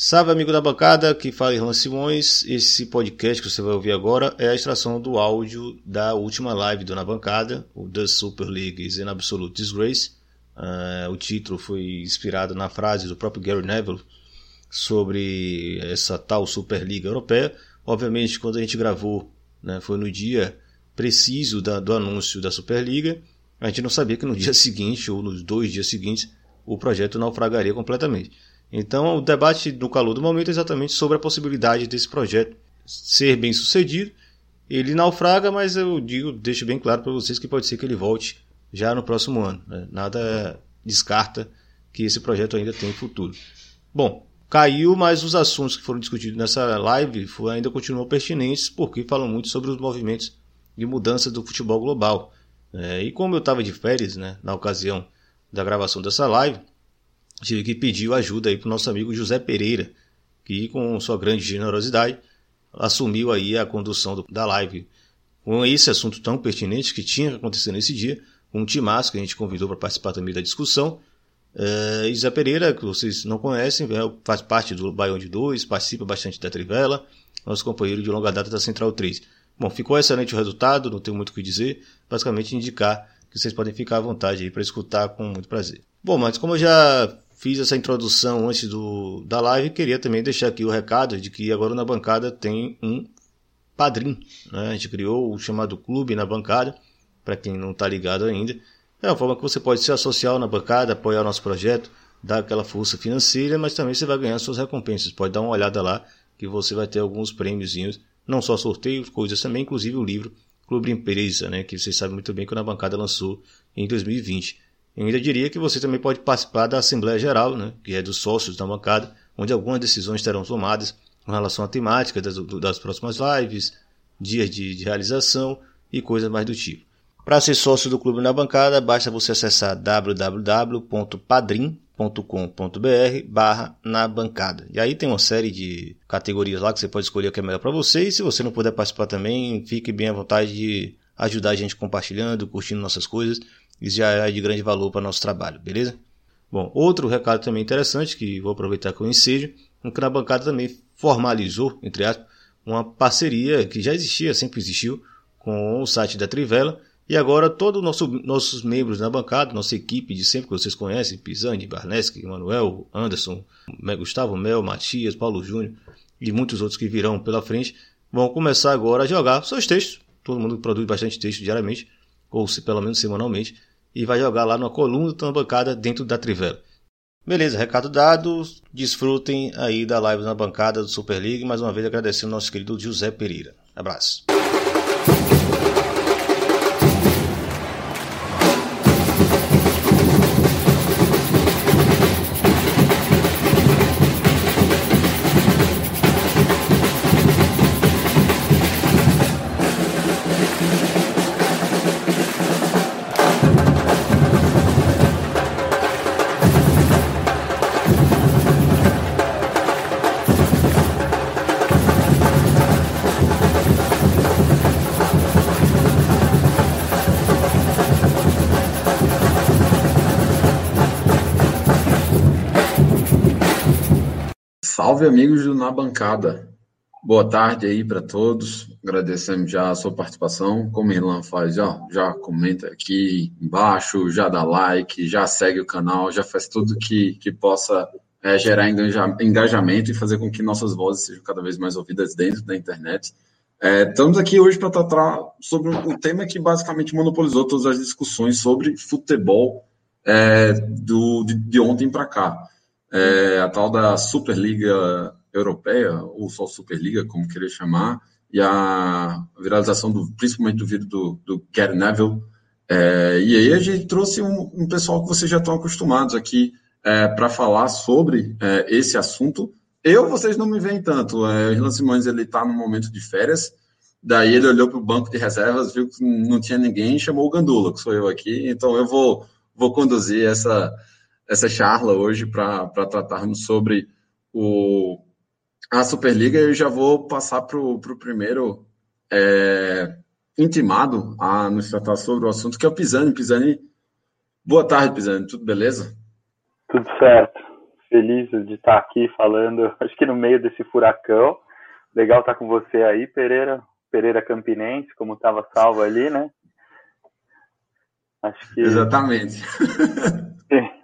Salve, amigo da bancada, que fala Irlan Simões. Esse podcast que você vai ouvir agora é a extração do áudio da última live do Na Bancada, o The Super League is Absolute Disgrace. Uh, o título foi inspirado na frase do próprio Gary Neville sobre essa tal Superliga Europeia. Obviamente, quando a gente gravou, né, foi no dia preciso da, do anúncio da Superliga. A gente não sabia que no dia seguinte ou nos dois dias seguintes o projeto naufragaria completamente. Então, o debate no calor do momento é exatamente sobre a possibilidade desse projeto ser bem sucedido. Ele naufraga, mas eu digo, deixo bem claro para vocês que pode ser que ele volte já no próximo ano. Né? Nada descarta que esse projeto ainda tem futuro. Bom, caiu, mas os assuntos que foram discutidos nessa live ainda continuam pertinentes porque falam muito sobre os movimentos de mudança do futebol global. É, e como eu estava de férias né, na ocasião da gravação dessa live, tive que pedir ajuda aí para o nosso amigo José Pereira, que com sua grande generosidade assumiu aí a condução do, da live com esse assunto tão pertinente que tinha que acontecer nesse dia, um timaço que a gente convidou para participar também da discussão. Uh, José Pereira, que vocês não conhecem, é, faz parte do Baião de 2, participa bastante da Trivela, nosso companheiro de longa data da Central 3. Bom, ficou excelente o resultado, não tenho muito o que dizer, basicamente indicar que vocês podem ficar à vontade aí para escutar com muito prazer. Bom, mas como eu já fiz essa introdução antes do, da live, queria também deixar aqui o recado de que agora na bancada tem um padrinho. Né? A gente criou o chamado Clube na Bancada, para quem não está ligado ainda. É uma forma que você pode se associar na bancada, apoiar nosso projeto, dar aquela força financeira, mas também você vai ganhar suas recompensas. Pode dar uma olhada lá, que você vai ter alguns prêmiozinhos, não só sorteios, coisas também, inclusive o livro Clube Empresa, né, que vocês sabem muito bem que a bancada lançou em 2020. Eu ainda diria que você também pode participar da Assembleia Geral, né, que é dos sócios da bancada, onde algumas decisões serão tomadas com relação à temática das, das próximas lives, dias de, de realização e coisas mais do tipo. Para ser sócio do Clube na Bancada, basta você acessar www.padrim.com.br barra na bancada. E aí tem uma série de categorias lá que você pode escolher o que é melhor para você. E se você não puder participar também, fique bem à vontade de ajudar a gente compartilhando, curtindo nossas coisas. Isso já é de grande valor para nosso trabalho, beleza? Bom, outro recado também interessante, que vou aproveitar que eu ensejo, é que na bancada também formalizou, entre aspas, uma parceria que já existia, sempre existiu, com o site da Trivela, e agora todos nosso, nossos membros na bancada, nossa equipe de sempre que vocês conhecem, Pisani, Barneski, Manuel, Anderson, Gustavo Mel, Matias, Paulo Júnior e muitos outros que virão pela frente, vão começar agora a jogar seus textos. Todo mundo produz bastante texto diariamente, ou se pelo menos semanalmente, e vai jogar lá na coluna da bancada dentro da Trivela. Beleza, recado dado. Desfrutem aí da live na bancada do Super League. Mais uma vez agradecendo ao nosso querido José Pereira. Abraço. Salve, amigos do Na Bancada. Boa tarde aí para todos. Agradecemos já a sua participação. Como o Irlan faz, já, já comenta aqui embaixo, já dá like, já segue o canal, já faz tudo que, que possa é, gerar engajamento e fazer com que nossas vozes sejam cada vez mais ouvidas dentro da internet. É, estamos aqui hoje para tratar sobre um tema que basicamente monopolizou todas as discussões sobre futebol é, do, de, de ontem para cá é, a tal da Superliga Europeia, ou só Superliga, como querer chamar, e a viralização do, principalmente do vídeo do, do Gary Neville. É, e aí a gente trouxe um, um, pessoal que vocês já estão acostumados aqui é, para falar sobre é, esse assunto. Eu, vocês não me veem tanto. É, o Irlan Simões ele está no momento de férias. Daí ele olhou para o banco de reservas, viu que não tinha ninguém chamou o Gandula, que sou eu aqui. Então eu vou, vou conduzir essa, essa charla hoje para tratarmos sobre o, a Superliga. Eu já vou passar para o primeiro é, intimado a nos tratar sobre o assunto, que é o Pisani. Pisani, boa tarde, Pisani, tudo beleza? Tudo certo. feliz de estar aqui falando, acho que no meio desse furacão. Legal estar com você aí, Pereira, Pereira Campinense, como estava salvo ali, né? Acho que... Exatamente.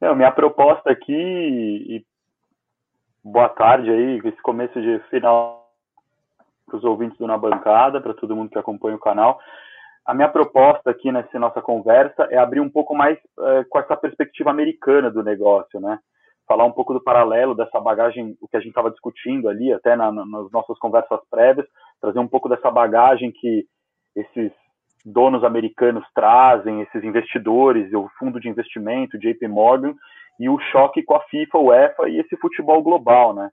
Não, minha proposta aqui, e boa tarde aí, esse começo de final para os ouvintes do Na Bancada, para todo mundo que acompanha o canal. A minha proposta aqui nessa nossa conversa é abrir um pouco mais é, com essa perspectiva americana do negócio, né? Falar um pouco do paralelo dessa bagagem, o que a gente estava discutindo ali, até na, nas nossas conversas prévias, trazer um pouco dessa bagagem que esses donos americanos trazem, esses investidores, o fundo de investimento, JP Morgan, e o choque com a FIFA, o UEFA e esse futebol global, né?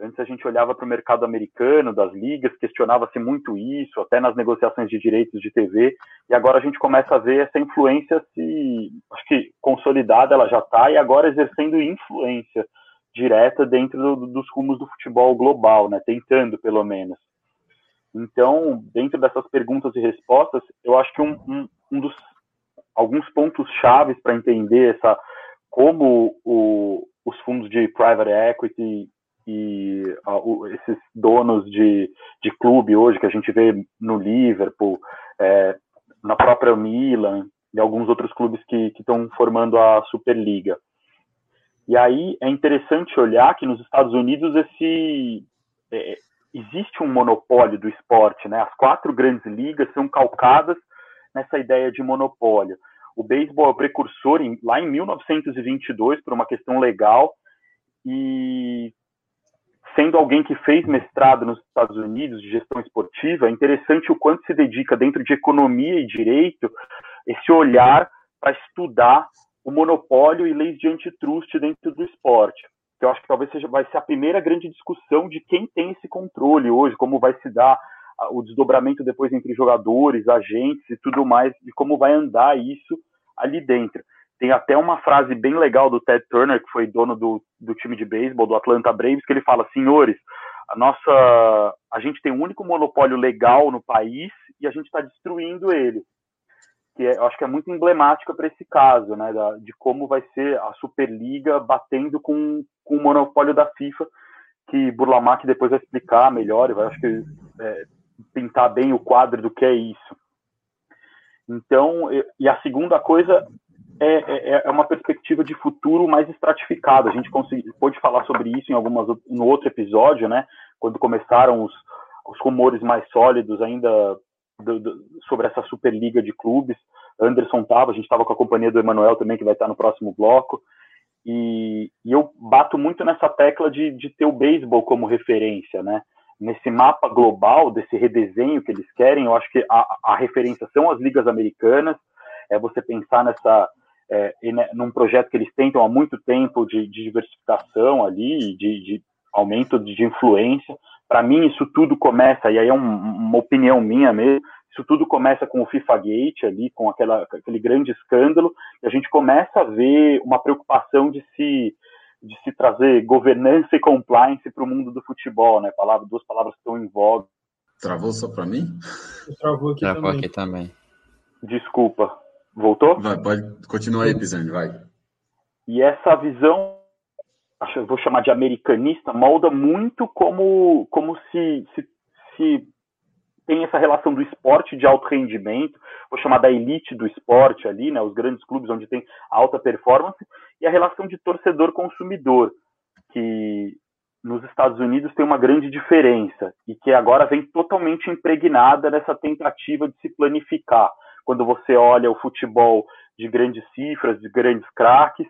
Antes a gente olhava para o mercado americano, das ligas, questionava-se muito isso, até nas negociações de direitos de TV, e agora a gente começa a ver essa influência se, acho que consolidada ela já está, e agora exercendo influência direta dentro do, dos rumos do futebol global, né? Tentando, pelo menos. Então, dentro dessas perguntas e respostas, eu acho que um, um, um dos alguns pontos chaves para entender essa como o, os fundos de private equity e uh, esses donos de, de clube hoje que a gente vê no Liverpool, é, na própria Milan e alguns outros clubes que estão formando a Superliga. E aí é interessante olhar que nos Estados Unidos esse é, existe um monopólio do esporte, né? As quatro grandes ligas são calcadas nessa ideia de monopólio. O beisebol é o precursor em, lá em 1922 por uma questão legal e sendo alguém que fez mestrado nos Estados Unidos de gestão esportiva, é interessante o quanto se dedica dentro de economia e direito esse olhar para estudar o monopólio e leis de antitrust dentro do esporte. Que eu acho que talvez seja vai ser a primeira grande discussão de quem tem esse controle hoje, como vai se dar o desdobramento depois entre jogadores, agentes e tudo mais, e como vai andar isso ali dentro. Tem até uma frase bem legal do Ted Turner, que foi dono do, do time de beisebol do Atlanta Braves, que ele fala: senhores, a nossa, a gente tem um único monopólio legal no país e a gente está destruindo ele. Que é, eu acho que é muito emblemática para esse caso, né, da, de como vai ser a Superliga batendo com, com o monopólio da FIFA, que Burlamac depois vai explicar melhor, e vai acho que é, pintar bem o quadro do que é isso. Então, e a segunda coisa é, é, é, uma perspectiva de futuro mais estratificada. A gente pôde falar sobre isso em algumas no outro episódio, né? Quando começaram os, os rumores mais sólidos ainda do, do, sobre essa superliga de clubes. Anderson estava, a gente estava com a companhia do Emanuel também, que vai estar no próximo bloco. E, e eu bato muito nessa tecla de, de ter o beisebol como referência, né? Nesse mapa global, desse redesenho que eles querem, eu acho que a, a referência são as ligas americanas, é você pensar nessa é, num projeto que eles tentam há muito tempo de, de diversificação ali, de, de aumento de, de influência. Para mim, isso tudo começa, e aí é um, uma opinião minha mesmo, isso tudo começa com o FIFA Gate ali, com aquela, aquele grande escândalo, e a gente começa a ver uma preocupação de se, de se trazer governança e compliance para o mundo do futebol, né? Palavra, duas palavras que estão em voga. Travou só para mim? Travou aqui Travou também. aqui também. Desculpa. Voltou? Vai, pode continuar aí, Pisani, vai. E essa visão, acho, vou chamar de americanista, molda muito como, como se, se, se tem essa relação do esporte de alto rendimento, vou chamar da elite do esporte ali, né, os grandes clubes onde tem alta performance, e a relação de torcedor-consumidor, que nos Estados Unidos tem uma grande diferença e que agora vem totalmente impregnada nessa tentativa de se planificar. Quando você olha o futebol de grandes cifras, de grandes craques,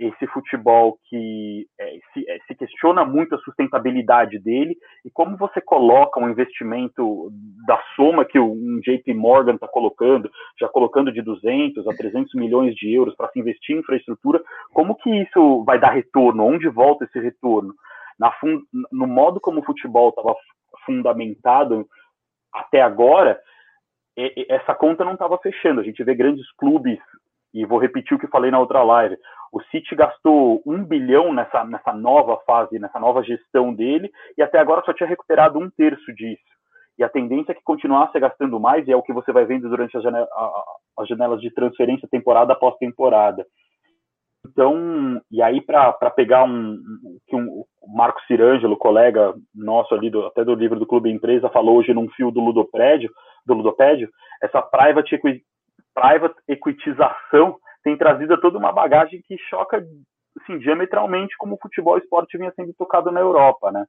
esse futebol que é, se, é, se, questiona muito a sustentabilidade dele e como você coloca um investimento da soma que um JP Morgan está colocando, já colocando de 200 a 300 milhões de euros para se investir em infraestrutura, como que isso vai dar retorno? Onde volta esse retorno? Na, no modo como o futebol estava fundamentado até agora, essa conta não estava fechando. A gente vê grandes clubes, e vou repetir o que falei na outra live. O City gastou um bilhão nessa, nessa nova fase, nessa nova gestão dele, e até agora só tinha recuperado um terço disso. E a tendência é que continuasse gastando mais, e é o que você vai vendo durante as, janela, as janelas de transferência temporada após temporada. Então, e aí para pegar um, que um, o Marco Cirângelo, colega nosso ali, do, até do livro do Clube Empresa, falou hoje num fio do ludopédio, do ludopédio, essa private, private equitização tem trazido toda uma bagagem que choca assim, diametralmente como o futebol e esporte vinha sendo tocado na Europa, né?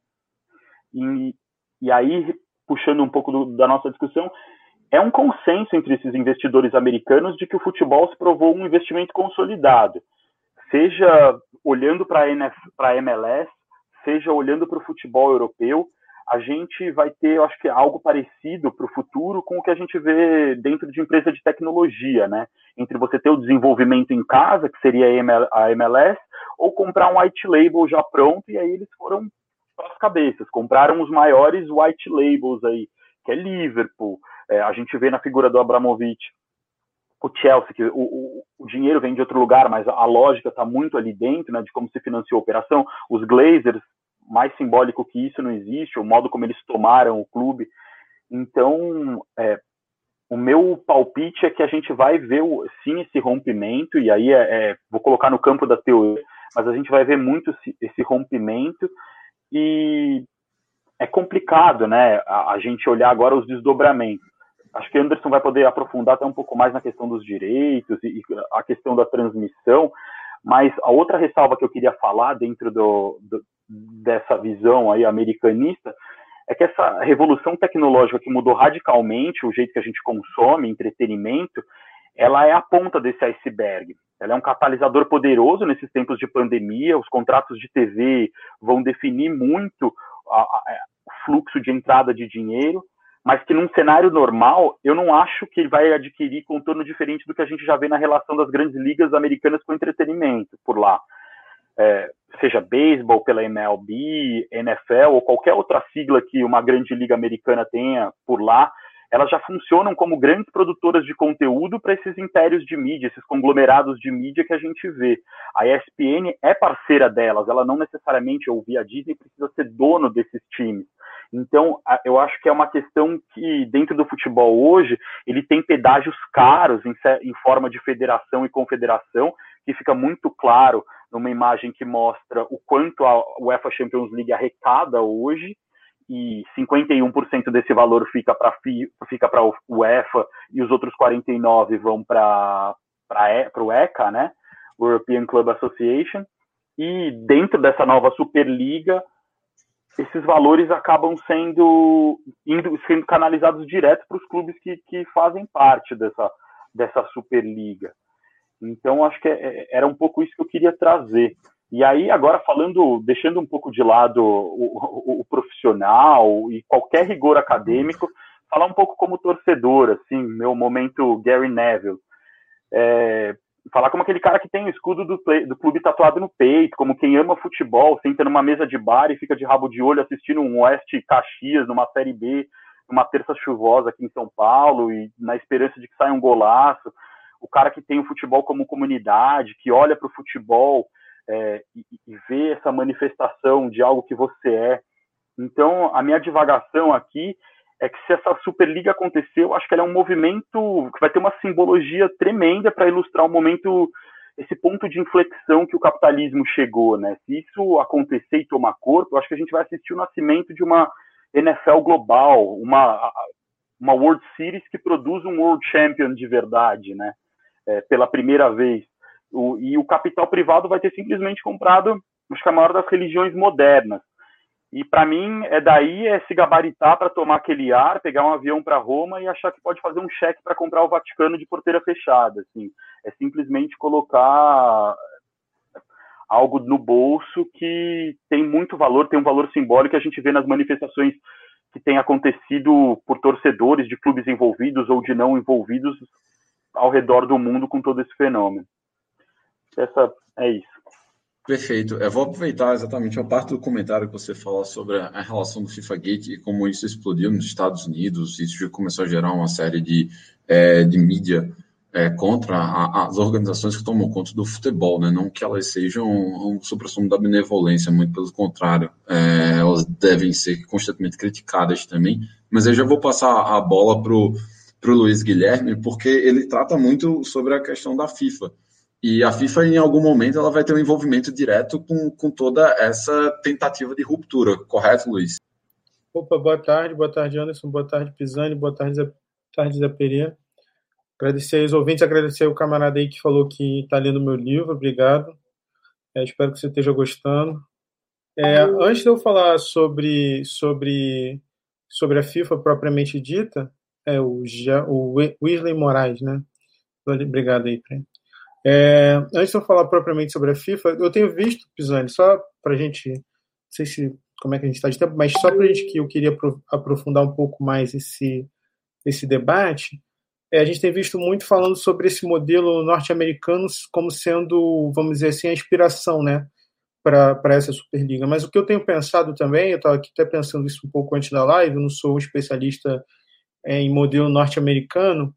E, e aí, puxando um pouco do, da nossa discussão, é um consenso entre esses investidores americanos de que o futebol se provou um investimento consolidado, seja olhando para a MLS, seja olhando para o futebol europeu, a gente vai ter, eu acho que algo parecido para o futuro com o que a gente vê dentro de empresa de tecnologia, né? Entre você ter o desenvolvimento em casa, que seria a MLS, ou comprar um white label já pronto, e aí eles foram as cabeças, compraram os maiores white labels aí, que é Liverpool, é, a gente vê na figura do Abramovich o Chelsea, que o, o, o, dinheiro vem de outro lugar, mas a lógica está muito ali dentro, né, de como se financiou a operação. Os Glazers, mais simbólico que isso não existe, o modo como eles tomaram o clube. Então, é, o meu palpite é que a gente vai ver sim esse rompimento, e aí é, é, vou colocar no campo da teoria, mas a gente vai ver muito esse, esse rompimento, e é complicado, né, a, a gente olhar agora os desdobramentos acho que Anderson vai poder aprofundar até um pouco mais na questão dos direitos e, e a questão da transmissão, mas a outra ressalva que eu queria falar dentro do, do, dessa visão aí americanista é que essa revolução tecnológica que mudou radicalmente o jeito que a gente consome entretenimento, ela é a ponta desse iceberg. Ela é um catalisador poderoso nesses tempos de pandemia. Os contratos de TV vão definir muito a, a, o fluxo de entrada de dinheiro mas que num cenário normal, eu não acho que ele vai adquirir contorno diferente do que a gente já vê na relação das grandes ligas americanas com entretenimento por lá. É, seja beisebol pela MLB, NFL ou qualquer outra sigla que uma grande liga americana tenha por lá, elas já funcionam como grandes produtoras de conteúdo para esses impérios de mídia, esses conglomerados de mídia que a gente vê. A ESPN é parceira delas, ela não necessariamente, ou via Disney, precisa ser dono desses times. Então, eu acho que é uma questão que, dentro do futebol hoje, ele tem pedágios caros em, em forma de federação e confederação, que fica muito claro numa imagem que mostra o quanto a UEFA Champions League arrecada hoje, e 51% desse valor fica para fica UEFA e os outros 49 vão para para o ECA, né? European Club Association. E dentro dessa nova Superliga, esses valores acabam sendo, indo, sendo canalizados direto para os clubes que, que fazem parte dessa, dessa Superliga. Então, acho que é, é, era um pouco isso que eu queria trazer. E aí, agora falando, deixando um pouco de lado o, o, o profissional e qualquer rigor acadêmico, falar um pouco como torcedor, assim, meu momento Gary Neville. É, falar como aquele cara que tem o escudo do, play, do clube tatuado no peito, como quem ama futebol, senta numa mesa de bar e fica de rabo de olho assistindo um Oeste Caxias numa Série B, numa terça chuvosa aqui em São Paulo, e na esperança de que saia um golaço. O cara que tem o futebol como comunidade, que olha para o futebol é, e, e vê essa manifestação de algo que você é. Então, a minha divagação aqui é que se essa Superliga acontecer, eu acho que ela é um movimento que vai ter uma simbologia tremenda para ilustrar o um momento, esse ponto de inflexão que o capitalismo chegou, né? Se isso acontecer e tomar corpo, eu acho que a gente vai assistir o nascimento de uma NFL global, uma, uma World Series que produz um World Champion de verdade, né? É, pela primeira vez. O, e o capital privado vai ter simplesmente comprado, acho que a maior das religiões modernas. E para mim, é daí é se gabaritar para tomar aquele ar, pegar um avião para Roma e achar que pode fazer um cheque para comprar o Vaticano de porteira fechada. Assim. É simplesmente colocar algo no bolso que tem muito valor, tem um valor simbólico que a gente vê nas manifestações que tem acontecido por torcedores de clubes envolvidos ou de não envolvidos ao redor do mundo com todo esse fenômeno. Essa é isso. Perfeito. Eu vou aproveitar exatamente a parte do comentário que você falou sobre a relação do FIFA Gate e como isso explodiu nos Estados Unidos. Isso já começou a gerar uma série de, é, de mídia é, contra a, as organizações que tomam conta do futebol, né? Não que elas sejam um, um supra-sumo da benevolência, muito pelo contrário. É, elas devem ser constantemente criticadas também. Mas eu já vou passar a bola para o Luiz Guilherme, porque ele trata muito sobre a questão da FIFA E a FIFA, em algum momento, ela vai ter um envolvimento direto com, com toda essa tentativa de ruptura, correto, Luiz? Opa, boa tarde, boa tarde, Anderson, boa tarde, Pisani, boa tarde, Zé, tarde, Zé Pereira. Agradecer aos ouvintes, agradecer ao camarada aí que falou que está lendo meu livro, obrigado. É, espero que você esteja gostando. É, antes de eu falar sobre, sobre, sobre a FIFA propriamente dita, é o, o Wesley Moraes, né? Obrigado aí, Prêmio. É, antes de eu falar propriamente sobre a FIFA, eu tenho visto, Pisani, só para a gente, não sei se como é que a gente está de tempo, mas só para a gente que eu queria aprofundar um pouco mais esse, esse debate, é, a gente tem visto muito falando sobre esse modelo norte-americano como sendo, vamos dizer assim, a inspiração, né, para essa Superliga. Mas o que eu tenho pensado também, eu estava aqui até pensando isso um pouco antes da live, eu não sou um especialista em modelo norte-americano,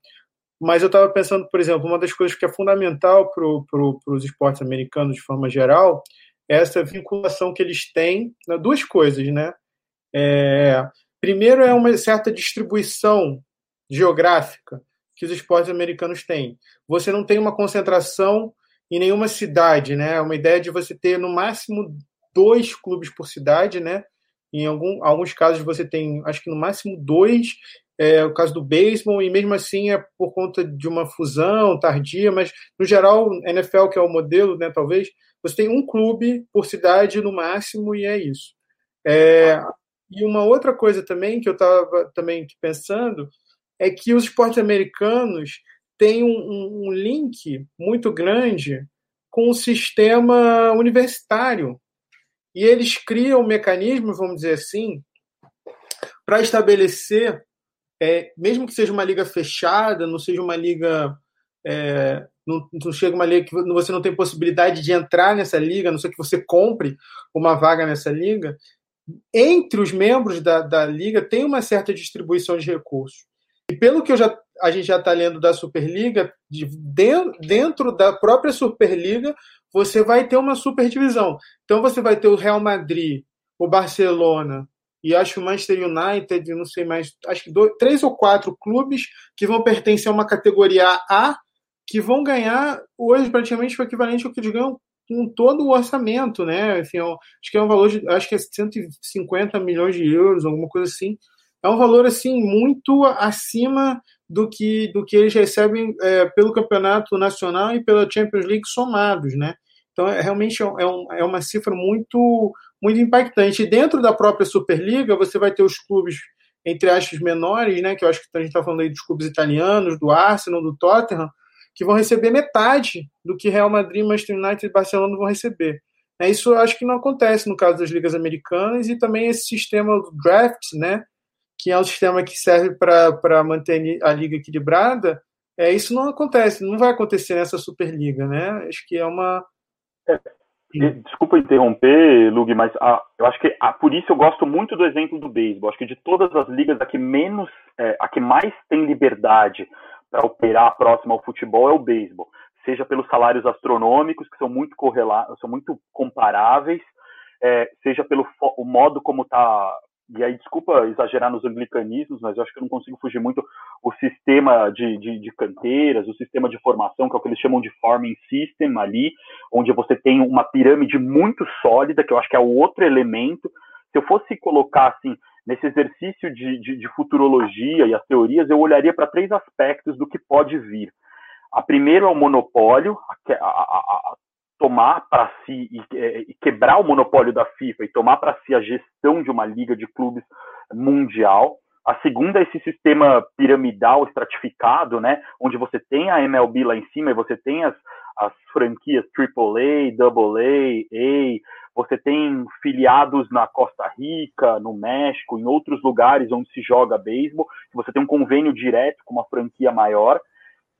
mas eu estava pensando, por exemplo, uma das coisas que é fundamental para pro, os esportes americanos de forma geral é essa vinculação que eles têm, né, duas coisas, né? É, primeiro é uma certa distribuição geográfica que os esportes americanos têm. Você não tem uma concentração em nenhuma cidade, né? É uma ideia de você ter no máximo dois clubes por cidade, né? Em algum, alguns casos você tem, acho que no máximo dois, é o caso do beisebol, e mesmo assim é por conta de uma fusão tardia, mas no geral, NFL, que é o modelo, né, talvez, você tem um clube por cidade no máximo e é isso. É, e uma outra coisa também que eu estava também pensando é que os esportes americanos têm um, um link muito grande com o sistema universitário. E eles criam mecanismos, vamos dizer assim, para estabelecer é, mesmo que seja uma liga fechada, não seja uma liga. É, não, não chega uma liga que você não tem possibilidade de entrar nessa liga, a não ser que você compre uma vaga nessa liga. Entre os membros da, da liga tem uma certa distribuição de recursos. E pelo que eu já, a gente já está lendo da Superliga, de, dentro, da própria Superliga, você vai ter uma superdivisão. Então você vai ter o Real Madrid, o Barcelona, e acho que o Manchester United, não sei mais, acho que dois, três ou quatro clubes que vão pertencer a uma categoria A, que vão ganhar hoje praticamente o equivalente ao que eles ganham com todo o orçamento, né? Enfim, acho que é um valor de, acho que é 150 milhões de euros, alguma coisa assim. É um valor assim muito acima do que do que eles recebem é, pelo campeonato nacional e pela Champions League somados, né? Então, é, realmente é, um, é uma cifra muito muito impactante. E dentro da própria Superliga, você vai ter os clubes, entre aspas, menores, né, que eu acho que a gente está falando aí dos clubes italianos, do Arsenal, do Tottenham, que vão receber metade do que Real Madrid, Manchester United e Barcelona vão receber. É, isso eu acho que não acontece no caso das ligas americanas e também esse sistema do draft, né, que é um sistema que serve para manter a liga equilibrada, é, isso não acontece, não vai acontecer nessa Superliga, né? Acho que é uma. Desculpa interromper, Lug, mas ah, eu acho que ah, por isso eu gosto muito do exemplo do beisebol. Acho que de todas as ligas, a que menos, é, a que mais tem liberdade para operar próxima ao futebol é o beisebol. Seja pelos salários astronômicos, que são muito correlatos, são muito comparáveis, é, seja pelo o modo como está e aí desculpa exagerar nos anglicanismos, mas eu acho que eu não consigo fugir muito o sistema de, de, de, canteiras, o sistema de formação, que é o que eles chamam de farming system ali, onde você tem uma pirâmide muito sólida, que eu acho que é o outro elemento. Se eu fosse colocar assim nesse exercício de, de, de futurologia e as teorias, eu olharia para três aspectos do que pode vir. A primeiro é o monopólio, a, a, a, tomar para si é, e, quebrar o monopólio da FIFA e tomar para si a gestão de uma liga de clubes mundial. A segunda é esse sistema piramidal estratificado, né, onde você tem a MLB lá em cima e você tem as, as franquias AAA, AA, A, você tem filiados na Costa Rica, no México, em outros lugares onde se joga beisebol, você tem um convênio direto com uma franquia maior,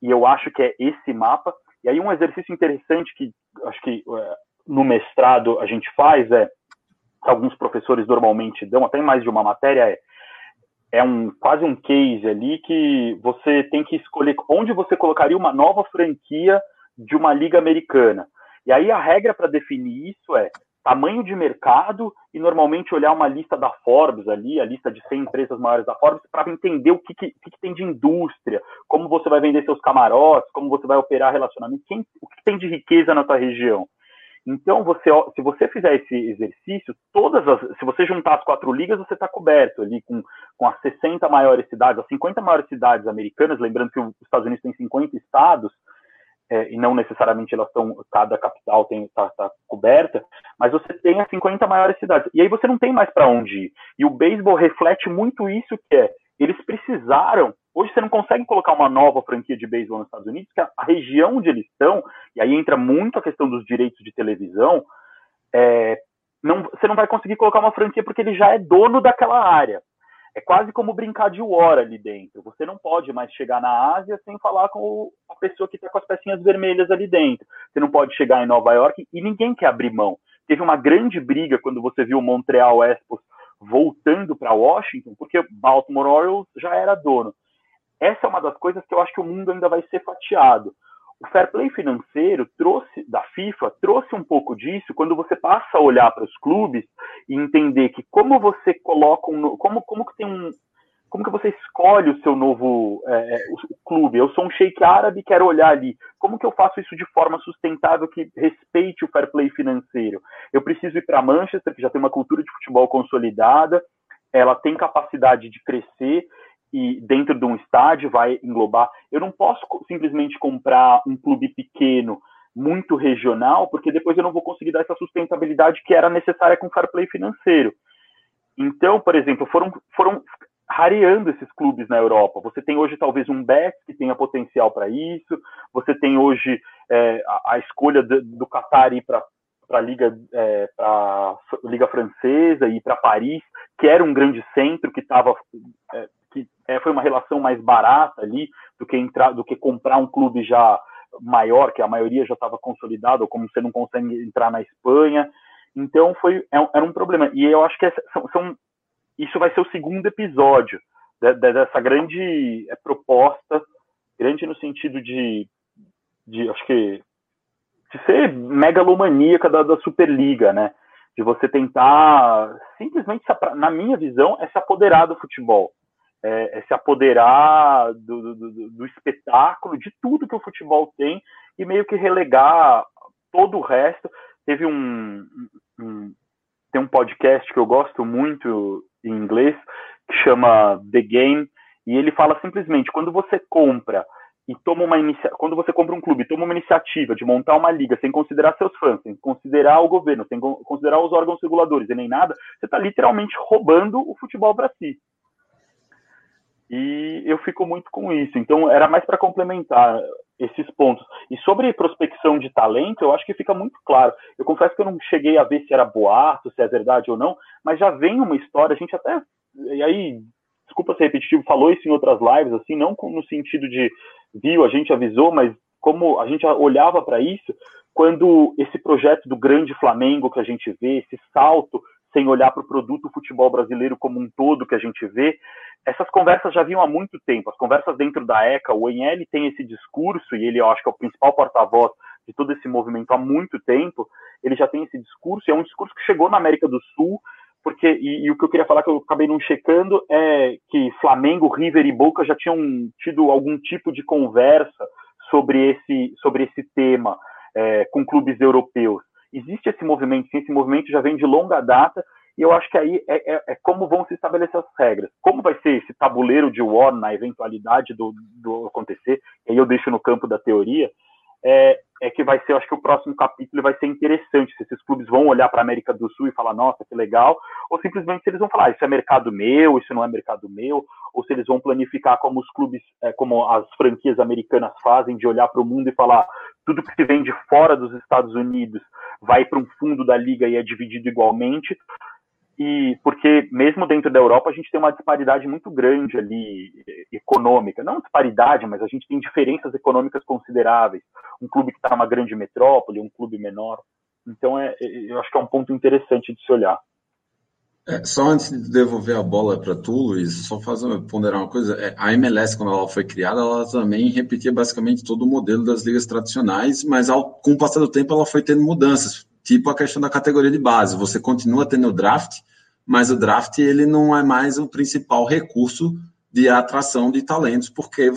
e eu acho que é esse mapa. E aí um exercício interessante que acho que é, no mestrado a gente faz é alguns professores normalmente dão até mais de uma matéria é é um quase um case ali que você tem que escolher onde você colocaria uma nova franquia de uma liga americana. E aí a regra para definir isso é tamanho de mercado e normalmente olhar uma lista da Forbes ali, a lista de 100 empresas maiores da Forbes, para entender o que, que, que, tem de indústria, como você vai vender seus camarotes, como você vai operar relacionamento, quem, o que tem de riqueza na tua região. Então, você, se você fizer esse exercício, todas as, se você juntar as quatro ligas, você está coberto ali com, com as 60 maiores cidades, as 50 maiores cidades americanas, lembrando que os Estados Unidos tem 50 estados, é, e não necessariamente elas estão, cada capital está tá coberta, mas você tem as 50 maiores cidades. E aí você não tem mais para onde ir. E o beisebol reflete muito isso que é, eles precisaram Hoje você não consegue colocar uma nova franquia de beisebol nos Estados Unidos, que a, a, região onde eles estão, e aí entra muito a questão dos direitos de televisão, é, não, você não vai conseguir colocar uma franquia porque ele já é dono daquela área. É quase como brincar de War ali dentro. Você não pode mais chegar na Ásia sem falar com a pessoa que está com as pecinhas vermelhas ali dentro. Você não pode chegar em Nova York e ninguém quer abrir mão. Teve uma grande briga quando você viu o Montreal Expos voltando para Washington, porque Baltimore Orioles já era dono essa é uma das coisas que eu acho que o mundo ainda vai ser fatiado. O fair play financeiro trouxe da FIFA trouxe um pouco disso quando você passa a olhar para os clubes e entender que como você coloca um, como como que tem um como que você escolhe o seu novo é, é o clube? Eu sou um sheik árabe, quero olhar ali. Como que eu faço isso de forma sustentável que respeite o fair play financeiro? Eu preciso ir para Manchester, que já tem uma cultura de futebol consolidada, ela tem capacidade de crescer e dentro de um estádio vai englobar. Eu não posso simplesmente comprar um clube pequeno, muito regional, porque depois eu não vou conseguir dar essa sustentabilidade que era necessária com o fair play financeiro. Então, por exemplo, foram, foram rareando esses clubes na Europa. Você tem hoje talvez um Betis que tenha potencial para isso. Você tem hoje é, a, a, escolha do, do Qatar ir para para a liga é, liga francesa e para Paris que era um grande centro que estava é, que é, foi uma relação mais barata ali do que entrar, do que comprar um clube já maior, que a maioria já estava consolidado, ou como você não consegue entrar na Espanha. Então foi é era um problema. E eu acho que essa, são, são, isso vai ser o segundo episódio de, de, dessa grande é, proposta, grande no sentido de, de acho que de ser megalomaníaca da, da Superliga, né? De você tentar simplesmente, na minha visão, é se apoderar do futebol é, é se apoderar do, do, do, espetáculo, de tudo que o futebol tem e meio que relegar todo o resto. Teve um, um tem um podcast que eu gosto muito em inglês que chama The Game e ele fala simplesmente quando você compra e toma uma inicia... quando você compra um clube, toma uma iniciativa de montar uma liga sem considerar seus fãs, sem considerar o governo, sem considerar os órgãos reguladores e nem nada, você está literalmente roubando o futebol para si. E eu fico muito com isso. Então, era mais para complementar esses pontos. E sobre prospecção de talento, eu acho que fica muito claro. Eu confesso que eu não cheguei a ver se era boato, se é verdade ou não, mas já vem uma história, a gente até. E aí, desculpa ser repetitivo, falou isso em outras lives, assim, não no sentido de viu, a gente avisou, mas como a gente olhava para isso, quando esse projeto do grande Flamengo que a gente vê, esse salto sem olhar para o produto futebol brasileiro como um todo que a gente vê, essas conversas já vinham há muito tempo. As conversas dentro da ECA, o ENL tem esse discurso, e ele eu acho que é o principal porta-voz de todo esse movimento há muito tempo, ele já tem esse discurso, e é um discurso que chegou na América do Sul, porque, e, e, o que eu queria falar que eu acabei não checando é que Flamengo, River e Boca já tinham tido algum tipo de conversa sobre esse, sobre esse tema é, com clubes europeus. Existe esse movimento, sim, esse movimento já vem de longa data, e eu acho que aí é, é, é, como vão se estabelecer as regras. Como vai ser esse tabuleiro de war na eventualidade do, do acontecer, aí eu deixo no campo da teoria, é, é que vai ser, acho que o próximo capítulo vai ser interessante, se esses clubes vão olhar para a América do Sul e falar, nossa, que legal, ou simplesmente se eles vão falar, isso é mercado meu, isso não é mercado meu, ou se eles vão planificar como os clubes, é, como as franquias americanas fazem, de olhar para o mundo e falar, tudo que se vem de fora dos Estados Unidos vai para um fundo da liga e é dividido igualmente, e porque mesmo dentro da Europa a gente tem uma disparidade muito grande ali econômica, não disparidade, mas a gente tem diferenças econômicas consideráveis. Um clube que está numa grande metrópole, um clube menor. Então é, é, eu acho que é um ponto interessante de se olhar. É, só antes de devolver a bola para tu, Luiz, só fazer ponderar uma coisa. É, a MLS, quando ela foi criada, ela também repetia basicamente todo o modelo das ligas tradicionais, mas ao, com o passar do tempo ela foi tendo mudanças tipo a questão da categoria de base. Você continua tendo o draft, mas o draft ele não é mais o principal recurso de atração de talentos, porque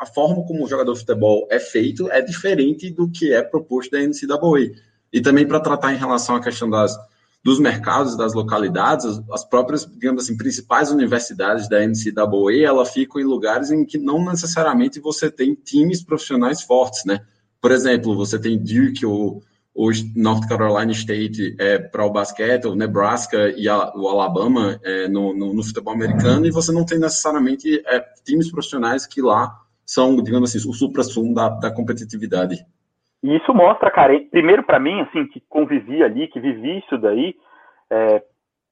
a forma como o jogador de futebol é feito é diferente do que é proposto da NCAA. E também para tratar em relação à questão das, dos mercados, das localidades, as próprias, digamos assim, principais universidades da NCAA, ela ficam em lugares em que não necessariamente você tem times profissionais fortes, né? Por exemplo, você tem Duke ou o North Carolina State é, para o basquete, o Nebraska e a, o Alabama é, no, no, no, futebol americano, e você não tem necessariamente é, times profissionais que lá são, digamos assim, o supra-sumo da, da competitividade. E isso mostra, cara, primeiro para mim, assim, que convivi ali, que vivi isso daí, é,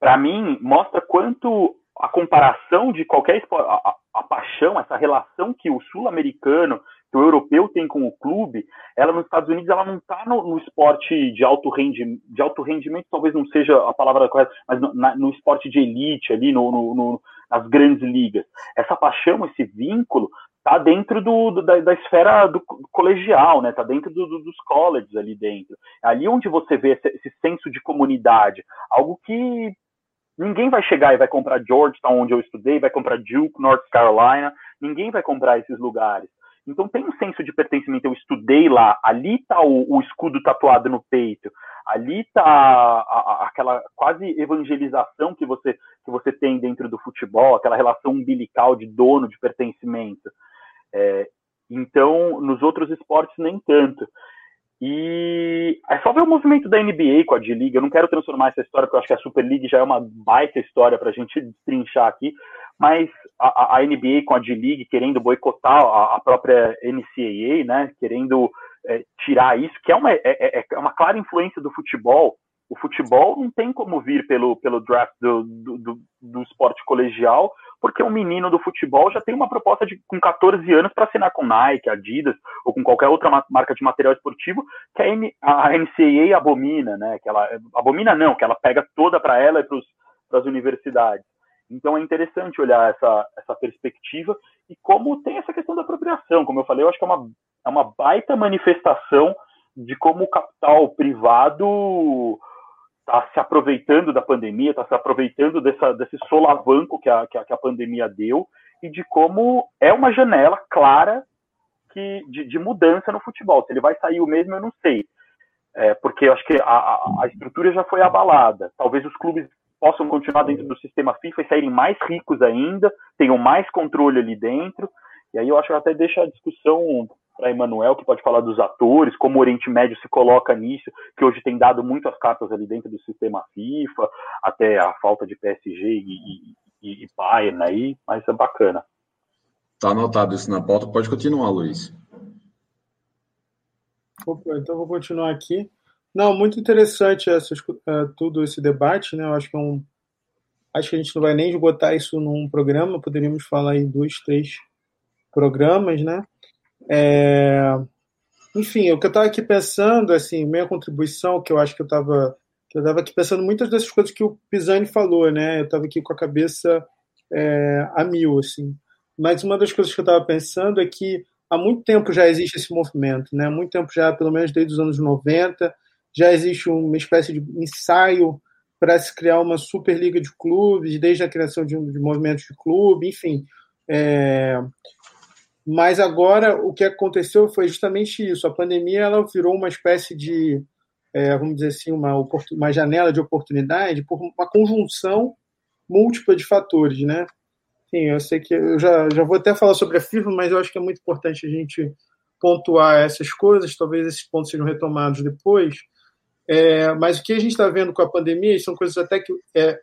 para mim, mostra quanto a comparação de qualquer esporte, a, a, paixão, essa relação que o sul-americano que o europeu tem com o clube, ela nos Estados Unidos ela não está no, no, esporte de alto, rendi, de alto rendimento, talvez não seja a palavra correta, mas no, na, no esporte de elite ali, no, no, nas grandes ligas. Essa paixão, esse vínculo, está dentro do, do da, da, esfera do colegial, né? Está dentro do, do, dos colleges ali dentro. É ali onde você vê esse, esse senso de comunidade, algo que Ninguém vai chegar e vai comprar Georgetown, onde eu estudei, vai comprar Duke, North Carolina. Ninguém vai comprar esses lugares. Então tem um senso de pertencimento. Eu estudei lá, ali está o, o, escudo tatuado no peito, ali está aquela quase evangelização que você, que você tem dentro do futebol, aquela relação umbilical de dono, de pertencimento. É, então, nos outros esportes, nem tanto. E é só ver o movimento da NBA com a D-League. Eu não quero transformar essa história, porque eu acho que a Super League já é uma baita história para a gente destrinchar aqui mas a, a NBA com a D-League querendo boicotar a, a, própria NCAA, né, querendo é, tirar isso, que é uma, é, é, é, uma clara influência do futebol. O futebol não tem como vir pelo, pelo draft do, do, do, do esporte colegial, porque um menino do futebol já tem uma proposta de, com 14 anos para assinar com Nike, Adidas ou com qualquer outra marca de material esportivo que a, N, a NCAA abomina, né? Que ela abomina não, que ela pega toda para ela e para as universidades. Então é interessante olhar essa, essa perspectiva e como tem essa questão da apropriação. Como eu falei, eu acho que é uma, é uma baita manifestação de como o capital privado está se aproveitando da pandemia, está se aproveitando dessa, desse solavanco que a, que a, que, a, pandemia deu e de como é uma janela clara que, de, de mudança no futebol. Se ele vai sair o mesmo, eu não sei. É, porque eu acho que a, a, estrutura já foi abalada. Talvez os clubes possam continuar dentro do sistema FIFA e saírem mais ricos ainda, tenham mais controle ali dentro. E aí eu acho que até deixa a discussão para Emanuel, que pode falar dos atores, como o Oriente Médio se coloca nisso, que hoje tem dado muitas cartas ali dentro do sistema FIFA, até a falta de PSG e, e, e Bayern aí, mas é bacana. Tá anotado isso na pauta, pode continuar, Luiz. Opa, então vou continuar aqui. Não, muito interessante essa, uh, tudo esse debate, né? Eu acho que é um, acho que a gente não vai nem esgotar isso num programa, poderíamos falar em dois, três programas, né? É, enfim, o que eu estava aqui pensando, assim, minha contribuição, que eu acho que eu estava eu estava aqui pensando muitas dessas coisas que o Pisani falou, né? Eu estava aqui com a cabeça é, a mil, assim. Mas uma das coisas que eu estava pensando é que há muito tempo já existe esse movimento, né? Há muito tempo já, pelo menos desde os anos 90, já existe uma espécie de ensaio para se criar uma superliga de clubes, desde a criação de, de movimentos de clube, enfim. É... Mas agora o que aconteceu foi justamente isso. A pandemia ela virou uma espécie de, é, vamos dizer assim, uma, uma janela de oportunidade por uma conjunção múltipla de fatores, né? Sim, eu sei que eu já, já vou até falar sobre a FIFA, mas eu acho que é muito importante a gente pontuar essas coisas. Talvez esses pontos sejam retomados depois. É, mas o que a gente está vendo com a pandemia são coisas até que é,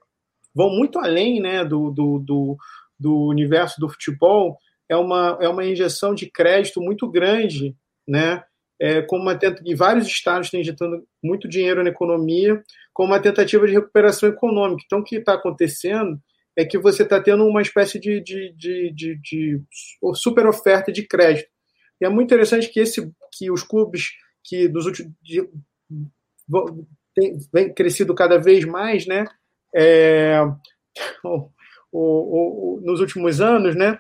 vão muito além né, do, do, do, do, universo do futebol. É uma, é uma injeção de crédito muito grande, né? É, com uma tenta, e vários estados estão injetando muito dinheiro na economia, com uma tentativa de recuperação econômica. Então, o que está acontecendo é que você está tendo uma espécie de, de, de, de, de super oferta de crédito. E é muito interessante que, esse, que os clubes que nos últimos vem crescido cada vez mais, né? É, o, o, o, nos últimos anos, né?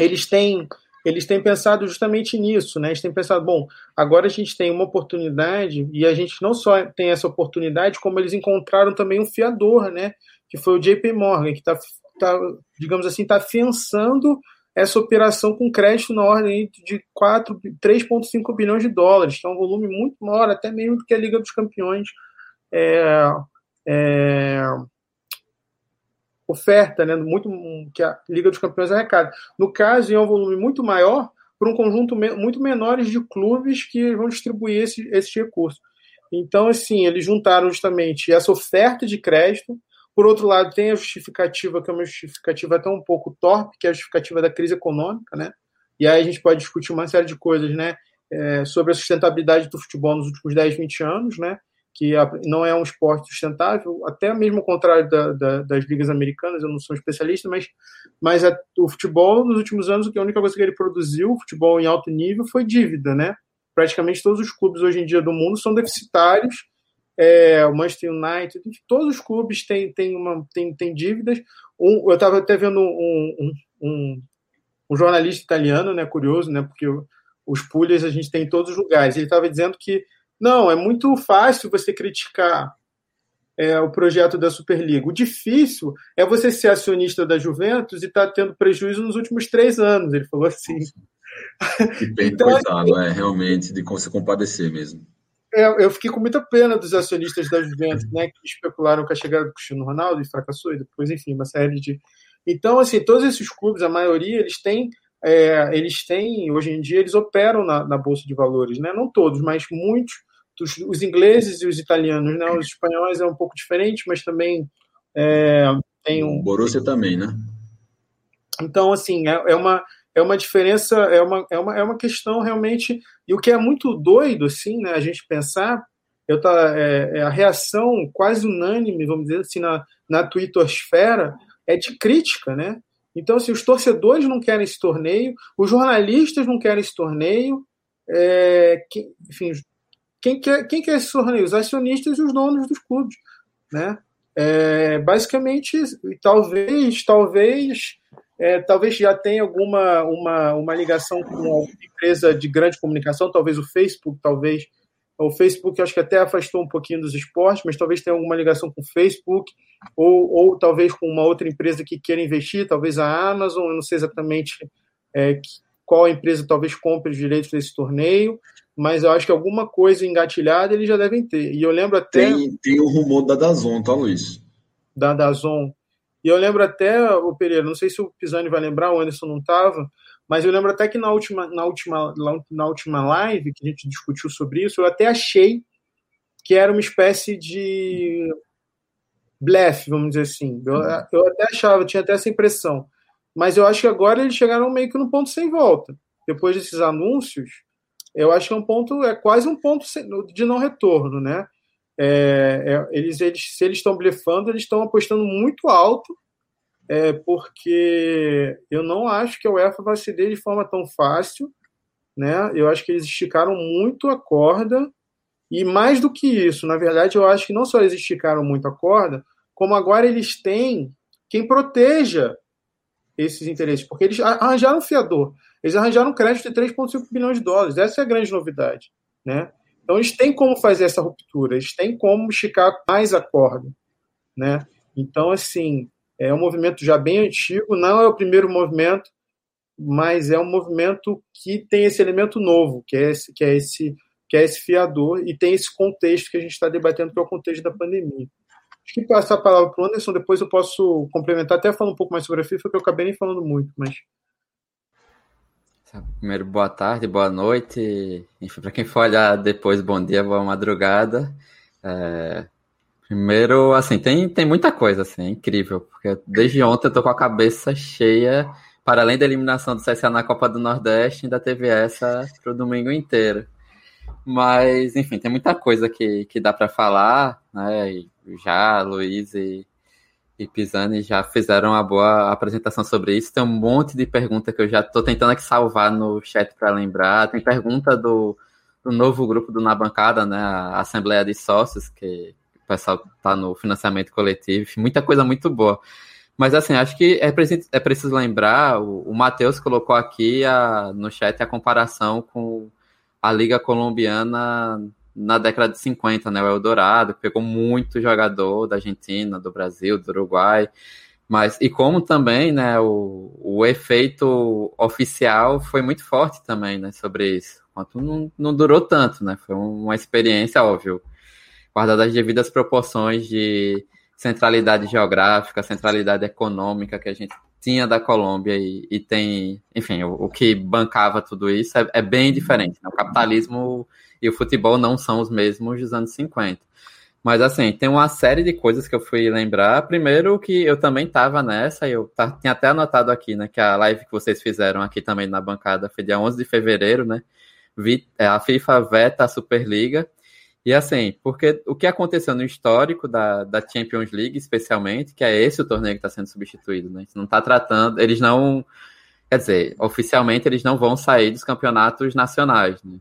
Eles têm eles têm pensado justamente nisso, né? Eles têm pensado, bom, agora a gente tem uma oportunidade e a gente não só tem essa oportunidade, como eles encontraram também um fiador, né? Que foi o JP Morgan, que está, tá, digamos assim, está afiançando essa operação com crédito na ordem de 3,5 bilhões de dólares, que é um volume muito maior, até mesmo do que a Liga dos Campeões é, é, oferta, né, muito que a Liga dos Campeões arrecada. No caso, é um volume muito maior para um conjunto muito menores de clubes que vão distribuir esse, esse recurso. Então, assim, eles juntaram justamente essa oferta de crédito por outro lado, tem a justificativa, que é uma justificativa até um pouco torpe, que é a justificativa da crise econômica, né? E aí a gente pode discutir uma série de coisas, né? É, sobre a sustentabilidade do futebol nos últimos 10, 20 anos, né? Que não é um esporte sustentável, até mesmo ao contrário da, da, das ligas americanas, eu não sou especialista, mas, mas o futebol nos últimos anos, a única coisa que ele produziu, futebol em alto nível, foi dívida, né? Praticamente todos os clubes hoje em dia do mundo são deficitários é, o Manchester United, todos os clubes têm, têm, uma, têm, têm dívidas. Um, eu estava até vendo um, um, um, jornalista italiano, né, curioso, né, porque os pulhas a gente tem em todos os lugares. Ele estava dizendo que não, é muito fácil você criticar é, o projeto da Superliga. O difícil é você ser acionista da Juventus e estar tá tendo prejuízo nos últimos três anos. Ele falou assim. Que bem então, coitado, assim, é realmente de se compadecer mesmo. É, eu fiquei com muita pena dos acionistas da Juventus, né, que especularam com a chegada do Cristiano Ronaldo e fracassou, e depois, enfim, uma série de. Então, assim, todos esses clubes, a maioria, eles têm, é, eles têm, hoje em dia, eles operam na, na, Bolsa de Valores, né? Não todos, mas muitos, os, os, ingleses e os italianos, né? Os espanhóis é um pouco diferente, mas também é, tem um. O Borussia também, né? Então, assim, é, é uma é uma diferença, é uma, é uma, é uma questão realmente. E o que é muito doido, assim, né, a gente pensar, eu tá, é, é a reação quase unânime, vamos dizer assim, na, na twittosfera, é de crítica, né? Então, assim, os torcedores não querem esse torneio, os jornalistas não querem esse torneio, é, que, enfim, quem quer, quem quer esse torneio? Os acionistas e os donos dos clubes, né? É, basicamente, talvez, talvez é, talvez já tenha alguma uma, uma ligação com alguma empresa de grande comunicação, talvez o Facebook, talvez o Facebook acho que até afastou um pouquinho dos esportes, mas talvez tenha alguma ligação com o Facebook, ou, ou talvez com uma outra empresa que queira investir, talvez a Amazon, eu não sei exatamente é, qual empresa talvez compre os direitos desse torneio, mas eu acho que alguma coisa engatilhada eles já devem ter. E eu lembro até. Tem, tem o rumor da Dazon, tá, Luiz? Da Dazon. E eu lembro até, o Pereira, não sei se o Pisani vai lembrar, o Anderson não estava, mas eu lembro até que na última, na, última, na última live que a gente discutiu sobre isso, eu até achei que era uma espécie de blefe, vamos dizer assim. Eu, eu até achava, tinha até essa impressão. Mas eu acho que agora eles chegaram meio que no ponto sem volta. Depois desses anúncios, eu acho que é um ponto, é quase um ponto de não retorno, né? É, é, eles, eles, se eles estão blefando, eles estão apostando muito alto, é, porque eu não acho que a UEFA vai ceder de forma tão fácil. Né? Eu acho que eles esticaram muito a corda, e mais do que isso, na verdade, eu acho que não só eles esticaram muito a corda, como agora eles têm quem proteja esses interesses, porque eles arranjaram um fiador, eles arranjaram um crédito de 3,5 bilhões de dólares, essa é a grande novidade. Né? Então, eles têm como fazer essa ruptura, eles têm como esticar mais a corda, né? Então, assim, é um movimento já bem antigo, não é o primeiro movimento, mas é um movimento que tem esse elemento novo, que é esse, que é esse, que é esse fiador e tem esse contexto que a gente está debatendo, que é o contexto da pandemia. Acho que passar a palavra para o Anderson, depois eu posso complementar, até falando um pouco mais sobre a FIFA, que eu acabei nem falando muito, mas Primeiro, boa tarde, boa noite. Enfim, para quem for olhar depois, bom dia, boa madrugada. É... Primeiro, assim, tem, tem muita coisa, assim, é incrível, porque desde ontem eu tô com a cabeça cheia, para além da eliminação do CSA na Copa do Nordeste, ainda teve essa pro domingo inteiro. Mas, enfim, tem muita coisa que, que dá para falar, né? Já, Luiz e e Pisani já fizeram uma boa apresentação sobre isso. Tem um monte de pergunta que eu já estou tentando aqui salvar no chat para lembrar. Tem pergunta do, do, novo grupo do Na Bancada, né? A Assembleia de Sócios, que o pessoal está no financiamento coletivo. Muita coisa muito boa. Mas assim, acho que é preciso, é preciso lembrar, o, o Matheus colocou aqui a, no chat a comparação com a Liga Colombiana na década de 50, né? O Eldorado, pegou muito jogador da Argentina, do Brasil, do Uruguai. Mas, e como também, né, o, o efeito oficial foi muito forte também, né, sobre isso. Quanto não, não durou tanto, né? Foi uma experiência, óbvio, guardada as devidas proporções de centralidade geográfica, centralidade econômica que a gente tinha da Colômbia e, e tem, enfim, o, o, que bancava tudo isso é, é bem diferente. Né? O capitalismo e o futebol não são os mesmos dos anos 50. Mas assim, tem uma série de coisas que eu fui lembrar. Primeiro que eu também estava nessa, eu tinha até anotado aqui, né, que a live que vocês fizeram aqui também na bancada foi dia 11 de fevereiro, né? É, a FIFA veta a Superliga. E assim, porque o que aconteceu no histórico da, da Champions League, especialmente, que é esse o torneio que está sendo substituído, né? Não está tratando, eles não, quer dizer, oficialmente eles não vão sair dos campeonatos nacionais, né?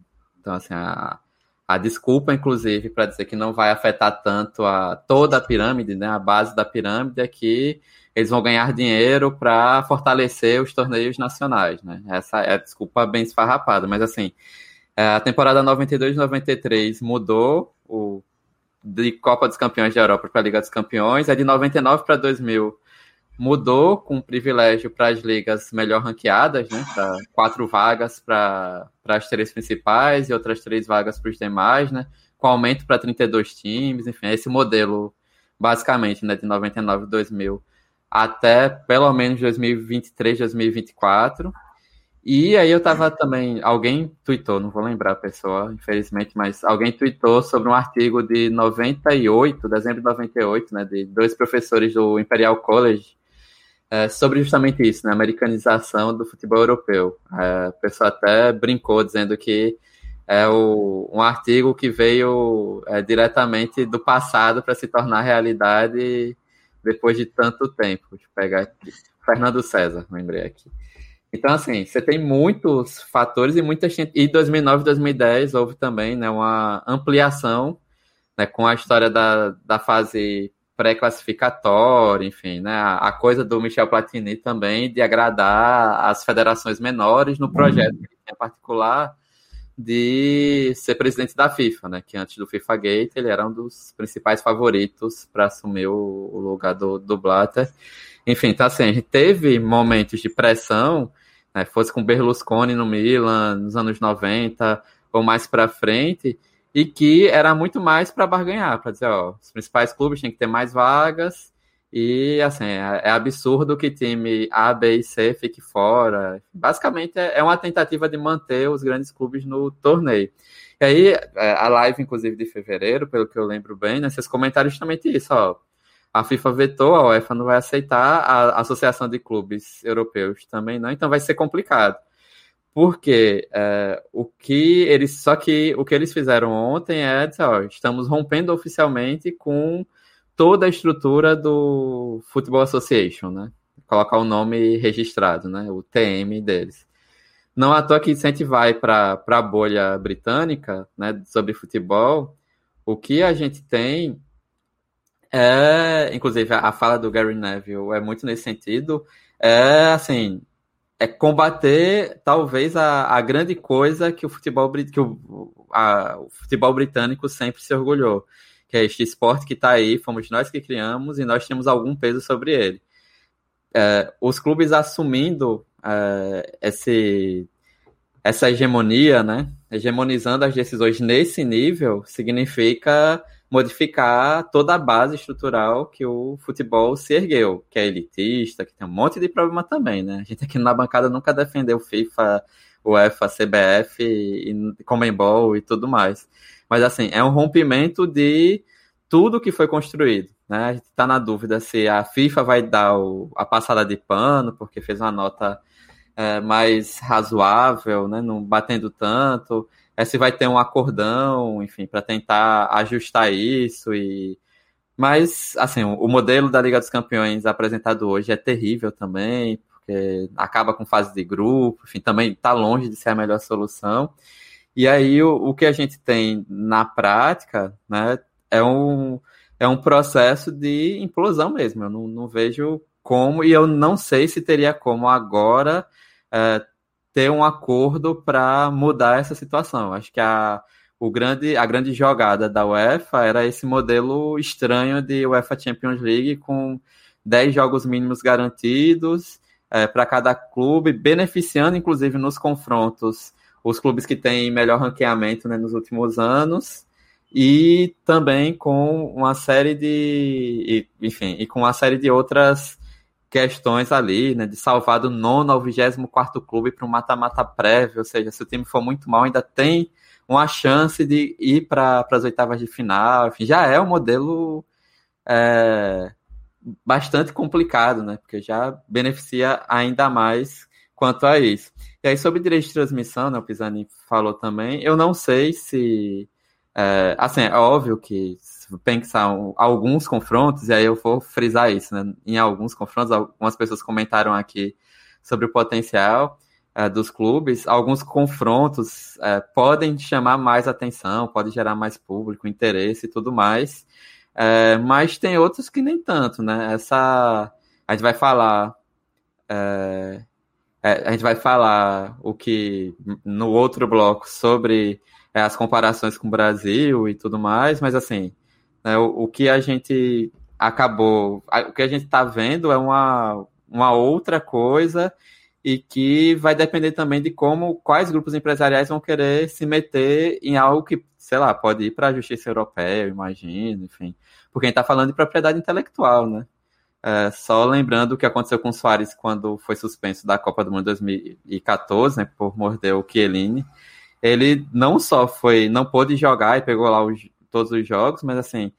Então, assim, a, a desculpa, inclusive, para dizer que não vai afetar tanto a toda a pirâmide, né? A base da pirâmide é que eles vão ganhar dinheiro para fortalecer os torneios nacionais, né? Essa é a desculpa bem esfarrapada, mas assim, é, a temporada 92-93 mudou o, de Copa dos Campeões da Europa para a Liga dos Campeões. A de 99 para 2000 mudou com privilégio para as ligas melhor ranqueadas, né? Pra quatro vagas para as três principais e outras três vagas para os demais, né? Com aumento para 32 times, enfim, esse modelo basicamente, né, de 99 2000 até pelo menos 2023, 2024. E aí eu tava também, alguém tweetou, não vou lembrar a pessoa, infelizmente, mas alguém tweetou sobre um artigo de 98, dezembro de 98, né, de dois professores do Imperial College, é, sobre justamente isso, né, americanização do futebol europeu. É, a pessoa até brincou dizendo que é o, um artigo que veio é, diretamente do passado para se tornar realidade depois de tanto tempo. Deixa eu pegar aqui. Fernando César, lembrei aqui. Então, assim, você tem muitos fatores e muita gente. E 2009 2010 houve também né, uma ampliação né, com a história da, da fase pré-classificatória, enfim, né, a, coisa do Michel Platini também de agradar as federações menores no projeto uhum. em particular de ser presidente da FIFA, né, que antes do FIFA Gate ele era um dos principais favoritos para assumir o, lugar do, do Blatter. Enfim, então assim, a gente teve momentos de pressão né, fosse com Berlusconi no Milan nos anos 90 ou mais para frente, e que era muito mais para barganhar, para dizer, ó, os principais clubes têm que ter mais vagas, e assim, é, é, absurdo que time A, B e C fique fora. Basicamente é, é uma tentativa de manter os grandes clubes no torneio. E aí, é, a live, inclusive, de fevereiro, pelo que eu lembro bem, né, vocês comentaram justamente isso, ó a FIFA vetou, a UEFA não vai aceitar, a Associação de Clubes Europeus também não, então vai ser complicado. Porque é, o que eles. Só que o que eles fizeram ontem é ó, estamos rompendo oficialmente com toda a estrutura do Football Association, né? Colocar o nome registrado, né? O TM deles. Não à toa que se a gente vai para a bolha britânica, né, sobre futebol, o que a gente tem é, inclusive, a fala do Gary Neville é muito nesse sentido. É assim, é combater talvez a, a grande coisa que o futebol que o, a, o futebol britânico sempre se orgulhou, que é este esporte que está aí, fomos nós que criamos e nós temos algum peso sobre ele. É, os clubes assumindo é, esse, essa hegemonia, né, hegemonizando as decisões nesse nível, significa modificar toda a base estrutural que o futebol se ergueu, que é elitista, que tem um monte de problema também, né? A gente aqui na bancada nunca defendeu FIFA, UEFA, CBF, e Comembol e tudo mais. Mas assim, é um rompimento de tudo que foi construído. Né? A gente está na dúvida se a FIFA vai dar o, a passada de pano, porque fez uma nota é, mais razoável, né? não batendo tanto é se vai ter um acordão, enfim, para tentar ajustar isso e mas assim, o modelo da Liga dos Campeões apresentado hoje é terrível também, porque acaba com fase de grupo, enfim, também está longe de ser a melhor solução. E aí o, o que a gente tem na prática, né, é um, é um processo de implosão mesmo. Eu não, não vejo como, e eu não sei se teria como agora é, ter um acordo para mudar essa situação. Acho que a, o grande, a grande jogada da UEFA era esse modelo estranho de UEFA Champions League com 10 jogos mínimos garantidos é, para cada clube, beneficiando inclusive nos confrontos os clubes que têm melhor ranqueamento né, nos últimos anos e também com uma série de, enfim, e com uma série de outras questões ali, né, de salvar do nono ao vigésimo quarto clube para um mata-mata prévio, ou seja, se o time for muito mal, ainda tem uma chance de ir para as oitavas de final, enfim, já é um modelo é, bastante complicado, né, porque já beneficia ainda mais quanto a isso. E aí, sobre direito de transmissão, né, o Pisani falou também, eu não sei se é, assim, é óbvio que pensar alguns confrontos, e aí eu vou frisar isso, né? Em alguns confrontos, algumas pessoas comentaram aqui sobre o potencial é, dos clubes. Alguns confrontos é, podem chamar mais atenção, podem gerar mais público, interesse e tudo mais. É, mas tem outros que nem tanto, né? Essa. A gente vai falar. A gente vai falar o que no outro bloco sobre as comparações com o Brasil e tudo mais, mas assim, né, o, o, que a gente acabou, o que a gente está vendo é uma, uma outra coisa e que vai depender também de como, quais grupos empresariais vão querer se meter em algo que, sei lá, pode ir para a justiça europeia, eu imagino, enfim, porque a gente está falando de propriedade intelectual, né? É, só lembrando o que aconteceu com o Soares quando foi suspenso da Copa do Mundo 2014, né, por morder o Chiellini. Ele não só foi, não pôde jogar e pegou lá os, todos os jogos, mas assim,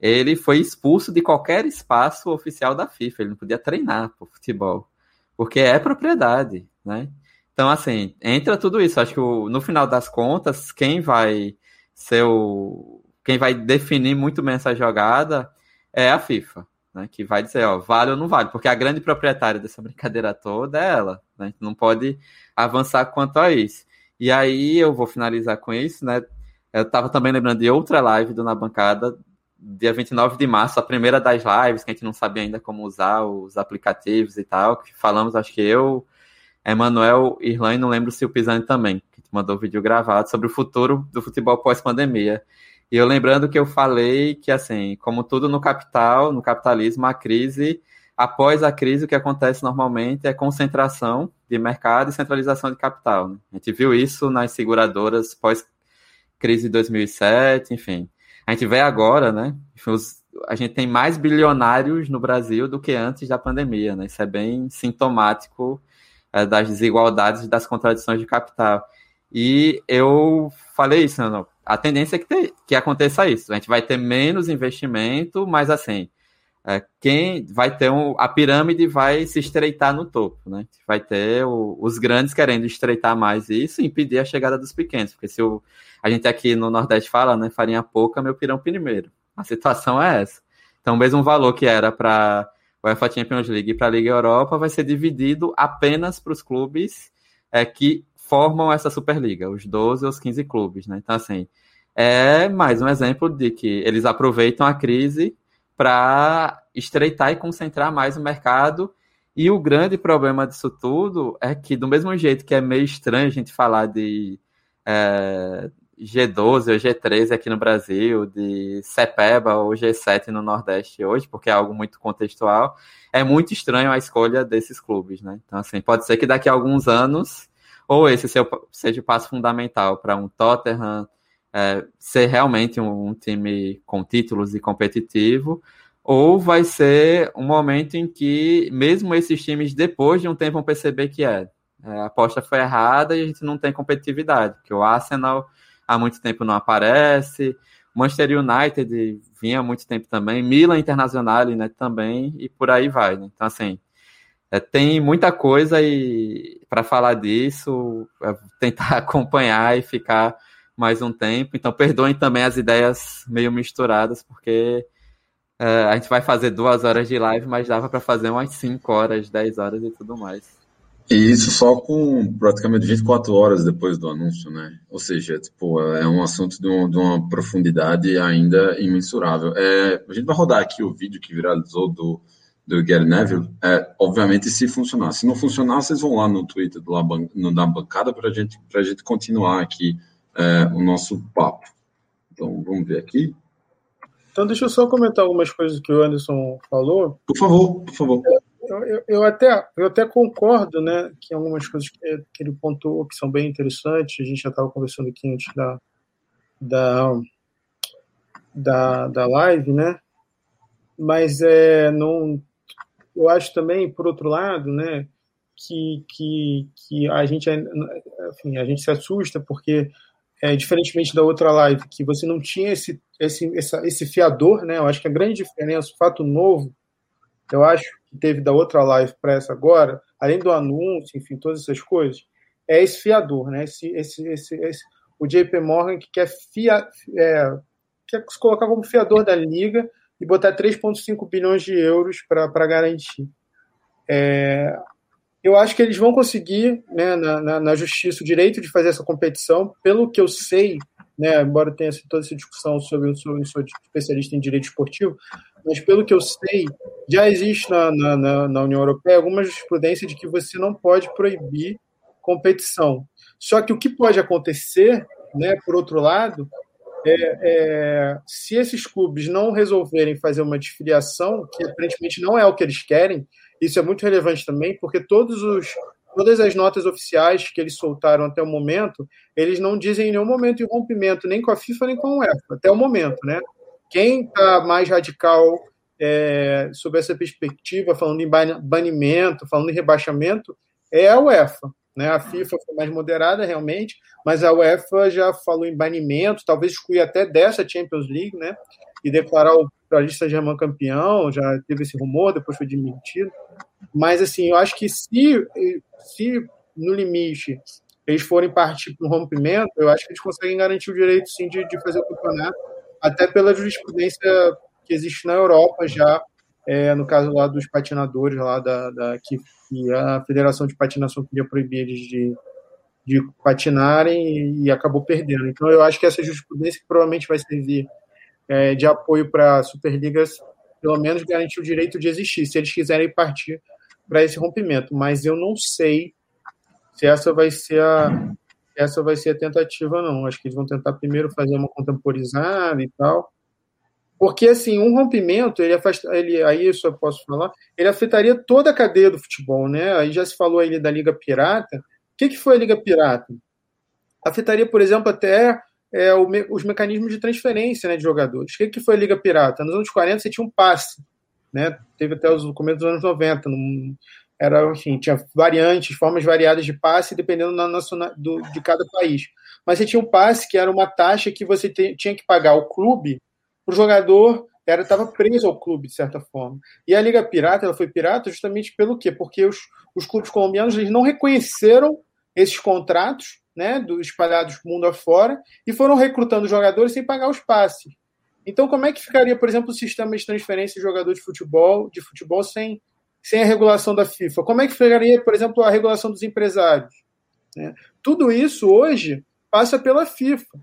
ele foi expulso de qualquer espaço oficial da FIFA, ele não podia treinar por futebol, porque é propriedade, né? Então, assim, entra tudo isso. Acho que o, no final das contas, quem vai ser o. Quem vai definir muito bem essa jogada é a FIFA, né? Que vai dizer, ó, vale ou não vale, porque a grande proprietária dessa brincadeira toda é ela, né? Não pode avançar quanto a isso. E aí eu vou finalizar com isso, né? Eu estava também lembrando de outra live do Na Bancada, dia 29 de março, a primeira das lives, que a gente não sabia ainda como usar os aplicativos e tal, que falamos, acho que eu, Emanuel, Irlane, não lembro se o Pisani também, que mandou um vídeo gravado sobre o futuro do futebol pós-pandemia. E eu lembrando que eu falei que, assim, como tudo no capital, no capitalismo, a crise após a crise, o que acontece normalmente é concentração de mercado e centralização de capital. Né? A gente viu isso nas seguradoras pós-crise de 2007, enfim. A gente vê agora, né? Os, a gente tem mais bilionários no Brasil do que antes da pandemia, né? Isso é bem sintomático é, das desigualdades e das contradições de capital. E eu falei isso, né? a tendência é que, te, que aconteça isso. A gente vai ter menos investimento, mas assim, é, quem vai ter um, a pirâmide vai se estreitar no topo, né? Vai ter o, os grandes querendo estreitar mais isso e impedir a chegada dos pequenos, porque se o, a gente aqui no Nordeste fala, né, farinha pouca, meu pirão primeiro. A situação é essa. Então, o mesmo valor que era para o UEFA Champions League e para a Liga Europa vai ser dividido apenas para os clubes é, que formam essa Superliga, os 12 ou os 15 clubes, né? Então, assim, é mais um exemplo de que eles aproveitam a crise para estreitar e concentrar mais o mercado. E o grande problema disso tudo é que, do mesmo jeito que é meio estranho a gente falar de é, G12 ou G13 aqui no Brasil, de CEPEBA ou G7 no Nordeste hoje, porque é algo muito contextual, é muito estranho a escolha desses clubes, né? Então, assim, pode ser que daqui a alguns anos, ou esse seja o passo fundamental para um Tottenham, é, ser realmente um, um, time com títulos e competitivo, ou vai ser um momento em que, mesmo esses times, depois de um tempo, vão perceber que é, é a aposta foi errada e a gente não tem competitividade, porque o Arsenal há muito tempo não aparece, Manchester United vinha há muito tempo também, Milan Internacional né, também, e por aí vai. Né? Então, assim, é, tem muita coisa e para falar disso, é, tentar acompanhar e ficar mais um tempo. Então, perdoem também as ideias meio misturadas, porque uh, a gente vai fazer duas horas de live, mas dava para fazer umas 5 horas, 10 horas e tudo mais. E isso só com praticamente 24 horas depois do anúncio, né? Ou seja, tipo, é um assunto de uma, de uma profundidade ainda imensurável. É, a gente vai rodar aqui o vídeo que viralizou do, do Gary Neville, é, obviamente, se funcionar. Se não funcionar, vocês vão lá no Twitter do no, da bancada para gente, a gente continuar aqui é, o nosso papo. Então, vamos ver aqui. Então, deixa eu só comentar algumas coisas que o Anderson falou. Por favor, por favor. Eu, eu, eu até, eu até concordo né, que algumas coisas que, que ele pontuou que são bem interessantes. A gente já estava conversando aqui antes da, da, da, da live, né? Mas é, não, eu acho também, por outro lado, né, que, que, que a gente enfim, a gente se assusta porque é, diferentemente da outra live que você não tinha esse esse essa, esse fiador, né? Eu acho que a grande diferença, o fato novo, eu acho que teve da outra live para essa agora, além do anúncio, enfim, todas essas coisas, é esse fiador, né? Esse esse esse, esse o JP Morgan que quer fia, é, quer se colocar como fiador da liga e botar 3,5 bilhões de euros para garantir. É, eu acho que eles vão conseguir, né, na, na, na, justiça, o direito de fazer essa competição. Pelo que eu sei, né, embora tenha toda essa discussão sobre, sobre sou especialista em direito esportivo, mas pelo que eu sei, já existe na, na, na União Europeia alguma jurisprudência de que você não pode proibir competição. Só que o que pode acontecer, né, por outro lado, é, é, se esses clubes não resolverem fazer uma desfiliação, que aparentemente não é o que eles querem, isso é muito relevante também, porque todos os, todas as notas oficiais que eles soltaram até o momento, eles não dizem em nenhum momento de rompimento, nem com a FIFA, nem com a UEFA, até o momento, né? Quem está mais radical é, sobre essa perspectiva, falando em banimento, falando em rebaixamento, é a UEFA. Né? A FIFA foi mais moderada, realmente, mas a UEFA já falou em banimento, talvez excluir até dessa Champions League, né? E declarar o Paris Saint-Germain campeão, já teve esse rumor, depois foi desmentido. Mas, assim, eu acho que se, se no limite eles forem partir para um rompimento, eu acho que eles conseguem garantir o direito, sim, de, de fazer o campeonato, até pela jurisprudência que existe na Europa já, é, no caso lá dos patinadores, lá da, da que que a Federação de Patinação queria proibir eles de, de patinarem e, acabou perdendo. Então, eu acho que essa jurisprudência provavelmente vai servir é, de apoio para Superligas, pelo menos garantir o direito de existir, se eles quiserem partir para esse rompimento. Mas eu não sei se essa vai ser a essa vai ser a tentativa, não. Acho que eles vão tentar primeiro fazer uma contemporizada e tal, porque, assim, um rompimento, ele, afasta, ele aí isso eu posso falar, ele afetaria toda a cadeia do futebol, né? Aí já se falou aí da Liga Pirata. O que, que foi a Liga Pirata? Afetaria, por exemplo, até é, o, os mecanismos de transferência né, de jogadores. O que, que foi a Liga Pirata? Nos anos 40 você tinha um passe, né? Teve até os começos dos anos 90. Num, era, enfim, tinha variantes, formas variadas de passe, dependendo do, de cada país. Mas você tinha um passe que era uma taxa que você te, tinha que pagar ao clube o jogador era estava preso ao clube de certa forma. E a Liga Pirata, ela foi pirata justamente pelo quê? Porque os, os clubes colombianos eles não reconheceram esses contratos, né, do, espalhados mundo afora, e foram recrutando jogadores sem pagar os passes. Então, como é que ficaria, por exemplo, o sistema de transferência de jogadores de futebol, de futebol sem, sem a regulação da FIFA? Como é que ficaria, por exemplo, a regulação dos empresários? Né? Tudo isso hoje passa pela FIFA.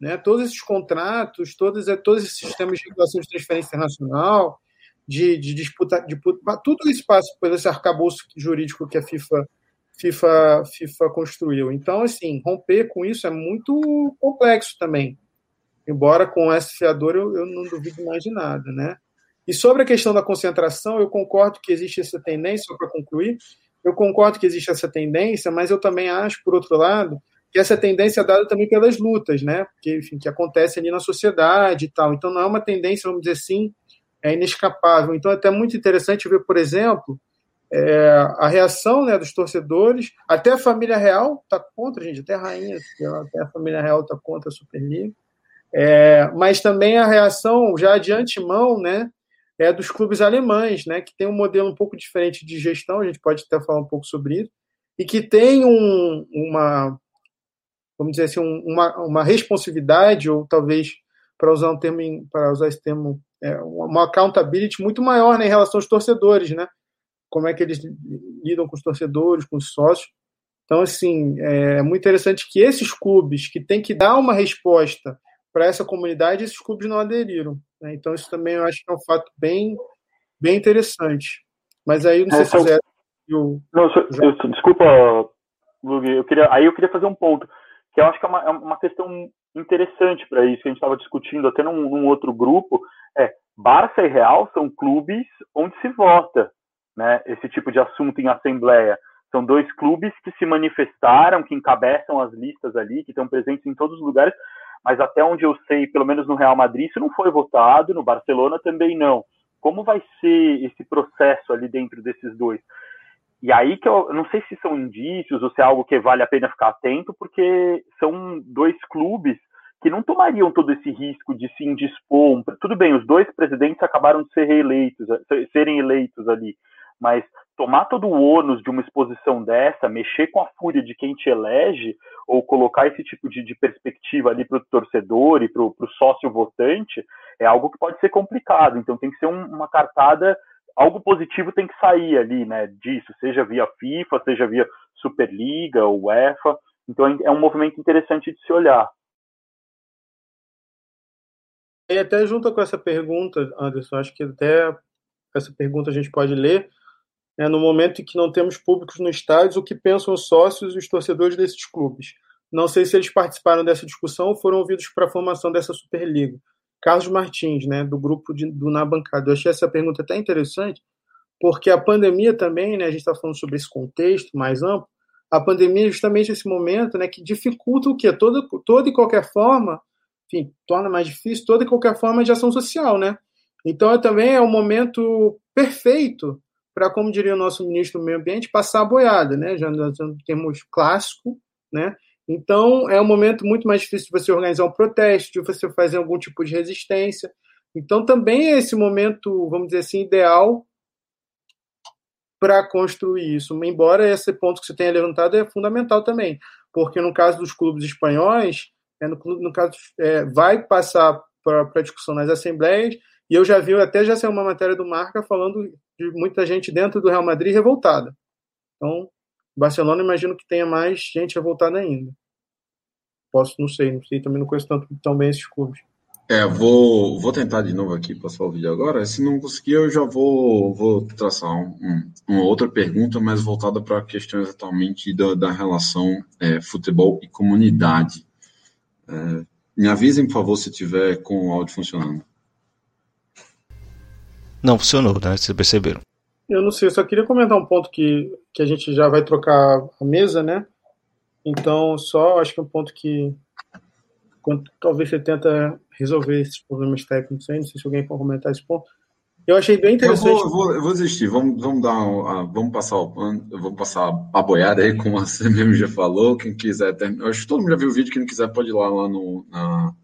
Né? Todos esses contratos, todos, todos esses sistemas de regulação de transferência internacional, de, de disputa, de, tudo isso passa por esse arcabouço jurídico que a FIFA, FIFA, FIFA construiu. Então, assim, romper com isso é muito complexo também. Embora com esse fiador eu, eu não duvido mais de nada, né? E sobre a questão da concentração, eu concordo que existe essa tendência, só para concluir, eu concordo que existe essa tendência, mas eu também acho, por outro lado, que essa tendência é dada também pelas lutas, né? Que, enfim, que acontece ali na sociedade e tal. Então não é uma tendência, vamos dizer assim, é inescapável. Então é até muito interessante ver, por exemplo, é, a reação né, dos torcedores, até a família real está contra, gente, até a rainha, até a família real está contra a Superliga, é, mas também a reação já de antemão, né, é dos clubes alemães, né, que tem um modelo um pouco diferente de gestão, a gente pode até falar um pouco sobre isso, e que tem um, uma, vamos dizer assim, uma, uma responsividade, ou talvez, para usar um termo, para usar esse termo, é, uma accountability muito maior né, em relação aos torcedores, né? Como é que eles lidam com os torcedores, com os sócios. Então, assim, é muito interessante que esses clubes que têm que dar uma resposta para essa comunidade, esses clubes não aderiram. Né? Então, isso também eu acho que é um fato bem, bem interessante. Mas aí, não sei é, se quiser... Eu... Não, eu, eu, desculpa, Lug, eu queria, aí eu queria fazer um ponto, que eu acho que é uma, é uma questão interessante para isso, que a gente estava discutindo até num, num outro grupo, é, Barça e Real são clubes onde se vota, né, esse tipo de assunto em assembleia. São dois clubes que se manifestaram, que encabeçam as listas ali, que estão presentes em todos os lugares, mas até onde eu sei, pelo menos no Real Madrid, isso não foi votado, no Barcelona também não. Como vai ser esse processo ali dentro desses dois? E aí que eu não sei se são indícios ou se é algo que vale a pena ficar atento, porque são dois clubes que não tomariam todo esse risco de se indispor. Tudo bem, os dois presidentes acabaram de ser reeleitos, serem eleitos ali, mas tomar todo o ônus de uma exposição dessa, mexer com a fúria de quem te elege, ou colocar esse tipo de, de perspectiva ali para o torcedor e para o sócio votante, é algo que pode ser complicado. Então tem que ser um, uma cartada, algo positivo tem que sair ali, né, disso, seja via FIFA, seja via Superliga, UEFA. Então é, é um movimento interessante de se olhar. E até junto com essa pergunta, Anderson, acho que até essa pergunta a gente pode ler né, no momento em que não temos públicos no estádio, o que pensam os sócios e os torcedores desses clubes. Não sei se eles participaram dessa discussão ou foram ouvidos para a formação dessa Superliga. Carlos Martins, né, do grupo de, do Na Bancada. Eu achei essa pergunta até interessante, porque a pandemia também, né, a gente está falando sobre esse contexto mais amplo, a pandemia é justamente esse momento né, que dificulta o quê? Toda, toda e qualquer forma, enfim, torna mais difícil toda e qualquer forma de ação social, né? Então, também é um momento perfeito para, como diria o nosso ministro do Meio Ambiente, passar a boiada, né? Já nós temos clássico, né? Então, é um momento muito mais difícil de você organizar um protesto, de você fazer algum tipo de resistência. Então, também é esse momento, vamos dizer assim, ideal para construir isso. Embora esse ponto que você tenha levantado é fundamental também, porque no caso dos clubes espanhóis, é, no, no, caso é, vai passar para a discussão nas assembleias e eu já vi, até já saiu uma matéria do Marca falando de muita gente dentro do Real Madrid revoltada. Então, Barcelona imagino que tenha mais gente revoltada ainda. Posso, não sei, não sei, também não conheço tanto, tão bem esses clubes. É, vou, vou tentar de novo aqui passar o vídeo agora. Se não conseguir, eu já vou, vou traçar um, um, uma outra pergunta, mais voltada para a questão da, da relação é, futebol e comunidade. É, me avisem, por favor, se tiver com o áudio funcionando. Não funcionou, né? Vocês perceberam. Eu não sei, eu só queria comentar um ponto que, que a gente já vai trocar a mesa, né? Então, só acho que é um ponto que quando, talvez você tenta resolver esses problemas técnicos aí, não sei se alguém pode comentar esse ponto. Eu achei bem interessante. Eu vou, eu vou, eu vou desistir, vamos, vamos dar vamos passar o vamos passar a boiada aí, como você mesmo já falou. Quem quiser, eu acho que todo mundo já viu o vídeo, quem quiser pode ir lá, lá no, na,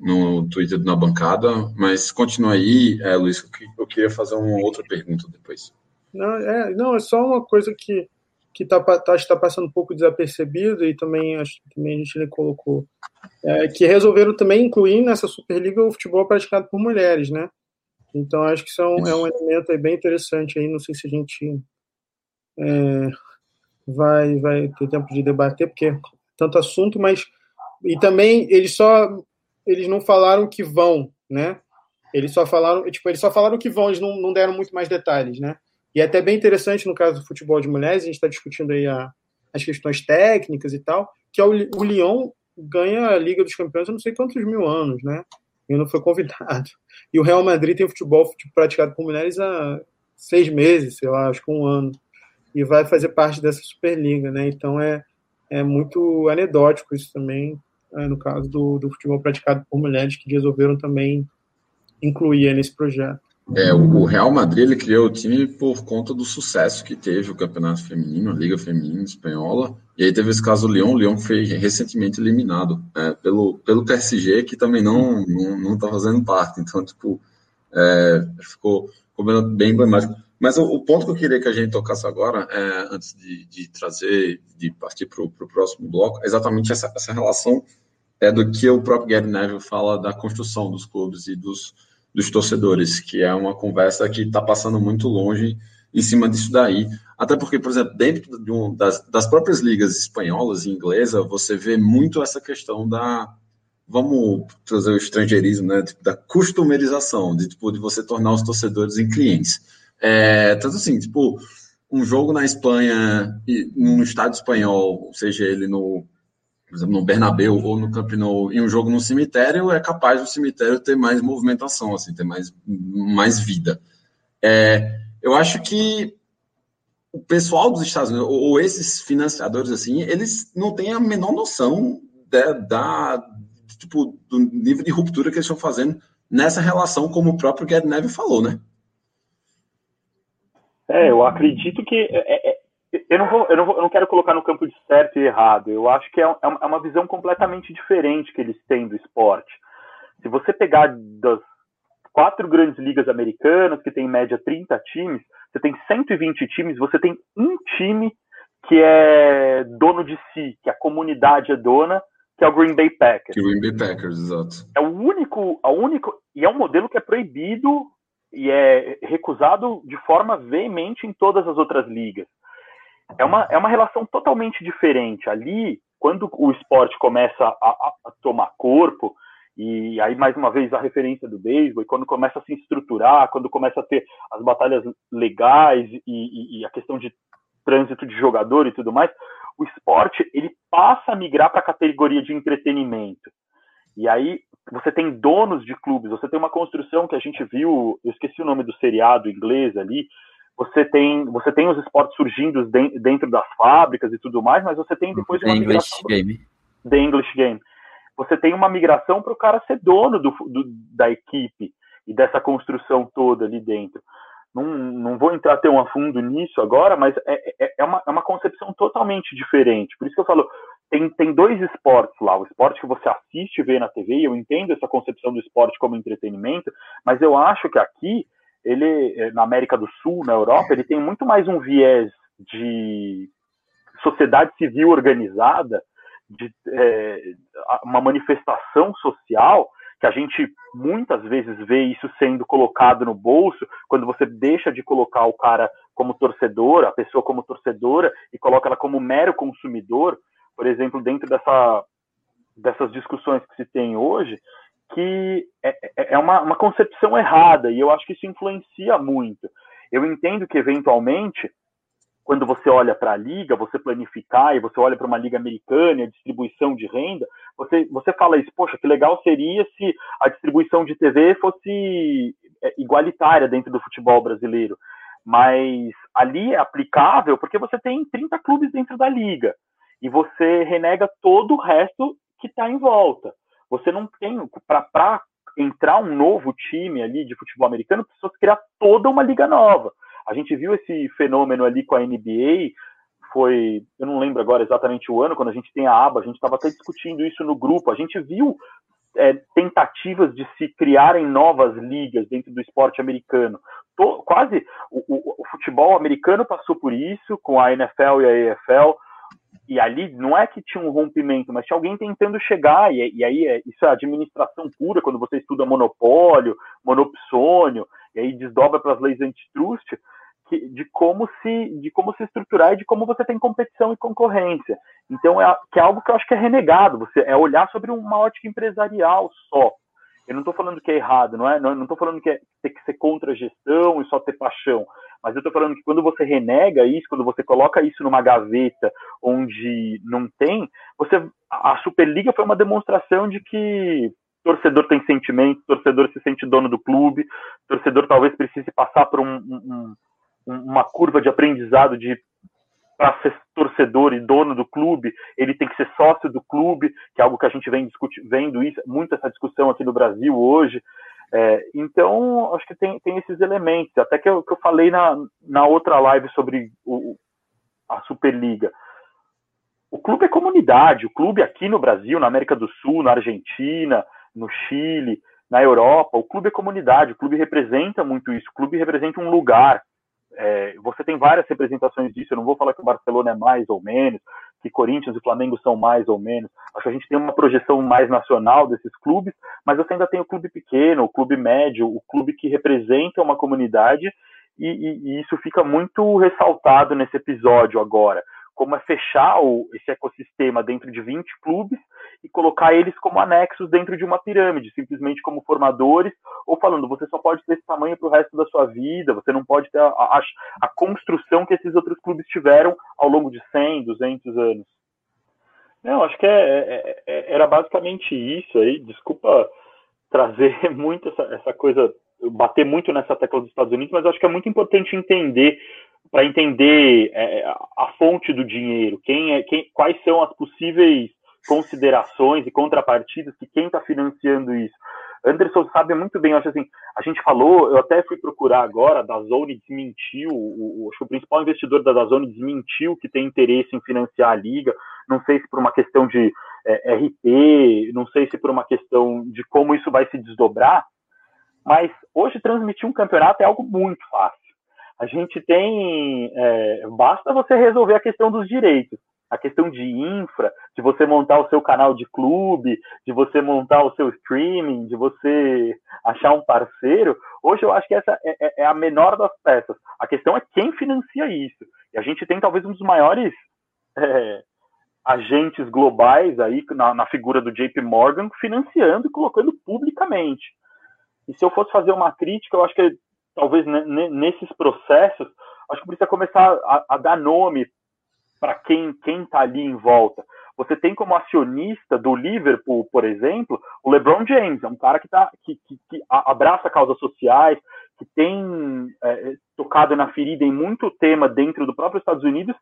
no Twitter na bancada, mas continua aí, é, Luiz, eu queria fazer uma outra pergunta depois. Não, é, não, é só uma coisa que que está tá, tá passando um pouco desapercebido e também acho que também a gente colocou é, que resolveram também incluir nessa Superliga o futebol praticado por mulheres, né? Então acho que isso é um, é um elemento bem interessante aí. Não sei se a gente é, vai vai ter tempo de debater porque é tanto assunto, mas e também eles só eles não falaram que vão, né? Eles só falaram, tipo, eles só falaram que vão, eles não, não deram muito mais detalhes, né? E é até bem interessante no caso do futebol de mulheres, a gente está discutindo aí a, as questões técnicas e tal, que é o, o Lyon ganha a Liga dos Campeões há não sei quantos mil anos, né? E não foi convidado. E o Real Madrid tem futebol tipo, praticado por mulheres há seis meses, sei lá, acho que um ano. E vai fazer parte dessa Superliga, né? Então é, é muito anedótico isso também é, no caso do, do futebol praticado por mulheres, que resolveram também incluir nesse projeto. É, o Real Madrid ele criou o time por conta do sucesso que teve o campeonato feminino, a Liga Feminina Espanhola, e aí teve esse caso do Lyon, o Lyon foi recentemente eliminado é, pelo, pelo PSG, que também não, não, não tá fazendo parte, então, tipo, é, ficou, bem emblemático. Mas o, o, ponto que eu queria que a gente tocasse agora, é, antes de, de trazer, de partir para o próximo bloco, é exatamente essa, essa relação é do que o próprio Gary Neville fala da construção dos clubes e dos, dos torcedores, que é uma conversa que está passando muito longe em cima disso daí. Até porque, por exemplo, dentro de um, das, das próprias ligas espanholas e inglesa, você vê muito essa questão da, vamos trazer o estrangeirismo, né, tipo, da customerização, de, tipo, de você tornar os torcedores em clientes. É, tanto assim, tipo, um jogo na Espanha, num estádio espanhol, seja ele no, por exemplo, no Bernabéu ou no Camp Nou, e um jogo no cemitério, é capaz do cemitério ter mais movimentação, assim, ter mais, mais vida. É, eu acho que o pessoal dos Estados Unidos, ou, ou esses financiadores, assim, eles não têm a menor noção da, da tipo, do nível de ruptura que eles estão fazendo nessa relação, como o próprio Gerd Neve falou, né? É, eu acredito que é, é, eu, não vou, eu, não vou, eu não quero colocar no campo de certo e errado. Eu acho que é, é, é uma visão completamente diferente que eles têm do esporte. Se você pegar das quatro grandes ligas americanas, que tem em média 30 times, você tem 120 times, você tem um time que é dono de si, que a comunidade é dona, que é o Green Bay Packers. Green Bay Packers, exato. É o único, a único, e é um modelo que é proibido e é recusado de forma veemente em todas as outras ligas. É uma, é uma relação totalmente diferente. Ali, quando o esporte começa a, a, tomar corpo, e aí, mais uma vez, a referência do beisebol, e quando começa a se estruturar, quando começa a ter as batalhas legais e, e, e a questão de trânsito de jogador e tudo mais, o esporte ele passa a migrar para a categoria de entretenimento. E aí você tem donos de clubes, você tem uma construção que a gente viu, eu esqueci o nome do seriado inglês ali, você tem, você tem os esportes surgindo dentro das fábricas e tudo mais, mas você tem depois uma English Game. The English Game. Você tem uma migração para o cara ser dono do, do, da equipe e dessa construção toda ali dentro. Não, não vou entrar tão a fundo nisso agora, mas é, é, é, uma, é uma concepção totalmente diferente. Por isso que eu falo, tem, tem dois esportes lá. O esporte que você assiste e vê na TV, e eu entendo essa concepção do esporte como entretenimento, mas eu acho que aqui, ele, eh, na América do Sul, na Europa, ele tem muito mais um viés de sociedade civil organizada, de é, uma manifestação social, que a gente muitas vezes vê isso sendo colocado no bolso, quando você deixa de colocar o cara como torcedor, a pessoa como torcedora, e coloca ela como mero consumidor, por exemplo, dentro dessa, dessas discussões que se tem hoje, que é, é, é uma, uma concepção errada, e eu acho que isso influencia muito. Eu entendo que, eventualmente, quando você olha para a liga, você planificar e você olha para uma liga americana, a distribuição de renda, você, você fala isso, poxa, que legal seria se a distribuição de TV fosse é, igualitária dentro do futebol brasileiro. Mas ali é aplicável porque você tem 30 clubes dentro da liga e você renega todo o resto que está em volta. Você não tem para entrar um novo time ali de futebol americano, precisa criar toda uma liga nova. A gente viu esse fenômeno ali com a NBA, foi, eu não lembro agora exatamente o ano, quando a gente tem a aba, a gente estava até discutindo isso no grupo, a gente viu é, tentativas de se criarem novas ligas dentro do esporte americano. Tô, quase o, o, o, futebol americano passou por isso com a NFL e a EFL e ali não é que tinha um rompimento, mas tinha alguém tentando chegar, e, e aí é, isso é administração pura, quando você estuda monopólio, monopsônio, e aí desdobra para as leis antitrust, que, de como se de como se estruturar e de como você tem competição e concorrência. Então é que é algo que eu acho que é renegado, você é olhar sobre uma ótica empresarial só. Eu não estou falando que é errado, não é? Não estou falando que é, tem que ser contra a gestão e só ter paixão. Mas eu estou falando que quando você renega isso, quando você coloca isso numa gaveta onde não tem, você a Superliga foi uma demonstração de que torcedor tem sentimento, torcedor se sente dono do clube, torcedor talvez precise passar por um, um, uma curva de aprendizado de para ser torcedor e dono do clube, ele tem que ser sócio do clube, que é algo que a gente vem vendo isso, muito essa discussão aqui no Brasil hoje. É, então, acho que tem, tem esses elementos. Até que eu, que eu falei na, na outra live sobre o, a Superliga. O clube é comunidade. O clube aqui no Brasil, na América do Sul, na Argentina, no Chile, na Europa, o clube é comunidade. O clube representa muito isso. O clube representa um lugar. É, você tem várias representações disso. Eu não vou falar que o Barcelona é mais ou menos, que Corinthians e Flamengo são mais ou menos. Acho que a gente tem uma projeção mais nacional desses clubes, mas você ainda tem o clube pequeno, o clube médio, o clube que representa uma comunidade, e, e, e isso fica muito ressaltado nesse episódio agora. Como é fechar o, esse ecossistema dentro de 20 clubes e colocar eles como anexos dentro de uma pirâmide, simplesmente como formadores, ou falando, você só pode ter esse tamanho para o resto da sua vida, você não pode ter a, a, a, construção que esses outros clubes tiveram ao longo de 100, 200 anos. Não, acho que é, é, é, era basicamente isso aí. Desculpa trazer muito essa, essa coisa, bater muito nessa tecla dos Estados Unidos, mas acho que é muito importante entender para entender é, a fonte do dinheiro, quem é, quem, quais são as possíveis considerações e contrapartidas que quem está financiando isso. Anderson sabe muito bem, eu acho assim, a gente falou, eu até fui procurar agora, a Dazone desmentiu, o, acho que o principal investidor da Dazone desmentiu que tem interesse em financiar a liga, não sei se por uma questão de é, RP, não sei se por uma questão de como isso vai se desdobrar, mas hoje transmitir um campeonato é algo muito fácil. A gente tem. É, basta você resolver a questão dos direitos. A questão de infra, de você montar o seu canal de clube, de você montar o seu streaming, de você achar um parceiro. Hoje eu acho que essa é, é, é a menor das peças. A questão é quem financia isso. E a gente tem talvez um dos maiores é, agentes globais aí na, na, figura do JP Morgan financiando e colocando publicamente. E se eu fosse fazer uma crítica, eu acho que talvez nesses processos, acho que precisa começar a, a dar nome para quem quem está ali em volta. Você tem como acionista do Liverpool, por exemplo, o LeBron James, é um cara que, tá, que, que, que abraça causas sociais, que tem é, tocado na ferida em muito tema dentro do próprio Estados Unidos.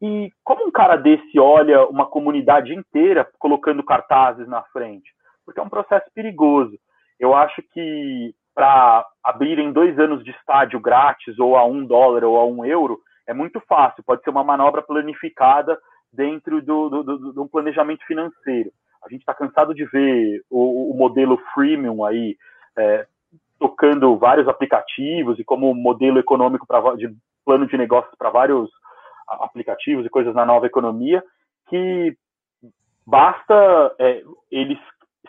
E como um cara desse olha uma comunidade inteira colocando cartazes na frente? Porque é um processo perigoso. Eu acho que para abrirem dois anos de estádio grátis, ou a um dólar ou a um euro, é muito fácil. Pode ser uma manobra planificada dentro do, do, do, do planejamento financeiro. A gente está cansado de ver o, o modelo freemium aí é, tocando vários aplicativos e como modelo econômico pra, de plano de negócios para vários aplicativos e coisas na nova economia, que basta é, eles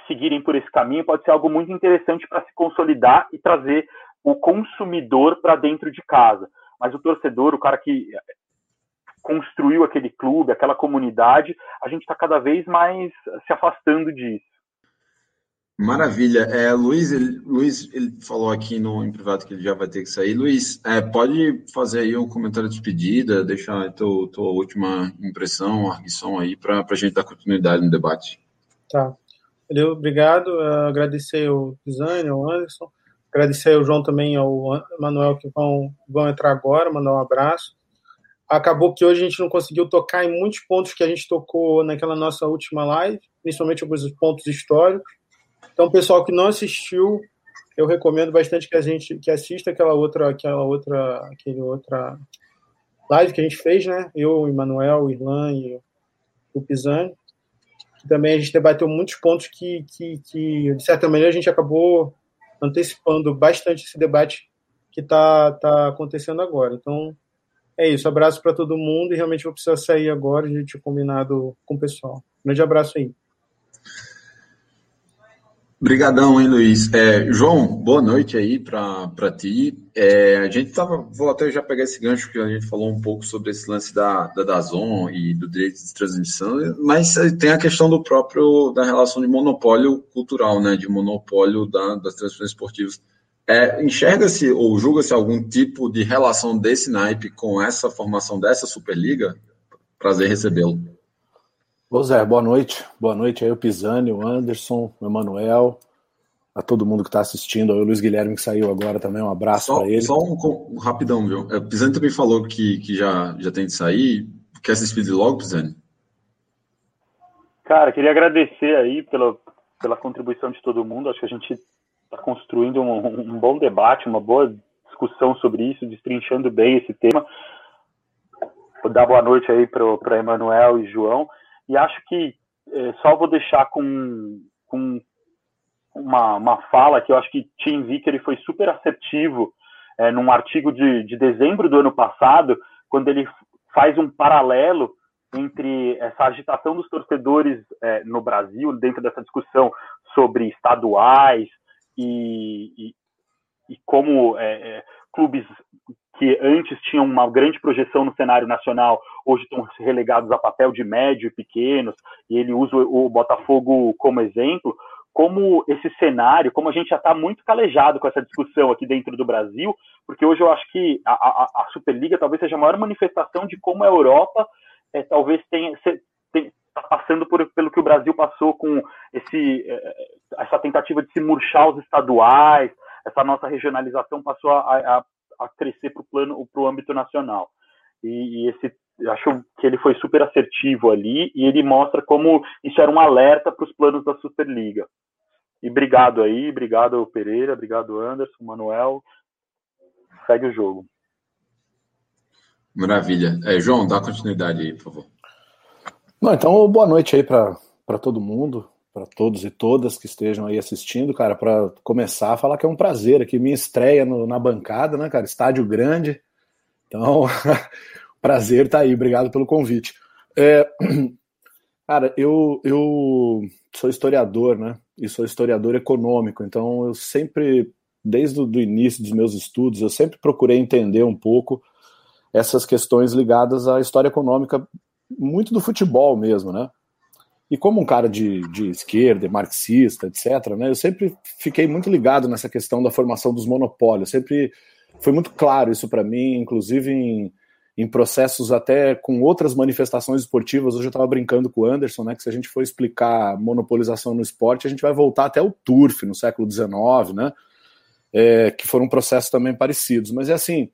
seguirem por esse caminho, pode ser algo muito interessante para se consolidar e trazer o consumidor para dentro de casa. Mas o torcedor, o cara que construiu aquele clube, aquela comunidade, a gente está cada vez mais se afastando disso. Maravilha. É, Luiz, ele, Luiz, ele falou aqui no em privado que ele já vai ter que sair. Luiz, é, pode fazer aí um comentário de despedida, deixar a tua, tua última impressão, arguição aí, para a gente dar continuidade no debate. Tá. Valeu, obrigado. Uh, agradecer ao Pisani, ao Anderson, agradecer ao João também, ao Manuel, que vão, vão entrar agora, mandar um abraço. Acabou que hoje a gente não conseguiu tocar em muitos pontos que a gente tocou naquela nossa última live, principalmente alguns pontos históricos. Então, pessoal que não assistiu, eu recomendo bastante que a gente que assista aquela outra, aquela outra, aquele outra live que a gente fez, né? Eu, o Emanuel, o Irlan e o Pisani também a gente debateu muitos pontos que, que, que, de certa maneira, a gente acabou antecipando bastante esse debate que está tá acontecendo agora. Então, é isso. Abraço para todo mundo e realmente vou precisar sair agora. A gente tinha combinado com o pessoal. Grande abraço aí. Obrigadão, hein, Luiz. É, João, boa noite aí para ti. É, a gente tava, vou até já pegar esse gancho que a gente falou um pouco sobre esse lance da, da Dazon e do direito de transmissão, mas tem a questão do próprio da relação de monopólio cultural, né, de monopólio da, das transmissões esportivas. É, Enxerga-se ou julga-se algum tipo de relação desse naipe com essa formação dessa Superliga? Prazer recebê-lo. Ô Zé, boa noite. Boa noite aí o Pisani, o Anderson, o Emanuel, a todo mundo que está assistindo, aí o Luiz Guilherme que saiu agora também, um abraço para ele. Só um, um, rapidão, viu? É, o Pisani também falou que, que já, já tem de sair. Quer se despedir logo, Pisani? Cara, queria agradecer aí pela, pela contribuição de todo mundo. Acho que a gente está construindo um, um bom debate, uma boa discussão sobre isso, destrinchando bem esse tema. Vou dar boa noite aí para Emanuel e João. E acho que é, só vou deixar com, com uma, uma fala que eu acho que Tim Vicker foi super assertivo é, num artigo de, de dezembro do ano passado, quando ele faz um paralelo entre essa agitação dos torcedores é, no Brasil, dentro dessa discussão sobre estaduais e, e, e como é, é clubes que antes tinham uma grande projeção no cenário nacional, hoje estão relegados a papel de médio e pequenos, e ele usa o Botafogo como exemplo, como esse cenário, como a gente já está muito calejado com essa discussão aqui dentro do Brasil, porque hoje eu acho que a, a, a Superliga talvez seja a maior manifestação de como a Europa é, talvez tenha, está passando por, pelo que o Brasil passou com esse, é, essa tentativa de se murchar os estaduais, essa nossa regionalização passou a, a, a crescer para o plano, para o âmbito nacional. E, e, esse, acho que ele foi super assertivo ali e ele mostra como isso era um alerta para os planos da Superliga. E obrigado aí, obrigado Pereira, obrigado Anderson, Manuel. Segue o jogo. Maravilha. É, João, dá continuidade aí, por favor. Não, então, boa noite aí para todo mundo para todos e todas que estejam aí assistindo, cara, para começar a falar que é um prazer aqui, minha estreia no, na bancada, né, cara, estádio grande, então, prazer tá aí, obrigado pelo convite. É, cara, eu, eu sou historiador, né, e sou historiador econômico, então eu sempre, desde o início dos meus estudos, eu sempre procurei entender um pouco essas questões ligadas à história econômica, muito do futebol mesmo, né, e como um cara de, de esquerda, marxista, etc., né, eu sempre fiquei muito ligado nessa questão da formação dos monopólios. Sempre foi muito claro isso para mim, inclusive em, em processos até com outras manifestações esportivas. Hoje eu estava brincando com o Anderson, né, que se a gente for explicar monopolização no esporte, a gente vai voltar até o turf no século XIX, né, é, que foram processos também parecidos. Mas é assim,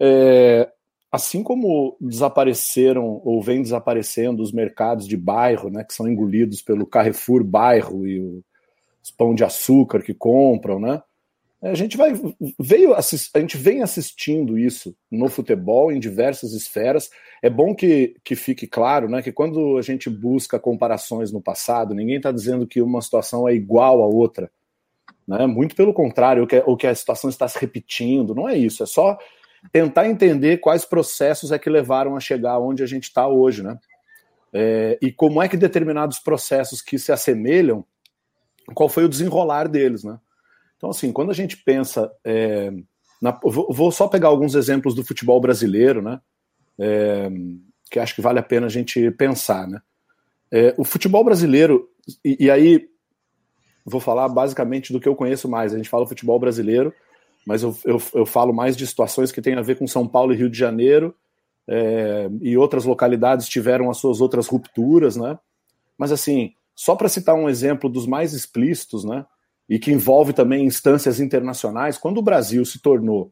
é, assim como desapareceram ou vem desaparecendo os mercados de bairro, né, que são engolidos pelo Carrefour bairro e os pão de açúcar que compram, né? A gente vai veio a gente vem assistindo isso no futebol em diversas esferas. É bom que, que fique claro, né, que quando a gente busca comparações no passado, ninguém está dizendo que uma situação é igual à outra, né? Muito pelo contrário, ou que, ou que a situação está se repetindo. Não é isso. É só tentar entender quais processos é que levaram a chegar onde a gente está hoje, né? É, e como é que determinados processos que se assemelham, qual foi o desenrolar deles, né? Então, assim, quando a gente pensa. É, na, vou só pegar alguns exemplos do futebol brasileiro, né? É, que acho que vale a pena a gente pensar, né? É, o futebol brasileiro, e, e aí vou falar basicamente do que eu conheço mais. A gente fala futebol brasileiro, mas eu, eu, eu, falo mais de situações que têm a ver com São Paulo e Rio de Janeiro, é, e outras localidades tiveram as suas outras rupturas, né? Mas assim, só para citar um exemplo dos mais explícitos, né? E que envolve também instâncias internacionais, quando o Brasil se tornou,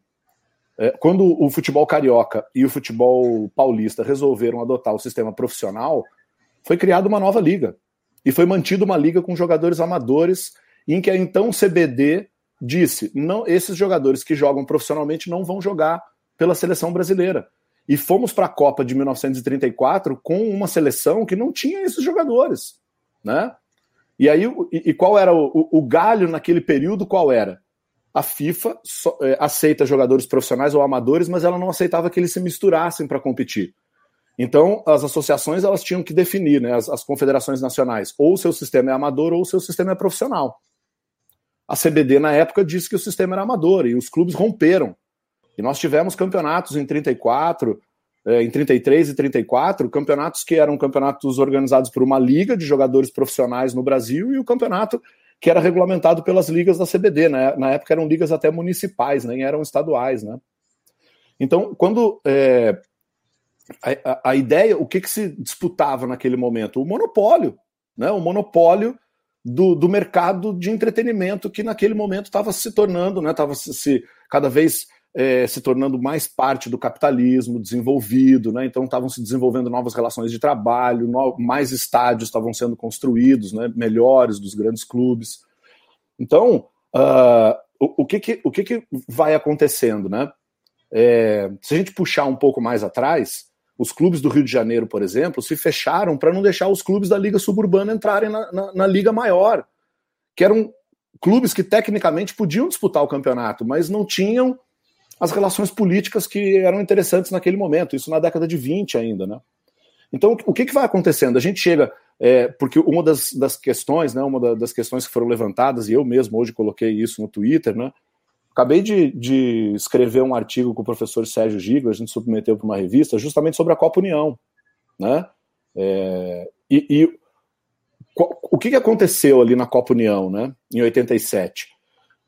é, quando o futebol carioca e o futebol paulista resolveram adotar o sistema profissional, foi criada uma nova liga e foi mantida uma liga com jogadores amadores, em que a então CBD disse: não, esses jogadores que jogam profissionalmente não vão jogar pela seleção brasileira. E fomos para a Copa de 1934 com uma seleção que não tinha esses jogadores, né? E aí, e, e qual era o, o, o, galho naquele período? Qual era? A FIFA é, aceita jogadores profissionais ou amadores, mas ela não aceitava que eles se misturassem para competir. Então, as associações elas tinham que definir, né, as, as confederações nacionais, ou o seu sistema é amador ou o seu sistema é profissional a CBD na época disse que o sistema era amador e os clubes romperam. E nós tivemos campeonatos em 34, é, em 33 e 34, campeonatos que eram campeonatos organizados por uma liga de jogadores profissionais no Brasil e o campeonato que era regulamentado pelas ligas da CBD. Né? Na época eram ligas até municipais, nem eram estaduais. Né? Então, quando é, a, a, ideia, o que, que se disputava naquele momento? O monopólio. Né? O monopólio do, do mercado de entretenimento que naquele momento estava se tornando, né, estava se, se, cada vez é, se tornando mais parte do capitalismo desenvolvido, né, então estavam se desenvolvendo novas relações de trabalho, no, mais estádios estavam sendo construídos, né, melhores dos grandes clubes. Então, uh, o, o, que, que, o que, que vai acontecendo, né? É, se a gente puxar um pouco mais atrás, os clubes do Rio de Janeiro, por exemplo, se fecharam para não deixar os clubes da Liga Suburbana entrarem na, na, na, Liga Maior, que eram clubes que tecnicamente podiam disputar o campeonato, mas não tinham as relações políticas que eram interessantes naquele momento, isso na década de 20 ainda, né? Então, o que, que vai acontecendo? A gente chega, é, porque uma das, das questões, né, uma das questões que foram levantadas, e eu mesmo hoje coloquei isso no Twitter, né, acabei de, de, escrever um artigo com o professor Sérgio Gigo, a gente submeteu para uma revista, justamente sobre a Copa União. Né? É, e, e o que, que aconteceu ali na Copa União, né, em 87?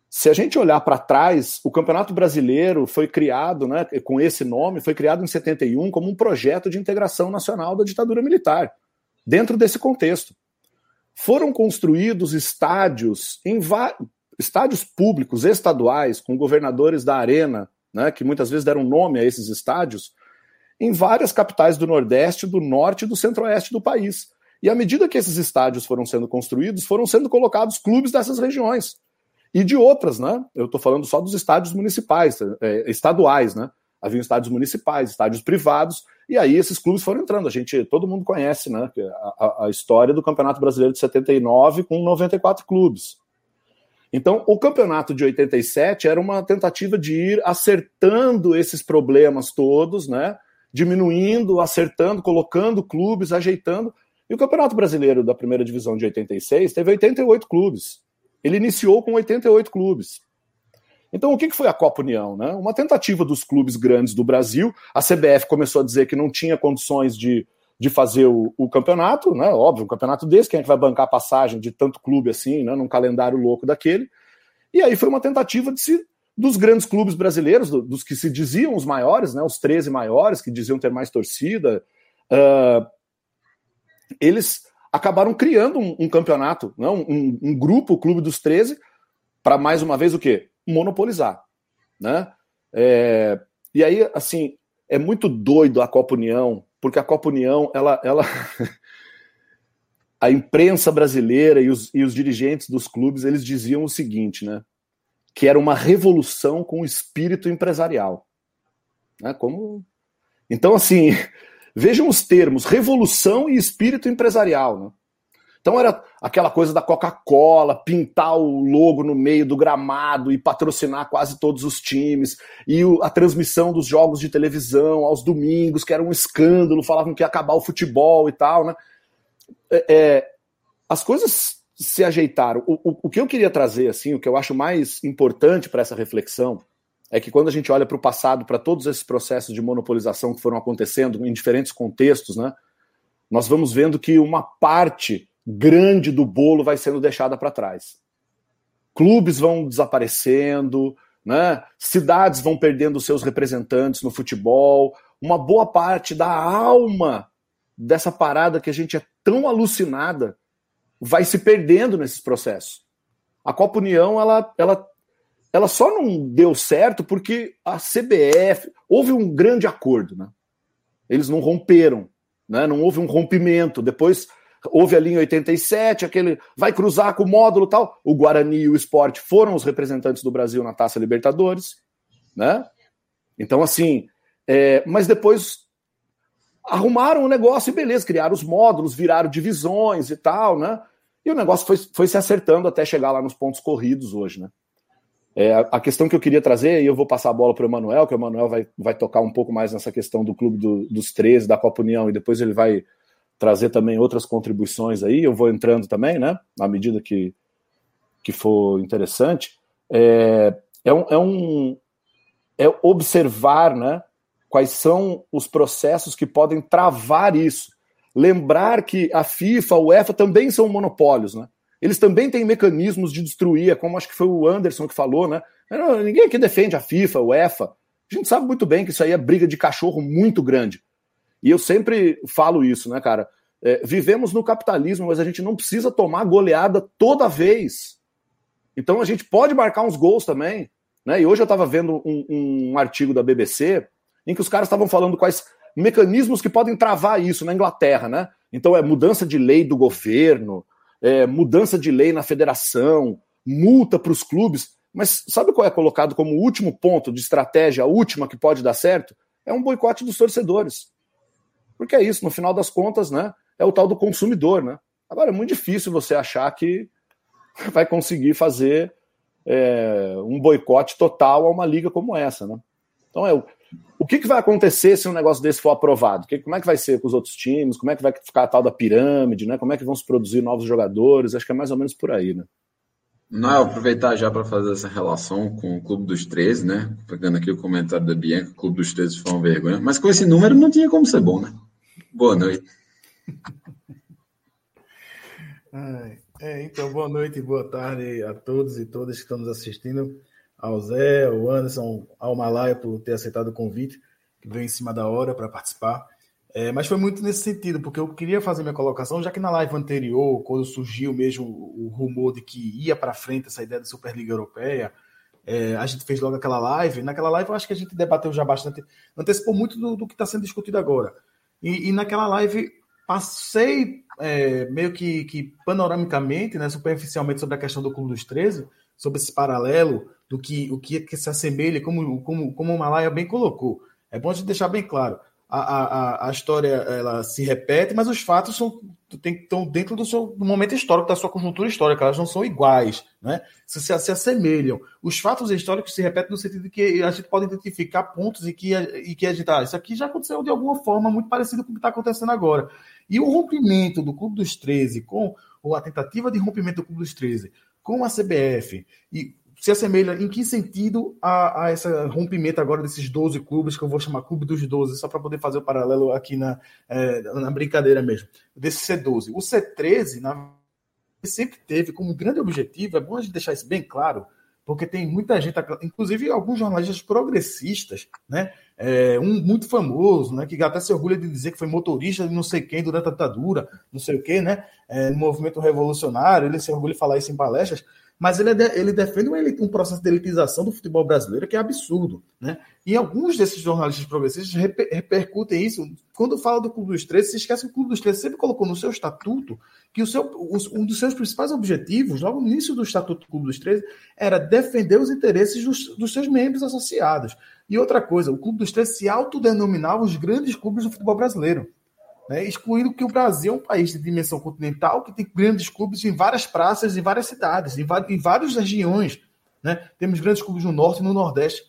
Se a gente olhar para trás, o Campeonato Brasileiro foi criado, né, com esse nome, foi criado em 71 como um projeto de integração nacional da ditadura militar. Dentro desse contexto, foram construídos estádios em estádios públicos estaduais com governadores da arena, né, que muitas vezes deram nome a esses estádios, em várias capitais do Nordeste, do Norte e do Centro-Oeste do país. E à medida que esses estádios foram sendo construídos, foram sendo colocados clubes dessas regiões. E de outras, né? Eu estou falando só dos estádios municipais, é, estaduais, né? Havia estádios municipais, estádios privados, e aí esses clubes foram entrando. A gente, todo mundo conhece, né? A, a história do Campeonato Brasileiro de 79 com 94 clubes. Então, o campeonato de 87 era uma tentativa de ir acertando esses problemas todos, né? Diminuindo, acertando, colocando clubes, ajeitando, e o Campeonato Brasileiro da primeira divisão de 86 teve 88 clubes. Ele iniciou com 88 clubes. Então, o que foi a Copa União? Né? Uma tentativa dos clubes grandes do Brasil. A CBF começou a dizer que não tinha condições de, de fazer o, o campeonato, né? Óbvio, um campeonato desse, quem é que vai bancar a passagem de tanto clube assim, né? num calendário louco daquele. E aí foi uma tentativa de se, dos grandes clubes brasileiros, dos que se diziam os maiores, né? os 13 maiores, que diziam ter mais torcida, uh, eles acabaram criando um, um campeonato, né, um, um, grupo, o Clube dos 13, para mais uma vez o quê? Monopolizar. Né? É, e aí, assim, é muito doido a Copa União, porque a Copa União, ela. ela a imprensa brasileira e os, e os dirigentes dos clubes, eles diziam o seguinte, né? Que era uma revolução com o espírito empresarial. Né? Como... Então, assim, Vejam os termos: revolução e espírito empresarial. Né? Então era aquela coisa da Coca-Cola, pintar o logo no meio do gramado e patrocinar quase todos os times, e a transmissão dos jogos de televisão aos domingos, que era um escândalo, falavam que ia acabar o futebol e tal, né? É, é as coisas se ajeitaram. O, o, o que eu queria trazer, assim, o que eu acho mais importante para essa reflexão, é que quando a gente olha para o passado, para todos esses processos de monopolização que foram acontecendo em diferentes contextos, né, nós vamos vendo que uma parte grande do bolo vai sendo deixada para trás. Clubes vão desaparecendo, né, cidades vão perdendo seus representantes no futebol, uma boa parte da alma dessa parada que a gente é tão alucinada vai se perdendo nesses processos. A Copa União ela, ela ela só não deu certo porque a CBF houve um grande acordo, né? Eles não romperam, né? Não houve um rompimento. Depois houve ali em 87 aquele vai cruzar com o módulo tal. O Guarani e o Esporte foram os representantes do Brasil na Taça Libertadores, né? Então assim, é, mas depois arrumaram o negócio e beleza, criaram os módulos, viraram divisões e tal, né? E o negócio foi, foi se acertando até chegar lá nos pontos corridos hoje, né? É, a questão que eu queria trazer, e eu vou passar a bola para o Emanuel, que o Emanuel vai, vai tocar um pouco mais nessa questão do Clube do, dos 13, da Copa União, e depois ele vai trazer também outras contribuições aí, eu vou entrando também, né, na medida que, que for interessante. É, é, um, é, um, é observar né, quais são os processos que podem travar isso. Lembrar que a FIFA, a UEFA também são monopólios, né? Eles também têm mecanismos de destruir, é como acho que foi o Anderson que falou, né? Ninguém aqui defende a FIFA, o UEFA. A gente sabe muito bem que isso aí é briga de cachorro muito grande. E eu sempre falo isso, né, cara? É, vivemos no capitalismo, mas a gente não precisa tomar goleada toda vez. Então a gente pode marcar uns gols também. Né? E hoje eu estava vendo um, um, artigo da BBC em que os caras estavam falando quais mecanismos que podem travar isso na Inglaterra, né? Então é mudança de lei do governo, é, mudança de lei na federação, multa para os clubes. Mas sabe qual é colocado como último ponto de estratégia, a última que pode dar certo? É um boicote dos torcedores. Porque é isso, no final das contas, né? É o tal do consumidor, né? Agora é muito difícil você achar que vai conseguir fazer é, um boicote total a uma liga como essa, né? Então é o que, que vai acontecer se um negócio desse for aprovado? Que, como é que vai ser com os outros times? Como é que vai ficar a tal da pirâmide? Né? Como é que vão se produzir novos jogadores? Acho que é mais ou menos por aí, né? Não, aproveitar já para fazer essa relação com o Clube dos 13, né? Pegando aqui o comentário da Bianca, o Clube dos 13 foi uma vergonha. Mas com esse número não tinha como ser bom, né? Boa noite. É, então, boa noite e boa tarde a todos e todas que estão nos assistindo. Ao Zé, ao Anderson, ao Malaya por ter aceitado o convite, que veio em cima da hora para participar. É, mas foi muito nesse sentido, porque eu queria fazer minha colocação, já que na live anterior, quando surgiu mesmo o rumor de que ia para frente essa ideia da Superliga Europeia, é, a gente fez logo aquela live. Naquela live eu acho que a gente debateu já bastante, antecipou muito do, do que está sendo discutido agora. E, e, naquela live passei é, meio que, que panoramicamente, né, superficialmente sobre a questão do Clube dos 13, sobre esse paralelo do que o que, que se assemelha, como, como, como o Malaya bem colocou. É bom a gente deixar bem claro a, a, a história ela se repete, mas os fatos são, tem, estão dentro do seu do momento histórico, da sua conjuntura histórica, elas não são iguais, né? Se, se, se, assemelham. Os fatos históricos se repetem no sentido de que a gente pode identificar pontos e que, e que a gente, ah, isso aqui já aconteceu de alguma forma muito parecido com o que está acontecendo agora. E o rompimento do Clube dos 13 com, ou a tentativa de rompimento do Clube dos 13 com a CBF e se assemelha em que sentido a, a esse rompimento agora desses 12 clubes, que eu vou chamar Clube dos 12, só para poder fazer o paralelo aqui na, é, na brincadeira mesmo, desse C12. O C13, na, sempre teve como grande objetivo, é bom a gente deixar isso bem claro, porque tem muita gente, inclusive alguns jornalistas progressistas, né? É, um muito famoso, né? Que até se orgulha de dizer que foi motorista de não sei quem durante a ditadura, não sei o quê, né? É, movimento revolucionário, ele se orgulha de falar isso em palestras mas ele, é ele defende um, um, processo de elitização do futebol brasileiro que é absurdo. Né? E alguns desses jornalistas progressistas reper, repercutem isso. Quando fala do Clube dos 13, se esquece que o Clube dos 13 sempre colocou no seu estatuto que o seu, um dos seus principais objetivos, logo no início do estatuto do Clube dos 13, era defender os interesses dos, dos seus membros associados. E outra coisa, o Clube dos 13 se autodenominava os grandes clubes do futebol brasileiro né, excluindo que o Brasil é um país de dimensão continental que tem grandes clubes em várias praças, em várias cidades, em, em várias regiões. Né? Temos grandes clubes no norte, no nordeste,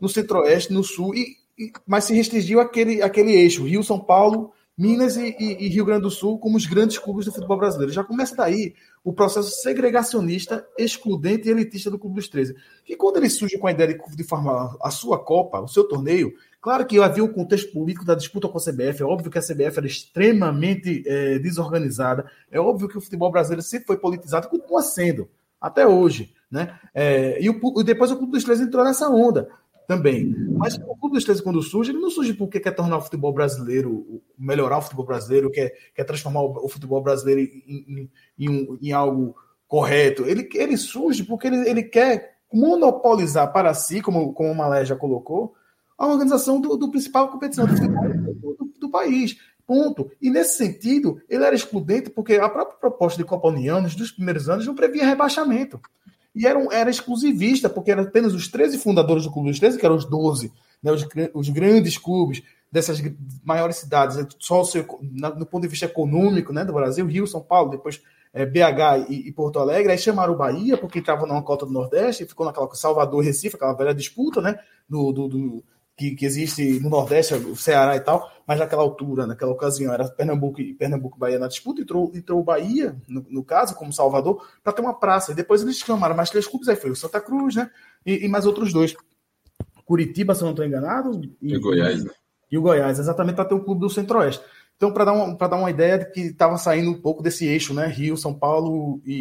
no centro-oeste, no sul, e, e, mas se restringiu aquele, aquele eixo, Rio, São Paulo, Minas e, e, Rio Grande do Sul como os grandes clubes do futebol brasileiro. Já começa daí o processo segregacionista, excludente e elitista do Clube dos 13. Que quando ele surge com a ideia de, de formar a sua Copa, o seu torneio, Claro que havia o contexto político da disputa com a CBF, é óbvio que a CBF era extremamente é, desorganizada, é óbvio que o futebol brasileiro sempre foi politizado, continua sendo, até hoje. Né? É, e o, depois o Clube dos 13 entrou nessa onda também. Mas o Clube dos 13, quando surge, ele não surge porque quer tornar o futebol brasileiro, melhorar o futebol brasileiro, quer, quer transformar o, o futebol brasileiro em, em, em, em, algo correto. Ele, ele surge porque ele, ele quer monopolizar para si, como, como o Malé já colocou, a organização do, do principal competição do, do, do, país. Ponto. E nesse sentido, ele era excludente porque a própria proposta de Copa União, nos dos primeiros anos, não previa rebaixamento. E era, era exclusivista, porque eram apenas os 13 fundadores do Clube dos 13, que eram os 12, né, os, os grandes clubes dessas maiores cidades, né, só no ponto de vista econômico né, do Brasil, Rio, São Paulo, depois é, BH e, e, Porto Alegre, aí chamaram o Bahia, porque estava numa cota do Nordeste, e ficou naquela Salvador Recife, aquela velha disputa, né? Do, do, do, que, que, existe no Nordeste, o Ceará e tal, mas naquela altura, naquela ocasião, era Pernambuco e Pernambuco Bahia na disputa, entrou, entrou o Bahia, no, no caso, como Salvador, para ter uma praça. E depois eles chamaram mais três clubes, aí foi o Santa Cruz, né? E, e mais outros dois. Curitiba, se eu não estou enganado. E, e Goiás, né? E o Goiás, exatamente para ter um clube do Centro-Oeste. Então, para dar, um, dar uma ideia de que estava saindo um pouco desse eixo, né? Rio, São Paulo e,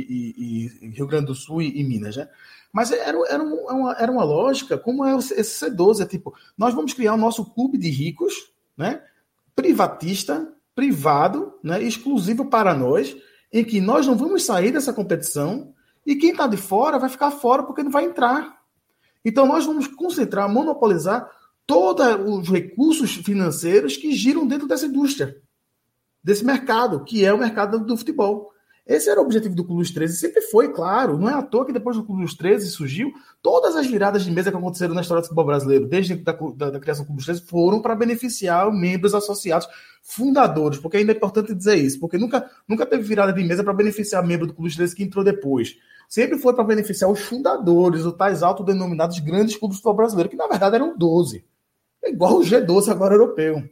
e, e Rio Grande do Sul e, Minas, né? Mas era, era, uma, era uma lógica, como é esse C12, é tipo, nós vamos criar o nosso clube de ricos, né? Privatista, privado, né? exclusivo para nós, em que nós não vamos sair dessa competição e quem está de fora vai ficar fora porque não vai entrar. Então nós vamos concentrar, monopolizar todos os recursos financeiros que giram dentro dessa indústria, desse mercado, que é o mercado do futebol. Esse era o objetivo do Clube dos 13, sempre foi, claro. Não é à toa que depois do Clube dos 13 surgiu, todas as viradas de mesa que aconteceram na história do futebol brasileiro, desde da, da, da criação do Clube dos 13, foram para beneficiar membros associados, fundadores, porque ainda é importante dizer isso, porque nunca, nunca teve virada de mesa para beneficiar membro do Clube dos 13 que entrou depois. Sempre foi para beneficiar os fundadores, os tais autodenominados grandes clubes do futebol brasileiro, que na verdade eram 12. É igual o G12 agora europeu.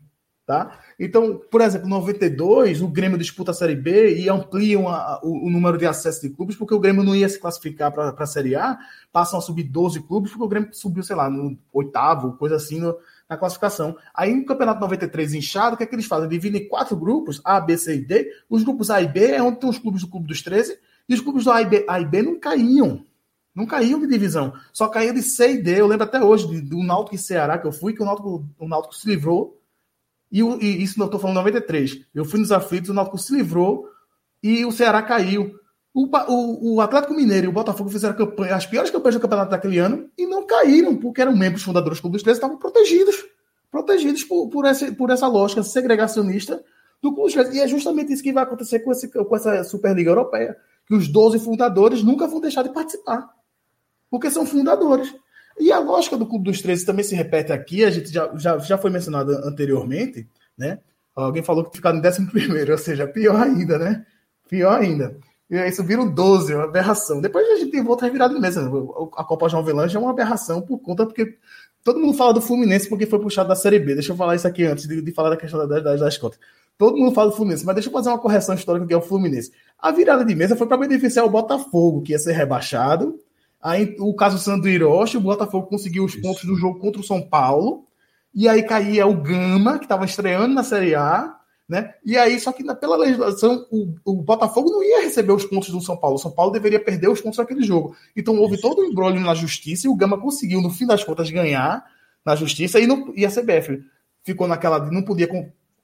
Tá? Então, por exemplo, em 92, o Grêmio disputa a Série B e ampliam a, o, o, número de acesso de clubes, porque o Grêmio não ia se classificar para a Série A, passam a subir 12 clubes, porque o Grêmio subiu, sei lá, no oitavo, coisa assim, no, na classificação. Aí no Campeonato 93 inchado, o que é que eles fazem? Dividem em quatro grupos, A, B, C e D. Os grupos A e B é onde tem os clubes do Clube dos 13, e os clubes do A e B, A e B não caíam. Não caíam de divisão, só caíam de C e D. Eu lembro até hoje do Náutico e Ceará que eu fui, que o Náutico, o Náutico se livrou e, e isso não estou falando 93. Eu fui nos aflitos, o Náutico se livrou e o Ceará caiu. O, o, o, Atlético Mineiro e o Botafogo fizeram campanha, as piores campanhas do campeonato daquele ano e não caíram, porque eram membros fundadores do Clube dos 13 estavam protegidos. Protegidos por, por, essa, por essa lógica segregacionista do Clube dos 13. E é justamente isso que vai acontecer com, esse, com essa Superliga Europeia. Que os 12 fundadores nunca vão deixar de participar. Porque são fundadores. E a lógica do Clube dos 13 também se repete aqui, a gente já, já, já foi mencionado anteriormente, né? Alguém falou que ficaram em 11 primeiro, ou seja, pior ainda, né? Pior ainda. E aí subiram 12, uma aberração. Depois a gente tem outra revirada mesa. A Copa João Velange é uma aberração por conta, porque todo mundo fala do Fluminense porque foi puxado da Série B. Deixa eu falar isso aqui antes de, de falar da questão das, das contas. Todo mundo fala do Fluminense, mas deixa eu fazer uma correção histórica que é o Fluminense. A virada de mesa foi para beneficiar o Botafogo, que ia ser rebaixado, Aí o caso Sandro Hiroshi, o Botafogo conseguiu os Isso. pontos do jogo contra o São Paulo. E aí caía o Gama, que estava estreando na Série A, né? E aí, só que pela legislação, o, o, Botafogo não ia receber os pontos do São Paulo. O São Paulo deveria perder os pontos naquele jogo. Então houve Isso. todo um embrolho na justiça e o Gama conseguiu, no fim das contas, ganhar na justiça e, no, e a CBF ficou naquela. não podia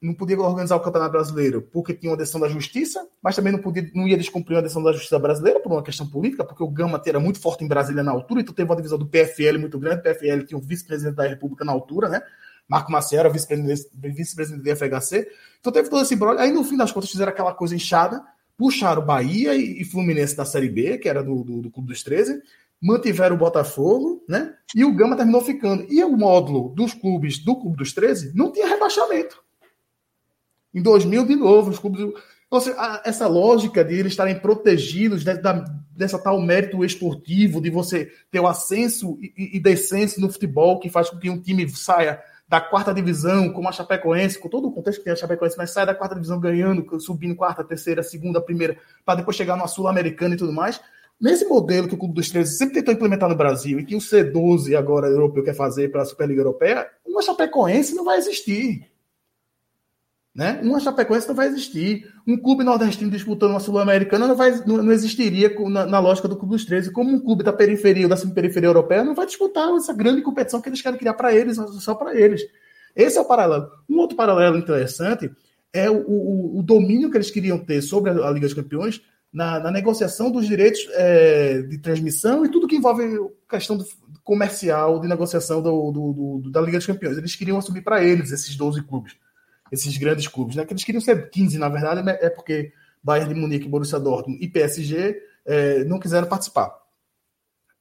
não podia organizar o Campeonato Brasileiro porque tinha uma decisão da Justiça, mas também não, podia, não ia descumprir uma decisão da Justiça Brasileira por uma questão política, porque o Gama era muito forte em Brasília na altura, então teve uma divisão do PFL muito grande. O PFL tinha o vice-presidente da República na altura, né? Marco Maciel era vice-presidente vice do FHC. Então teve todo esse brolho. Aí no fim das contas fizeram aquela coisa inchada, puxaram Bahia e, e Fluminense da Série B, que era do, do, do Clube dos 13, mantiveram o Botafogo, né? E o Gama terminou ficando. E o módulo dos clubes do Clube dos 13 não tinha rebaixamento. Em 2000, de novo, os clubes. Essa lógica de eles estarem protegidos da, dessa tal mérito esportivo, de você ter o ascenso e, e descenso no futebol, que faz com que um time saia da quarta divisão, como a Chapecoense, com todo o contexto que tem a Chapecoense, mas sai da quarta divisão ganhando, subindo quarta, terceira, segunda, primeira, para depois chegar no Sul-Americana e tudo mais. Nesse modelo que o Clube dos 13 sempre tentou implementar no Brasil e que o C12 agora europeu quer fazer para a Superliga Europeia, uma Chapecoense não vai existir. Né? Uma Chapecoense não vai existir. Um clube nordestino disputando uma Sul-Americana não, vai, não, não existiria na, na, lógica do Clube dos 13. Como um clube da periferia ou da periferia europeia não vai disputar essa grande competição que eles querem criar para eles, só para eles. Esse é o paralelo. Um outro paralelo interessante é o, o, o domínio que eles queriam ter sobre a, Liga dos Campeões na, na negociação dos direitos é, de transmissão e tudo que envolve questão do, comercial de negociação do, do, da Liga dos Campeões. Eles queriam assumir para eles esses 12 clubes esses grandes clubes, né? Que eles queriam ser 15, na verdade, né? é porque Bayern de Munique, Borussia Dortmund e PSG é, não quiseram participar.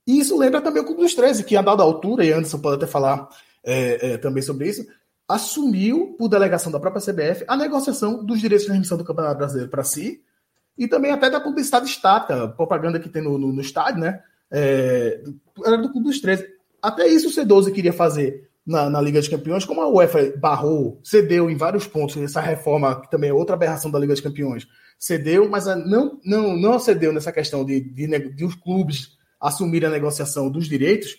E isso lembra também o Clube dos 13, que a dada altura, e Anderson pode até falar é, é, também sobre isso, assumiu, por delegação da própria CBF, a negociação dos direitos de transmissão do Campeonato Brasileiro para si, e também até da publicidade estática, propaganda que tem no, no, no estádio, né? É, era do Clube dos 13. Até isso o C12 queria fazer na, na, Liga dos Campeões, como a UEFA barrou, cedeu em vários pontos, essa reforma, que também é outra aberração da Liga dos Campeões, cedeu, mas não, não, não cedeu nessa questão de, de, de os clubes assumirem a negociação dos direitos.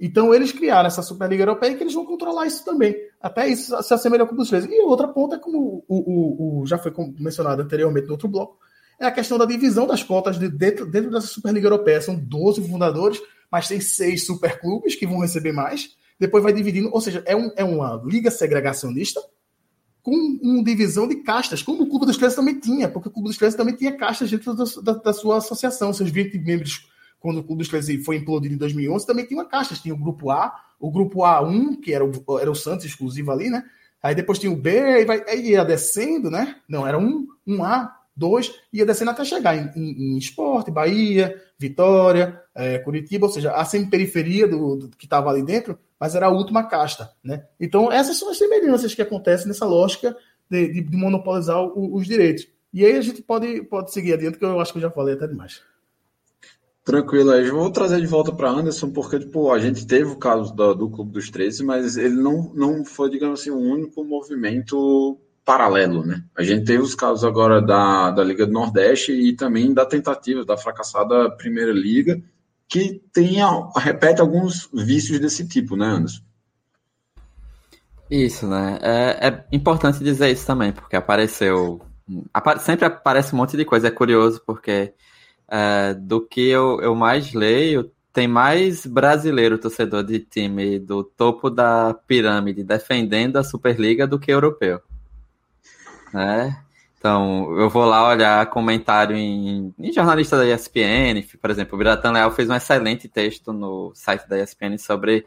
Então, eles criaram essa Superliga Europeia que eles vão controlar isso também. Até isso se assemelha com os três. E outra ponta, como o, o, o, já foi mencionado anteriormente no outro bloco, é a questão da divisão das cotas de dentro, dentro dessa Superliga Europeia. São 12 fundadores, mas tem seis superclubes que vão receber mais depois vai dividindo, ou seja, é, um, é uma liga segregacionista com uma divisão de castas, como o Clube dos Três também tinha, porque o Clube dos Três também tinha castas dentro da, da, da sua associação, seus 20 membros, quando o Clube dos Três foi implodido em 2011, também tinha castas, tinha o Grupo A, o Grupo A1, que era o, era o Santos exclusivo ali, né? Aí depois tinha o B, aí, vai, aí ia descendo, né? Não, era um, um A, dois, ia descendo até chegar em, em, em Esporte, Bahia, Vitória, é, Curitiba, ou seja, a semi-periferia do, do, que estava ali dentro, mas era a última casta. Né? Então, essas são as semelhanças que acontecem nessa lógica de, de, de monopolizar o, os direitos. E aí a gente pode, pode seguir adiante, que eu acho que eu já falei até demais. Tranquilo, eu vou trazer de volta para Anderson, porque tipo, a gente teve o caso do, do Clube dos 13, mas ele não, não foi, digamos assim, um único movimento paralelo, né? A gente teve os casos agora da, da Liga do Nordeste e também da tentativa da fracassada Primeira Liga, que tem, repete alguns vícios desse tipo, né, Anderson? Isso, né? É, é importante dizer isso também, porque apareceu. Sempre aparece um monte de coisa, é curioso, porque é, do que eu, eu mais leio, tem mais brasileiro torcedor de time do topo da pirâmide defendendo a Superliga do que europeu. Né? Então, eu vou lá olhar comentário em, em jornalista da ESPN, por exemplo, o Biratan Leal fez um excelente texto no site da ESPN sobre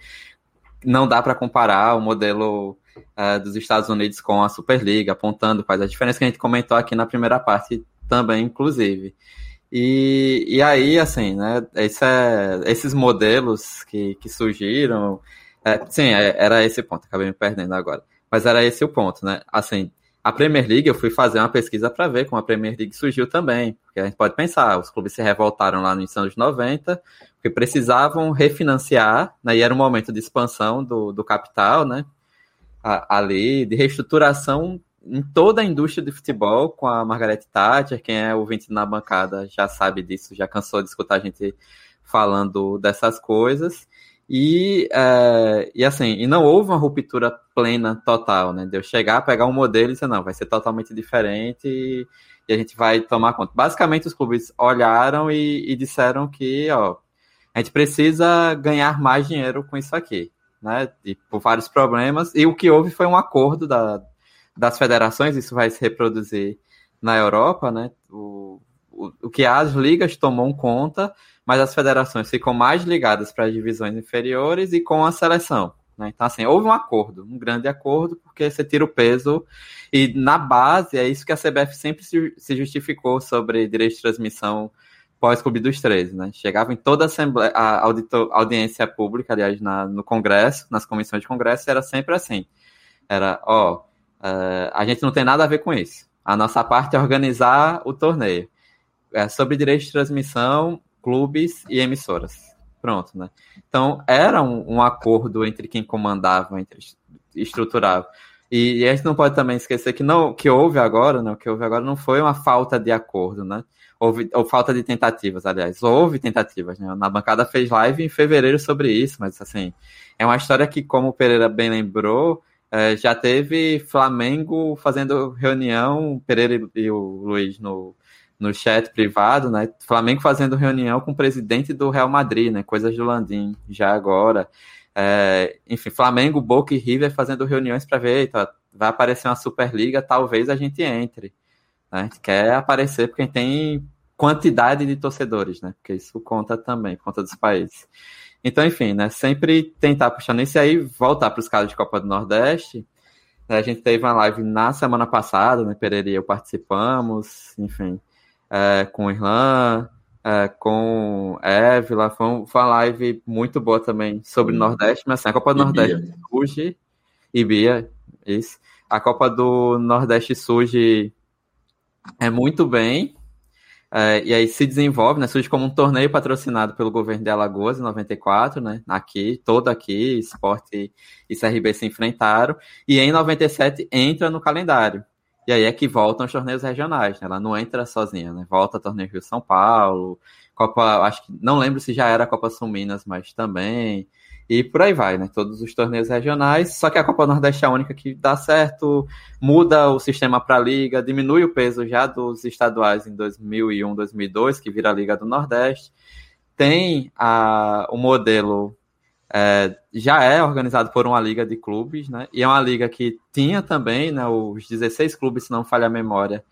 não dá para comparar o modelo uh, dos Estados Unidos com a Superliga, apontando quais as diferenças que a gente comentou aqui na primeira parte também, inclusive. E, e aí, assim, né, esse é, esses modelos que, que surgiram, é, sim, é, era esse ponto, acabei me perdendo agora, mas era esse o ponto, né, assim, a Premier League, eu fui fazer uma pesquisa para ver como a Premier League surgiu também, porque a gente pode pensar, os clubes se revoltaram lá nos anos 90, porque precisavam refinanciar, né, e era um momento de expansão do, do capital, né, ali, de reestruturação em toda a indústria de futebol, com a Margaret Thatcher, quem é ouvinte na bancada já sabe disso, já cansou de escutar a gente falando dessas coisas. E, é, e assim, e não houve uma ruptura plena, total, né? De eu chegar, pegar um modelo e dizer, não, vai ser totalmente diferente e, e a gente vai tomar conta. Basicamente, os clubes olharam e, e disseram que, ó, a gente precisa ganhar mais dinheiro com isso aqui, né? E por vários problemas. E o que houve foi um acordo da, das federações, isso vai se reproduzir na Europa, né? O, o, que as ligas tomam conta, mas as federações ficam mais ligadas para as divisões inferiores e com a seleção. Né? Então, assim, houve um acordo, um grande acordo, porque você tira o peso, e na base é isso que a CBF sempre se justificou sobre direito de transmissão pós-Clube dos Três, né? Chegava em toda a, assembleia, a auditor, audiência pública, aliás, na, no Congresso, nas comissões de Congresso, era sempre assim. Era, ó, Uh, a gente não tem nada a ver com isso. A nossa parte é organizar o torneio. É sobre direito de transmissão, clubes e emissoras. Pronto, né? Então, era um, um acordo entre quem comandava, entre estruturava. E, e, a gente não pode também esquecer que não que houve agora, né? O que houve agora não foi uma falta de acordo, né? Houve, ou falta de tentativas, aliás. Houve tentativas, né? Na bancada fez live em fevereiro sobre isso, mas assim, é uma história que, como o Pereira bem lembrou, é, já teve Flamengo fazendo reunião, Pereira e o Luiz no, no chat privado, né? Flamengo fazendo reunião com o presidente do Real Madrid, né? Coisas do Landim, já agora. É, enfim, Flamengo, Boca e River fazendo reuniões para ver, tá, vai aparecer uma Superliga, talvez a gente entre. Né? A gente quer aparecer porque tem quantidade de torcedores, né? Porque isso conta também, conta dos países. Então, enfim, né? Sempre tentar puxar nisso e aí voltar para os casos de Copa do Nordeste. A gente teve uma live na semana passada, né? Pereira e eu participamos, enfim, é, com o Irlan, é, com Évila. Foi, foi uma live muito boa também sobre o Nordeste, mas assim, a Copa do Nordeste surge. E Bia, isso. A Copa do Nordeste surge é muito bem, é, e aí se desenvolve, né? Surge como um torneio patrocinado pelo governo de Alagoas em 94, né? Aqui, todo aqui, esporte e CRB se enfrentaram. E em 97 entra no calendário. E aí é que voltam os torneios regionais, né? Ela não entra sozinha, né? Volta torneio Rio São Paulo, Copa, acho que não lembro se já era a Copa Sul Minas, mas também. E por aí vai, né? Todos os torneios regionais. Só que a Copa Nordeste é a única que dá certo, muda o sistema para a Liga, diminui o peso já dos estaduais em 2001, 2002, que vira a Liga do Nordeste. Tem a, o modelo, é, já é organizado por uma liga de clubes, né? E é uma liga que tinha também né, os 16 clubes, se não falha a memória,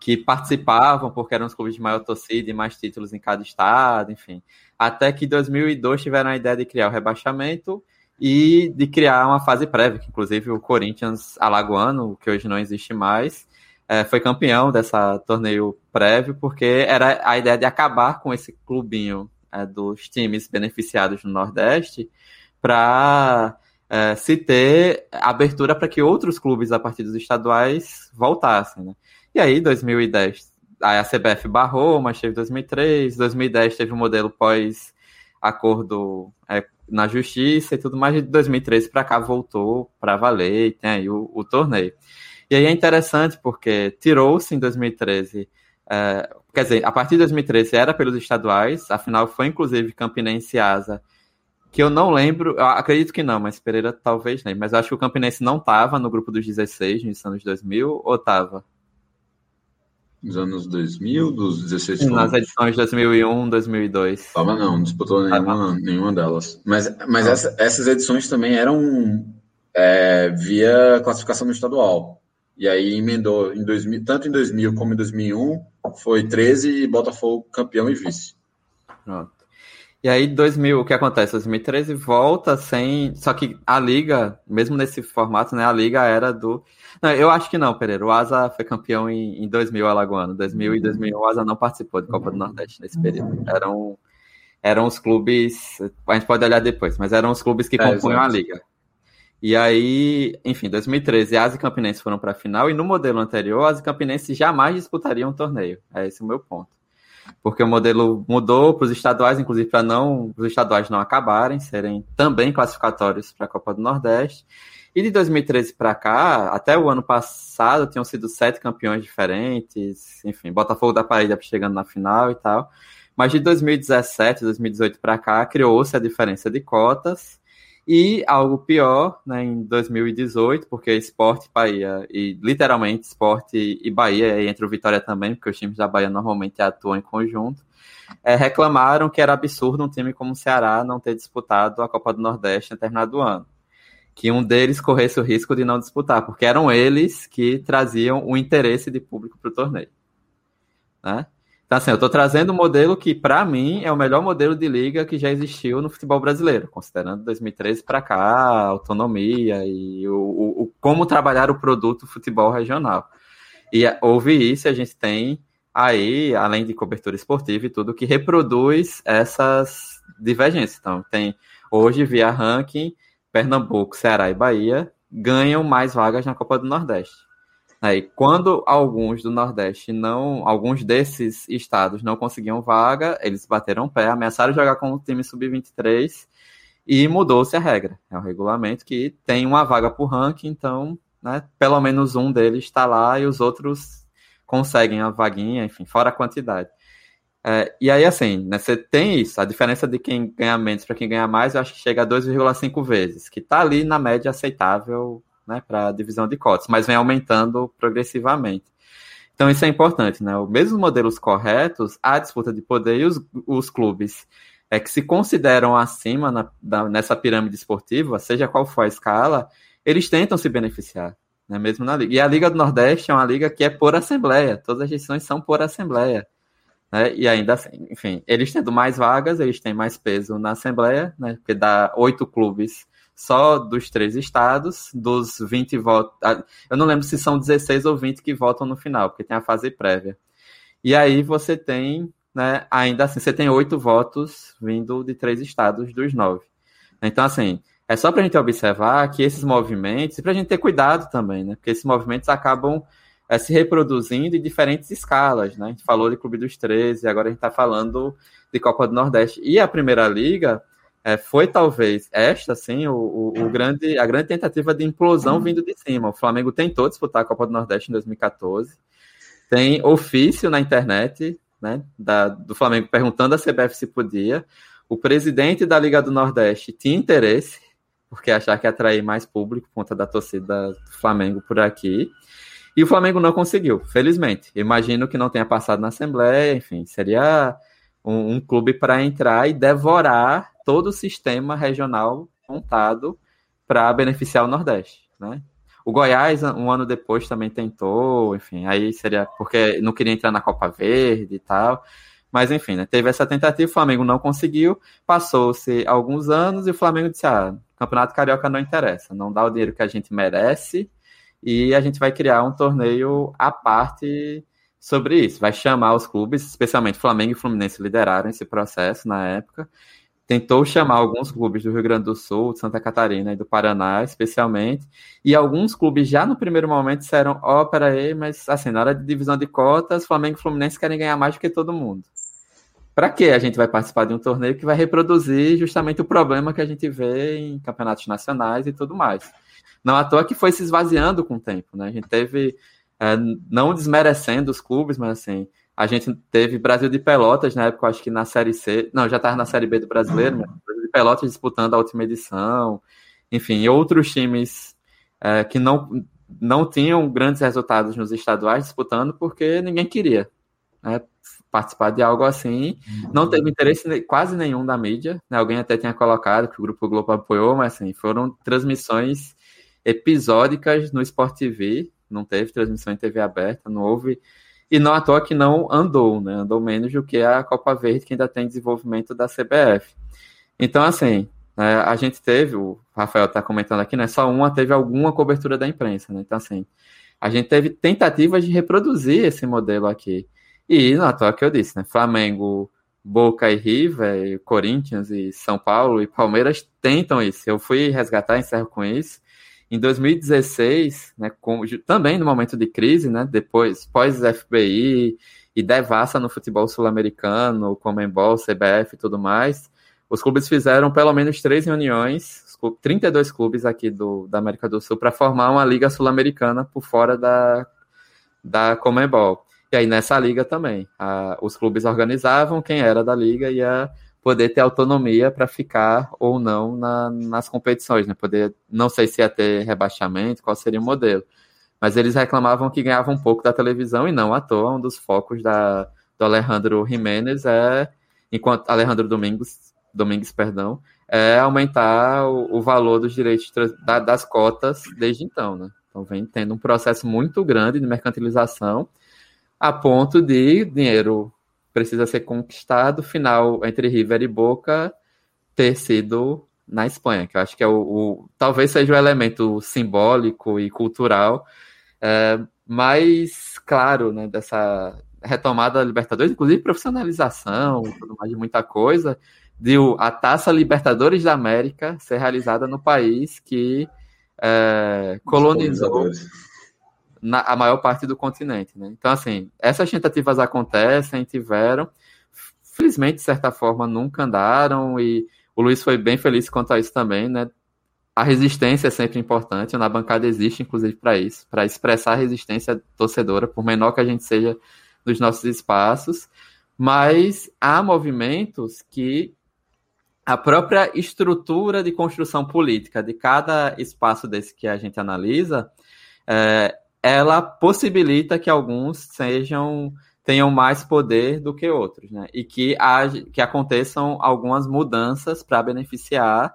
que participavam, porque eram os clubes de maior torcida e mais títulos em cada estado, enfim até que em 2002 tiveram a ideia de criar o rebaixamento e de criar uma fase prévia, que inclusive o Corinthians Alagoano, que hoje não existe mais, é, foi campeão dessa torneio prévio, porque era a ideia de acabar com esse clubinho é, dos times beneficiados no Nordeste para é, se ter abertura para que outros clubes a partir dos estaduais voltassem. Né? E aí, 2010 a CBF barrou, mas teve 2003, 2010 teve o um modelo pós acordo é, na justiça e tudo mais, de 2013 para cá voltou para valer e tem aí o, o, torneio. E aí é interessante porque tirou-se em 2013, é, quer dizer, a partir de 2013 era pelos estaduais, afinal foi inclusive Campinense e Asa, que eu não lembro, acredito que não, mas Pereira talvez nem, mas eu acho que o Campinense não estava no grupo dos 16 nos anos 2000, ou estava? Nos anos 2000, dos 16 Sim, Nas edições 2001, 2002. Tava não, não disputou nenhuma, ah, nenhuma delas. Mas, mas ah. essa, essas edições também eram é, via classificação no estadual. E aí emendou, em 2000, tanto em 2000 como em 2001, foi 13 e Botafogo campeão e vice. Pronto. E aí, 2000, o que acontece? 2013 volta sem. Só que a liga, mesmo nesse formato, né? A liga era do. Não, eu acho que não, Pereira. O Asa foi campeão em, em 2000, Alagoano. 2000 e 2001, o Asa não participou de Copa do Nordeste nesse período. Eram, eram os clubes. A gente pode olhar depois, mas eram os clubes que é, compunham a liga. E aí, enfim, 2013, Asa e Campinense foram para a final. E no modelo anterior, Asa e Campinense jamais disputariam um torneio. É esse o meu ponto porque o modelo mudou para os estaduais, inclusive para não os estaduais não acabarem, serem também classificatórios para a Copa do Nordeste. E de 2013 para cá, até o ano passado, tinham sido sete campeões diferentes, enfim, Botafogo da Paraíba chegando na final e tal. Mas de 2017, 2018 para cá, criou-se a diferença de cotas e algo pior, né, em 2018, porque Esporte Bahia, e literalmente Esporte e Bahia, e entre o Vitória também, porque os times da Bahia normalmente atuam em conjunto, é, reclamaram que era absurdo um time como o Ceará não ter disputado a Copa do Nordeste em determinado ano. Que um deles corresse o risco de não disputar, porque eram eles que traziam o interesse de público para o torneio. Né? Então, assim, eu estou trazendo um modelo que, para mim, é o melhor modelo de liga que já existiu no futebol brasileiro, considerando 2013 para cá, a autonomia e o, o, o, como trabalhar o produto futebol regional. E houve isso, a gente tem aí, além de cobertura esportiva e tudo, que reproduz essas divergências. Então, tem hoje, via ranking, Pernambuco, Ceará e Bahia ganham mais vagas na Copa do Nordeste. Aí, quando alguns do Nordeste não, alguns desses estados não conseguiam vaga, eles bateram pé, ameaçaram jogar com o time sub-23 e mudou-se a regra. É o regulamento que tem uma vaga por ranking, então, né, pelo menos um deles está lá e os outros conseguem a vaguinha, enfim, fora a quantidade. É, e aí, assim, né, você tem isso, a diferença de quem ganha menos para quem ganha mais, eu acho que chega a 2,5 vezes, que está ali na média aceitável né, para a divisão de cotas, mas vem aumentando progressivamente. Então isso é importante, né? Os mesmos modelos corretos, a disputa de poder e os, os clubes é que se consideram acima na, da, nessa pirâmide esportiva, seja qual for a escala, eles tentam se beneficiar, né? Mesmo na liga. E a Liga do Nordeste é uma liga que é por assembleia, todas as decisões são por assembleia. Né? E ainda assim, enfim, eles tendo mais vagas, eles têm mais peso na Assembleia, né? Porque dá oito clubes só dos três estados, dos 20 votos. Ah, eu não lembro se são 16 ou 20 que votam no final, porque tem a fase prévia. E aí você tem, né, ainda assim, você tem oito votos vindo de três estados dos nove. Então, assim, é só para a gente observar que esses movimentos, e para a gente ter cuidado também, né, porque esses movimentos acabam é, se reproduzindo em diferentes escalas, né? A gente falou de Clube dos 13, agora a gente está falando de Copa do Nordeste. E a Primeira Liga, é, foi talvez esta, assim, o, o, o, grande, a grande tentativa de implosão vindo de cima. O Flamengo tentou disputar a Copa do Nordeste em 2014, tem ofício na internet, né, da, do Flamengo perguntando à CBF se podia. O presidente da Liga do Nordeste tinha interesse, porque achar que atrair mais público por conta da torcida do Flamengo por aqui. E o Flamengo não conseguiu, felizmente. Imagino que não tenha passado na Assembleia, enfim, seria um, um clube para entrar e devorar todo o sistema regional montado para beneficiar o Nordeste, né? O Goiás, um ano depois, também tentou, enfim, aí seria porque não queria entrar na Copa Verde e tal. Mas, enfim, né, teve essa tentativa, o Flamengo não conseguiu, passou-se alguns anos e o Flamengo disse: ah, Campeonato Carioca não interessa, não dá o dinheiro que a gente merece e a gente vai criar um torneio à parte sobre isso. Vai chamar os clubes, especialmente Flamengo e Fluminense lideraram esse processo na época, tentou chamar alguns clubes do Rio Grande do Sul, de Santa Catarina e do Paraná, especialmente, e alguns clubes já no primeiro momento disseram, ó, oh, peraí, mas assim, na hora de divisão de cotas, Flamengo e Fluminense querem ganhar mais do que todo mundo. Para que a gente vai participar de um torneio que vai reproduzir justamente o problema que a gente vê em campeonatos nacionais e tudo mais? Não à toa que foi se esvaziando com o tempo, né? A gente teve, é, não desmerecendo os clubes, mas assim, a gente teve Brasil de Pelotas na época, acho que na Série C, não, já estava na Série B do Brasileiro, mas Brasil de Pelotas disputando a última edição, enfim, outros times é, que não, não tinham grandes resultados nos estaduais disputando porque ninguém queria. Né? participar de algo assim. Não uhum. teve interesse quase nenhum da mídia. Né? Alguém até tinha colocado que o Grupo Globo apoiou, mas assim, foram transmissões episódicas no Sport TV. Não teve transmissão em TV aberta, não houve. E não à toa que não andou, né? Andou menos do que a Copa Verde, que ainda tem desenvolvimento da CBF. Então, assim, né, a gente teve, o Rafael está comentando aqui, né? Só uma teve alguma cobertura da imprensa, né? Então, assim, a gente teve tentativas de reproduzir esse modelo aqui. E na toa que eu disse, né? Flamengo, Boca e River, Corinthians e São Paulo e Palmeiras tentam isso. Eu fui resgatar, encerro com isso. Em 2016, né, com, também no momento de crise, né, depois, pós FBI e devassa no futebol sul-americano, Comembol, CBF e tudo mais, os clubes fizeram pelo menos três reuniões, 32 clubes aqui do, da América do Sul, para formar uma liga sul-americana por fora da, da Comembol. E aí nessa liga também, a, os clubes organizavam, quem era da liga ia poder ter autonomia para ficar ou não na, nas competições, né? Poder, não sei se ia ter rebaixamento, qual seria o modelo. Mas eles reclamavam que ganhavam um pouco da televisão e não à toa, um dos focos da, do Alejandro Jiménez é, enquanto Alejandro Domingos, Domingues, perdão, é aumentar o, o valor dos direitos da, das cotas desde então, né? Então vem tendo um processo muito grande de mercantilização a ponto de dinheiro precisa ser conquistado, final entre River e Boca ter sido na Espanha, que eu acho que é o, o talvez seja o elemento simbólico e cultural é, mais claro né, dessa retomada da Libertadores, inclusive profissionalização, tudo mais de muita coisa, de a Taça Libertadores da América ser realizada no país que é, colonizou na, a maior parte do continente. Né? Então, assim, essas tentativas acontecem, tiveram, felizmente, de certa forma, nunca andaram, e o Luiz foi bem feliz quanto a isso também, né? A resistência é sempre importante, na bancada existe, inclusive, para isso, para expressar a resistência torcedora, por menor que a gente seja dos nossos espaços, mas há movimentos que a própria estrutura de construção política de cada espaço desse que a gente analisa é, ela possibilita que alguns sejam tenham mais poder do que outros, né? E que, haja, que aconteçam algumas mudanças para beneficiar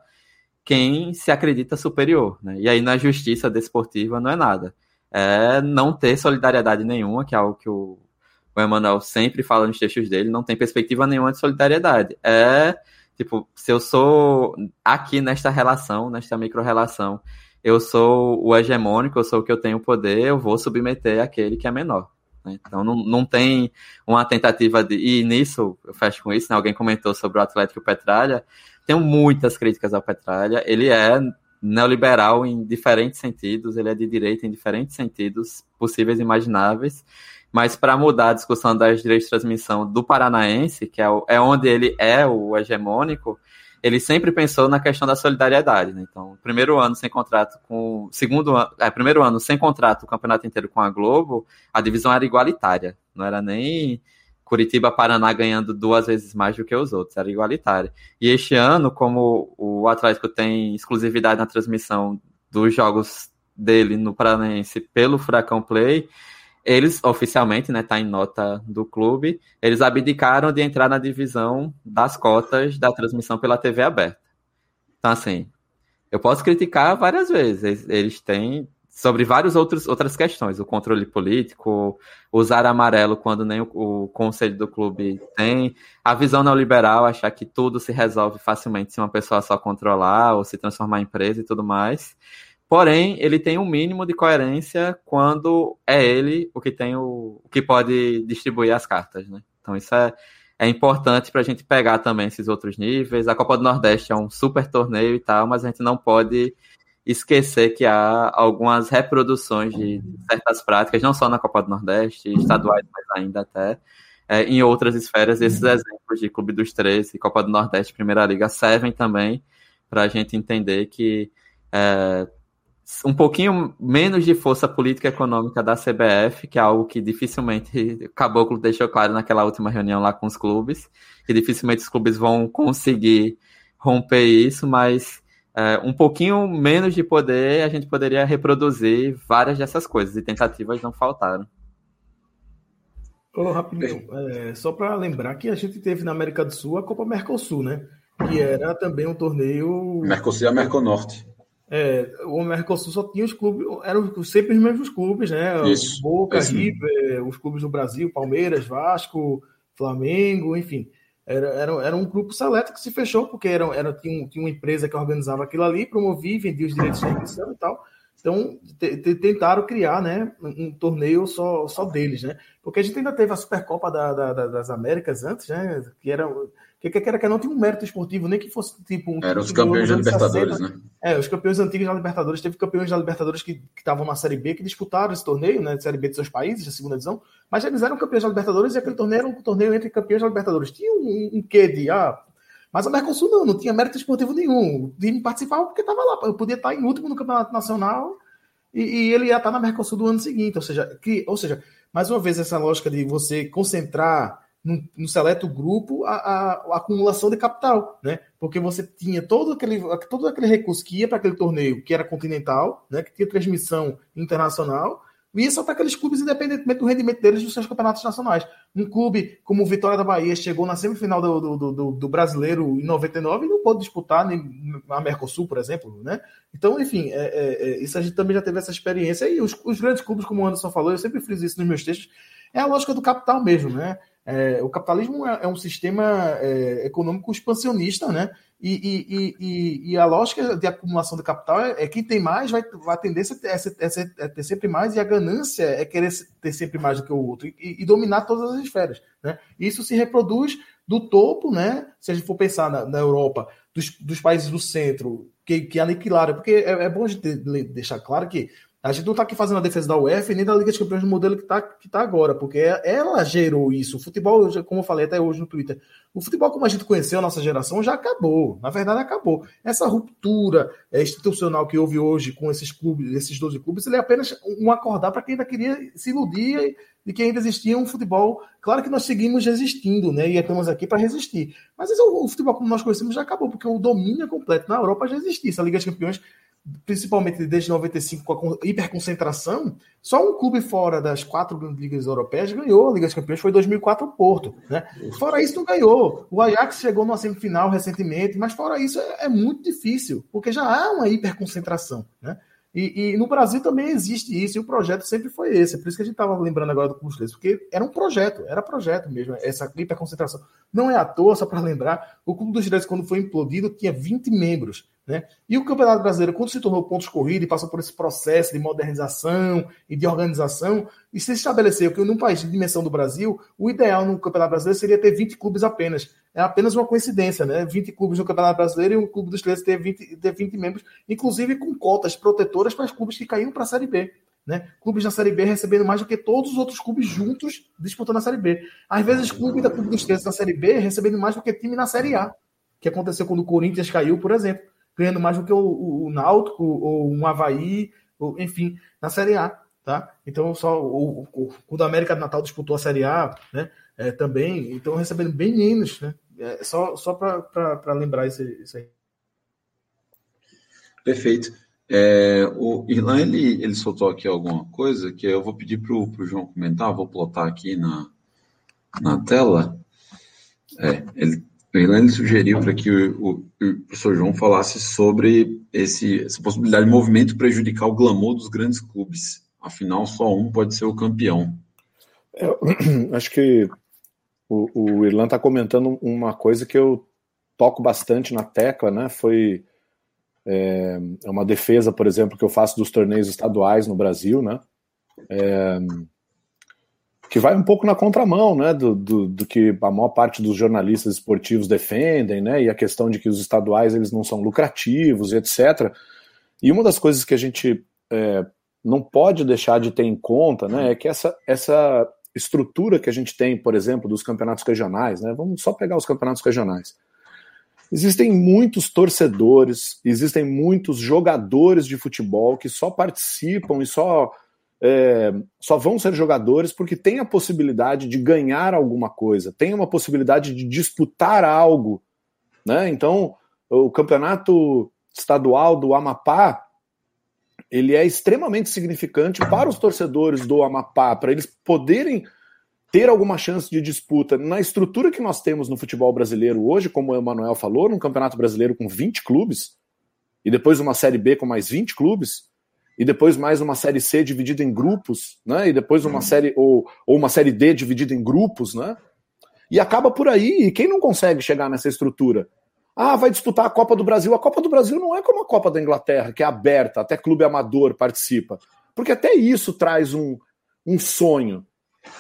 quem se acredita superior, né? E aí na justiça desportiva não é nada. É não ter solidariedade nenhuma, que é algo que o, o Emmanuel sempre fala nos textos dele, não tem perspectiva nenhuma de solidariedade. É, tipo, se eu sou aqui nesta relação, nesta micro-relação, eu sou o hegemônico, eu sou o que eu tenho poder, eu vou submeter aquele que é menor. Né? Então não, não tem uma tentativa de. E nisso, eu fecho com isso, né? alguém comentou sobre o Atlético Petralha. Tenho muitas críticas ao Petralha. Ele é neoliberal em diferentes sentidos, ele é de direita em diferentes sentidos possíveis e imagináveis. Mas para mudar a discussão das direitos de transmissão do paranaense, que é, o, é onde ele é o hegemônico, ele sempre pensou na questão da solidariedade, né? Então, primeiro ano sem contrato com. Segundo ano. É, primeiro ano sem contrato o campeonato inteiro com a Globo, a divisão era igualitária. Não era nem Curitiba Paraná ganhando duas vezes mais do que os outros, era igualitária. E este ano, como o Atlético tem exclusividade na transmissão dos jogos dele no Paranaense pelo Furacão Play, eles oficialmente, né, tá em nota do clube, eles abdicaram de entrar na divisão das cotas da transmissão pela TV aberta. Então, assim, eu posso criticar várias vezes. Eles têm sobre várias outros, outras questões, o controle político, usar amarelo quando nem o, o, conselho do clube tem, a visão neoliberal, achar que tudo se resolve facilmente se uma pessoa só controlar ou se transformar em empresa e tudo mais. Porém, ele tem um mínimo de coerência quando é ele o que tem o, o que pode distribuir as cartas, né? Então isso é, é importante para a gente pegar também esses outros níveis. A Copa do Nordeste é um super torneio e tal, mas a gente não pode esquecer que há algumas reproduções de certas práticas, não só na Copa do Nordeste, estaduais, mas ainda até é, em outras esferas. Esses exemplos de Clube dos Três e Copa do Nordeste, Primeira Liga, servem também para a gente entender que é, um pouquinho menos de força política e econômica da CBF, que é algo que dificilmente o Caboclo deixou claro naquela última reunião lá com os clubes, que dificilmente os clubes vão conseguir romper isso, mas é, um pouquinho menos de poder a gente poderia reproduzir várias dessas coisas, e tentativas não faltaram. Oh, rapidinho, é, só para lembrar que a gente teve na América do Sul a Copa Mercosul, né? Que era também um torneio. Mercosul e a Merconorte. É, o Mercosul só tinha os clubes, eram sempre os mesmos clubes, né? Isso, Boca, River, os clubes do Brasil, Palmeiras, Vasco, Flamengo, enfim. Era, era, era um grupo seleto que se fechou, porque era, era, tinha, um, tinha uma empresa que organizava aquilo ali, promovia, vendia os direitos de transmissão e tal. Então, tentaram criar né, um, torneio só, só deles, né? Porque a gente ainda teve a Supercopa da, da, das Américas antes, né? Que era que, que era que não tinha um mérito esportivo, nem que fosse tipo um. Eram os campeões da Libertadores, 60. né? É, os campeões antigos da Libertadores. Teve campeões da Libertadores que estavam na Série B, que disputaram esse torneio, né? Série B de seus países, da segunda divisão. Mas eles eram campeões da Libertadores e aquele torneio era um torneio entre campeões da Libertadores. Tinha um, um quê de. Ah, mas a Mercosul não, não tinha mérito esportivo nenhum. O time participava porque estava lá. Eu podia estar em último no Campeonato Nacional e, e, ele ia estar na Mercosul do ano seguinte. Ou seja, que, ou seja, mais uma vez, essa lógica de você concentrar no, no seleto grupo a, a, a, acumulação de capital, né? Porque você tinha todo aquele, todo aquele recurso que ia para aquele torneio que era continental, né? Que tinha transmissão internacional, e só para aqueles clubes, independentemente do rendimento deles dos seus campeonatos nacionais. Um clube como o Vitória da Bahia chegou na semifinal do, do, do, do brasileiro em 99 e não pôde disputar nem a Mercosul, por exemplo, né? Então, enfim, é, é, é, isso a gente também já teve essa experiência. E os, os grandes clubes, como o Anderson falou, eu sempre friso isso nos meus textos, é a lógica do capital mesmo, né? É, o capitalismo é, é um sistema é, econômico expansionista, né? E, e, e, e, a lógica de acumulação de capital é, é quem tem mais vai, vai tender a, a, ter sempre mais, e a ganância é querer ter sempre mais do que o outro e, dominar todas as esferas. Né? Isso se reproduz do topo, né? Se a gente for pensar na, na Europa, dos, dos, países do centro, que, que aniquilaram, porque é, é bom a gente deixar claro que a gente não está aqui fazendo a defesa da UEFA nem da Liga dos Campeões do modelo que está que tá agora, porque ela gerou isso. O futebol, como eu falei até hoje no Twitter, o futebol como a gente conheceu a nossa geração já acabou. Na verdade, acabou. Essa ruptura é, institucional que houve hoje com esses clubes, esses 12 clubes, ele é apenas um acordar para quem ainda queria se iludir de que ainda existia um futebol. Claro que nós seguimos resistindo, né? E estamos aqui para resistir. Mas o, o futebol como nós conhecemos já acabou, porque o domínio é completo na Europa já existia. Essa Liga dos Campeões principalmente desde 95 com a hiperconcentração, só um clube fora das quatro ligas europeias ganhou a Liga dos Campeões, foi 2004 o Porto, né? Fora isso não ganhou. O Ajax chegou numa semifinal recentemente, mas fora isso é, é muito difícil, porque já há uma hiperconcentração, né? E, e, no Brasil também existe isso, e o projeto sempre foi esse. É por isso que a gente estava lembrando agora do Clube dos porque era um projeto, era projeto mesmo, essa hiperconcentração. Não é à toa, só para lembrar, o Clube dos Direitos, quando foi implodido, tinha 20 membros. Né? E o Campeonato Brasileiro, quando se tornou pontos corridos e passou por esse processo de modernização e de organização, e se estabeleceu que num país de dimensão do Brasil, o ideal no Campeonato Brasileiro seria ter 20 clubes apenas. É apenas uma coincidência, né? 20 clubes no Campeonato Brasileiro e um clube dos 13 ter 20, ter 20 membros, inclusive com cotas protetoras para os clubes que caíram para a Série B. Né? Clubes da Série B recebendo mais do que todos os outros clubes juntos disputando a Série B. Às vezes, clube da Clube dos 13 da Série B recebendo mais do que time na Série A, que aconteceu quando o Corinthians caiu, por exemplo ganhando mais do que o, o, o Náutico ou um Havaí, ou, enfim, na Série A. Tá? Então, só o, o, o da América do Natal disputou a Série A né? É, também, então recebendo bem menos. Né? É, só só para lembrar isso, isso aí. Perfeito. É, o Irlan ele, ele soltou aqui alguma coisa que eu vou pedir para o João comentar, vou plotar aqui na, na tela. É, ele Irlande sugeriu para que o, o, o, professor João falasse sobre esse, essa possibilidade de movimento prejudicar o glamour dos grandes clubes. Afinal, só um pode ser o campeão. Eu, acho que o, o Irlan está comentando uma coisa que eu toco bastante na tecla, né? Foi é, é, uma defesa, por exemplo, que eu faço dos torneios estaduais no Brasil, né? É, que vai um pouco na contramão né, do, do, do, que a maior parte dos jornalistas esportivos defendem, né, e a questão de que os estaduais eles não são lucrativos, etc. E uma das coisas que a gente é, não pode deixar de ter em conta né, é que essa, essa estrutura que a gente tem, por exemplo, dos campeonatos regionais, né, vamos só pegar os campeonatos regionais. Existem muitos torcedores, existem muitos jogadores de futebol que só participam e só é, só vão ser jogadores porque tem a possibilidade de ganhar alguma coisa, tem uma possibilidade de disputar algo. Né? Então, o campeonato estadual do Amapá ele é extremamente significante para os torcedores do Amapá, para eles poderem ter alguma chance de disputa na estrutura que nós temos no futebol brasileiro hoje, como o Emanuel falou, num campeonato brasileiro com 20 clubes, e depois uma Série B com mais 20 clubes, e depois mais uma série C dividida em grupos, né? E depois uma série ou, ou uma série D dividida em grupos, né? E acaba por aí. E quem não consegue chegar nessa estrutura? Ah, vai disputar a Copa do Brasil. A Copa do Brasil não é como a Copa da Inglaterra, que é aberta, até clube amador participa. Porque até isso traz um, um sonho.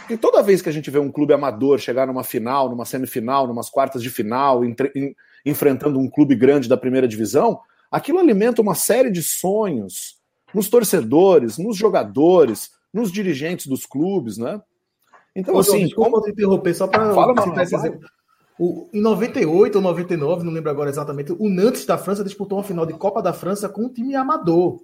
E toda vez que a gente vê um clube amador chegar numa final, numa semifinal, numas quartas de final, entre, em, enfrentando um clube grande da primeira divisão, aquilo alimenta uma série de sonhos, nos torcedores, nos jogadores, nos dirigentes dos clubes, né? Então, Ô, assim. Desculpa como... te interromper, só para citar esse exemplo. O, em 98 ou 99, não lembro agora exatamente, o Nantes da França disputou uma final de Copa da França com um time amador.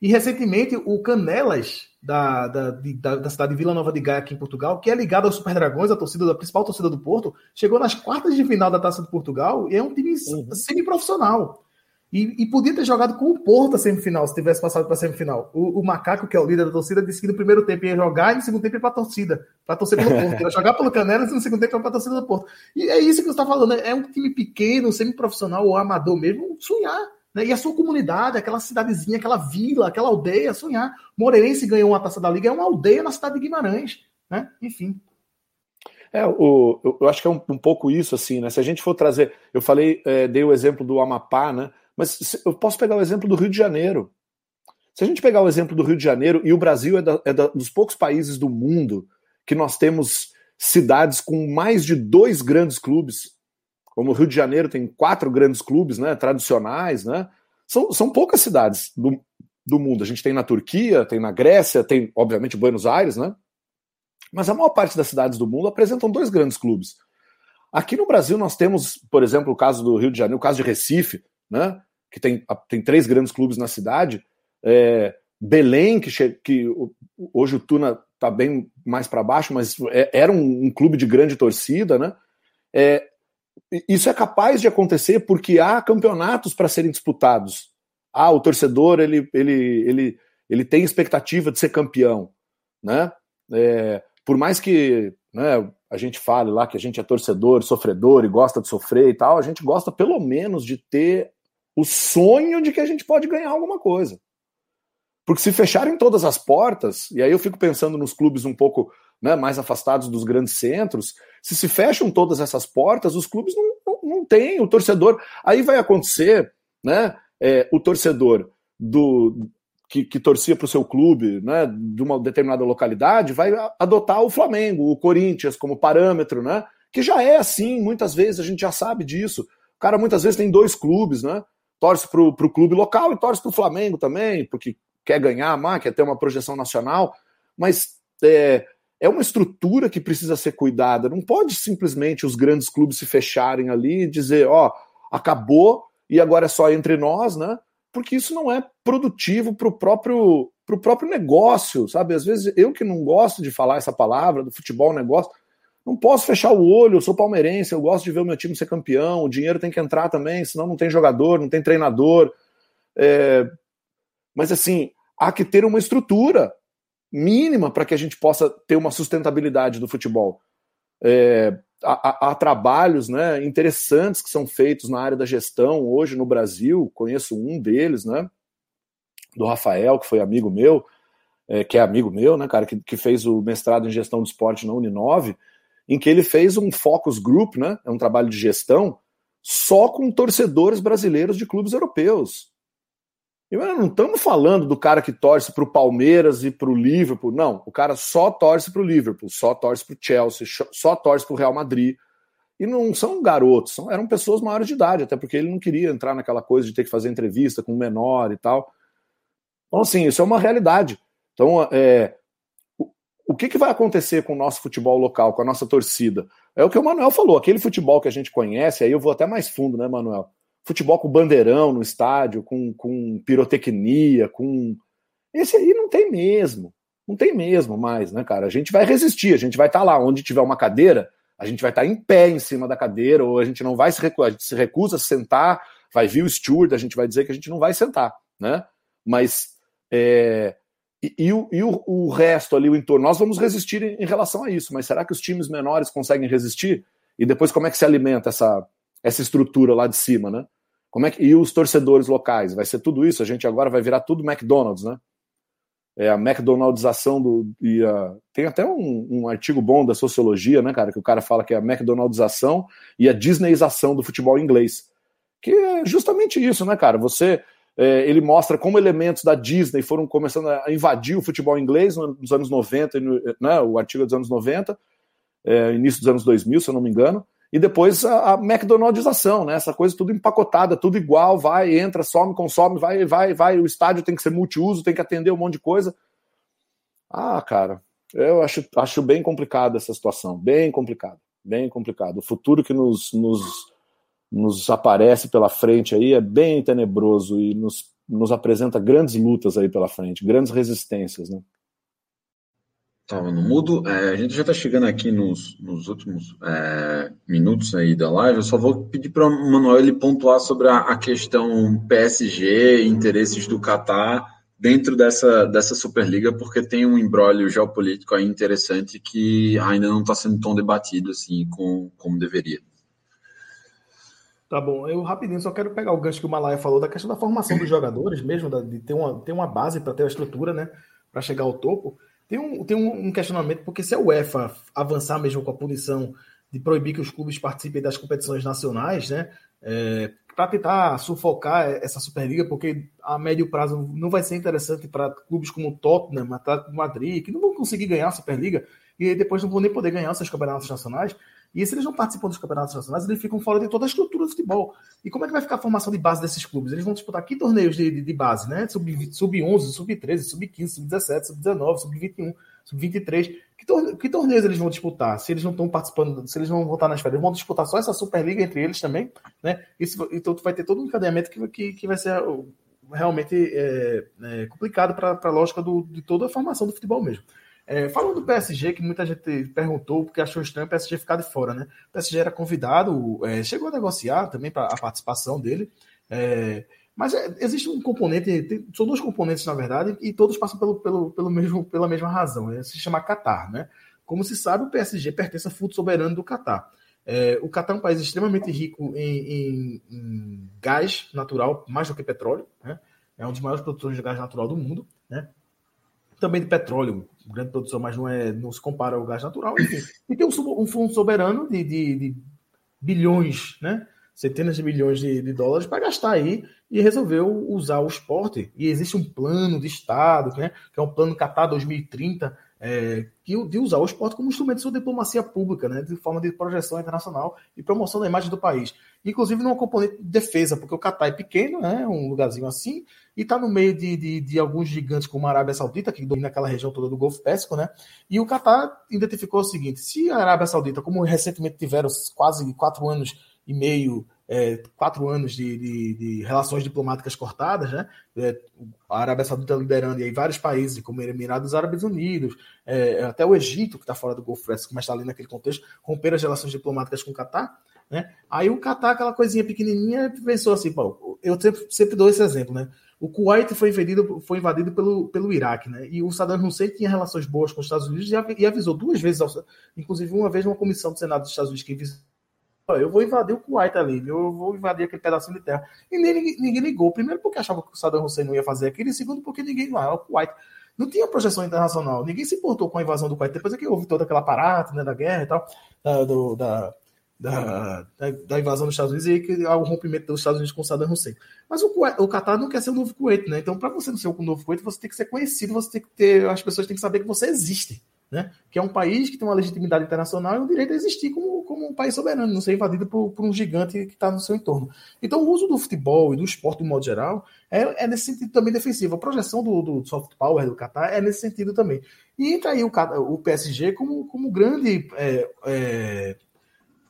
E recentemente o Canelas, da, da, da, da, cidade de Vila Nova de Gaia, aqui em Portugal, que é ligado aos Super Dragões, a torcida da principal torcida do Porto, chegou nas quartas de final da Taça de Portugal e é um time uhum. semi-profissional. E, e, podia ter jogado com o Porto a semifinal, se tivesse passado para a semifinal. O, o, Macaco, que é o líder da torcida, disse que no primeiro tempo ia jogar e no segundo tempo ia para a torcida, para torcer pelo Porto. Ia jogar pelo Canelas e no segundo tempo ia para a torcida do Porto. E é isso que você está falando, né? é um time pequeno, semi-profissional ou amador mesmo, sonhar. Né? E a sua comunidade, aquela cidadezinha, aquela vila, aquela aldeia, sonhar. Moreirense ganhou uma taça da Liga, é uma aldeia na cidade de Guimarães. Né? Enfim. É, o, eu, acho que é um, um, pouco isso, assim, né? Se a gente for trazer. Eu falei, é, dei o exemplo do Amapá, né? Mas eu posso pegar o exemplo do Rio de Janeiro. Se a gente pegar o exemplo do Rio de Janeiro, e o Brasil é, da, é da, dos poucos países do mundo que nós temos cidades com mais de dois grandes clubes, como o Rio de Janeiro tem quatro grandes clubes né, tradicionais, né? São, são poucas cidades do, do mundo. A gente tem na Turquia, tem na Grécia, tem, obviamente, Buenos Aires, né? Mas a maior parte das cidades do mundo apresentam dois grandes clubes. Aqui no Brasil nós temos, por exemplo, o caso do Rio de Janeiro, o caso de Recife, né? Que tem, tem três grandes clubes na cidade, é, Belém, que, que hoje o Tuna está bem mais para baixo, mas é, era um, um, clube de grande torcida, né? É, isso é capaz de acontecer porque há campeonatos para serem disputados. Ah, o torcedor ele, ele, ele, ele tem expectativa de ser campeão, né? É, por mais que né, a gente fale lá que a gente é torcedor, sofredor e gosta de sofrer e tal, a gente gosta pelo menos de ter o sonho de que a gente pode ganhar alguma coisa. Porque se fecharem todas as portas, e aí eu fico pensando nos clubes um pouco né, mais afastados dos grandes centros, se se fecham todas essas portas, os clubes não, não, não têm, o torcedor. Aí vai acontecer, né? É, o torcedor do que, que torcia para o seu clube, né, de uma determinada localidade, vai adotar o Flamengo, o Corinthians como parâmetro, né? Que já é assim, muitas vezes a gente já sabe disso. O cara muitas vezes tem dois clubes, né? Torce para o clube local e torce para o Flamengo também, porque quer ganhar mais, quer ter uma projeção nacional, mas é, é uma estrutura que precisa ser cuidada. Não pode simplesmente os grandes clubes se fecharem ali e dizer, ó, acabou e agora é só entre nós, né? Porque isso não é produtivo para o próprio, pro próprio negócio, sabe? Às vezes eu que não gosto de falar essa palavra do futebol negócio, não posso fechar o olho, eu sou palmeirense, eu gosto de ver o meu time ser campeão, o dinheiro tem que entrar também, senão não tem jogador, não tem treinador. É... Mas assim, há que ter uma estrutura mínima para que a gente possa ter uma sustentabilidade do futebol. É... Há, há, trabalhos né, interessantes que são feitos na área da gestão hoje no Brasil, conheço um deles, né, do Rafael, que foi amigo meu, é, que é amigo meu, né, cara, que, que fez o mestrado em gestão de esporte na Uninove, em que ele fez um focus group, né? É um trabalho de gestão só com torcedores brasileiros de clubes europeus. E não estamos falando do cara que torce para o Palmeiras e para o Liverpool. Não, o cara só torce para o Liverpool, só torce para o Chelsea, só torce para o Real Madrid. E não são garotos, são, eram pessoas maiores de idade, até porque ele não queria entrar naquela coisa de ter que fazer entrevista com um menor e tal. Então, assim, isso é uma realidade. Então, é, o, que, que vai acontecer com o nosso futebol local, com a nossa torcida? É o que o Manuel falou, aquele futebol que a gente conhece, aí eu vou até mais fundo, né, Manuel? futebol com bandeirão no estádio, com, com pirotecnia, com. Esse aí não tem mesmo. Não tem mesmo mais, né, cara? A gente vai resistir, a gente vai estar tá lá onde tiver uma cadeira, a gente vai estar tá em pé em cima da cadeira, ou a gente não vai se recusar, a gente se recusa a sentar, vai vir o steward, a gente vai dizer que a gente não vai sentar, né? Mas. É, e, e, o, e o, o, resto ali, o entorno, nós vamos resistir em, em relação a isso, mas será que os times menores conseguem resistir? E depois como é que se alimenta essa, essa estrutura lá de cima, né? Como é que, e os torcedores locais? Vai ser tudo isso? A gente agora vai virar tudo McDonald's, né? É a McDonaldização do. E a, tem até um, um, artigo bom da sociologia, né, cara? Que o cara fala que é a McDonaldização e a Disneyização do futebol inglês. Que é justamente isso, né, cara? Você. É, ele mostra como elementos da Disney foram começando a invadir o futebol inglês nos anos 90, né, o artigo dos anos 90, é, início dos anos 2000, se eu não me engano, e depois a, a McDonaldização, né? Essa coisa tudo empacotada, tudo igual, vai, entra, some, consome, vai, vai, vai. O estádio tem que ser multiuso, tem que atender um monte de coisa. Ah, cara, eu acho, acho bem complicada essa situação, bem complicado, bem complicado. O futuro que nos, nos, nos aparece pela frente aí é bem tenebroso e nos, nos apresenta grandes lutas aí pela frente, grandes resistências, né? Estava no mudo. É, a gente já está chegando aqui nos, nos últimos é, minutos aí da live. Eu só vou pedir para o Manuel ele pontuar sobre a, a, questão PSG, interesses do Catar dentro dessa, dessa Superliga, porque tem um embrólio geopolítico aí interessante que ainda não está sendo tão debatido assim com, como deveria. Tá bom, eu rapidinho só quero pegar o gancho que o Malaya falou da questão da formação dos jogadores mesmo, de ter uma, ter uma base para ter a estrutura, né, para chegar ao topo. Tem um, tem um questionamento, porque se a UEFA avançar mesmo com a punição de proibir que os clubes participem das competições nacionais, né? É, para tentar sufocar essa Superliga, porque a médio prazo não vai ser interessante para clubes como o Tottenham, Atlético Madrid, que não vão conseguir ganhar a Superliga e depois não vão nem poder ganhar seus campeonatos nacionais. E se eles não participam dos campeonatos nacionais, eles ficam fora de toda a estrutura do futebol. E como é que vai ficar a formação de base desses clubes? Eles vão disputar aqui torneios de, de, de base, né? Sub-11, sub-13, sub-15, sub-17, sub-19, sub-21, sub-23. Que, torne... que torneios eles vão disputar? Se eles não estão participando, se eles não vão estar nas férias, vão disputar só essa Superliga entre eles também, né? Isso, então vai ter todo um encadeamento que, que, que vai ser realmente é, é complicado para a lógica do, de toda a formação do futebol mesmo. É, falando do PSG, que muita gente perguntou porque achou estranho o PSG ficar de fora, né? O PSG era convidado, é, chegou a negociar também para a participação dele, é, mas é, existe um componente, tem, são dois componentes na verdade, e todos passam pelo, pelo, pelo mesmo, pela mesma razão, né? se chama Qatar, né? Como se sabe, o PSG pertence ao fundo soberano do Qatar. É, o Qatar é um país extremamente rico em, em, em, gás natural, mais do que petróleo, né? É um dos maiores produtores de gás natural do mundo, né? também de petróleo, grande produção, mas não, é, não se compara ao gás natural, enfim. E tem um, um fundo soberano de, de, de, bilhões, né? centenas de bilhões de, de dólares para gastar aí e resolveu usar o esporte. E existe um plano de Estado, né? que é um plano Qatar 2030, é, de usar o esporte como instrumento de sua diplomacia pública, né, de forma de projeção internacional e promoção da imagem do país. Inclusive numa componente de defesa, porque o Catar é pequeno, né, um lugarzinho assim, e está no meio de, de, de, alguns gigantes como a Arábia Saudita, que domina aquela região toda do Golfo Pérsico, né, e o Catar identificou o seguinte, se a Arábia Saudita, como recentemente tiveram quase quatro anos e meio é, quatro anos de, de, de, relações diplomáticas cortadas, né? É, a Arábia Saudita liderando e aí vários países, como Emirados Árabes Unidos, é, até o Egito, que está fora do Golfo Pérsico, mas está ali naquele contexto, romper as relações diplomáticas com o Catar. Né? Aí o Catar, aquela coisinha pequenininha, pensou assim: pô, eu sempre, sempre dou esse exemplo, né? O Kuwait foi invadido, foi invadido pelo, pelo Iraque, né? E o Saddam Hussein tinha relações boas com os Estados Unidos e avisou duas vezes, inclusive uma vez uma comissão do Senado dos Estados Unidos que eu vou invadir o Kuwait ali, eu vou invadir aquele pedacinho de terra. E ninguém, ninguém ligou. Primeiro, porque achava que o Saddam Hussein não ia fazer aquilo, e segundo, porque ninguém lá, o Kuwait. Não tinha projeção internacional, ninguém se importou com a invasão do Kuwait. Depois é que houve toda aquela parada né, da guerra e tal, da, do, da, da, da, invasão dos Estados Unidos e que o rompimento dos Estados Unidos com Saddam Hussein. Mas o, o Qatar não quer ser o novo Kuwait, né? Então, para você não ser o novo Kuwait, você tem que ser conhecido, você tem que ter, as pessoas têm que saber que você existe, né? Que é um país que tem uma legitimidade internacional e o direito a existir como, como um país soberano, não ser invadido por, por um gigante que está no seu entorno. Então, o uso do futebol e do esporte, de modo geral, é, é nesse sentido também defensivo. A projeção do, do soft power do Qatar é nesse sentido também. E entra aí o, o PSG como, como grande é, é,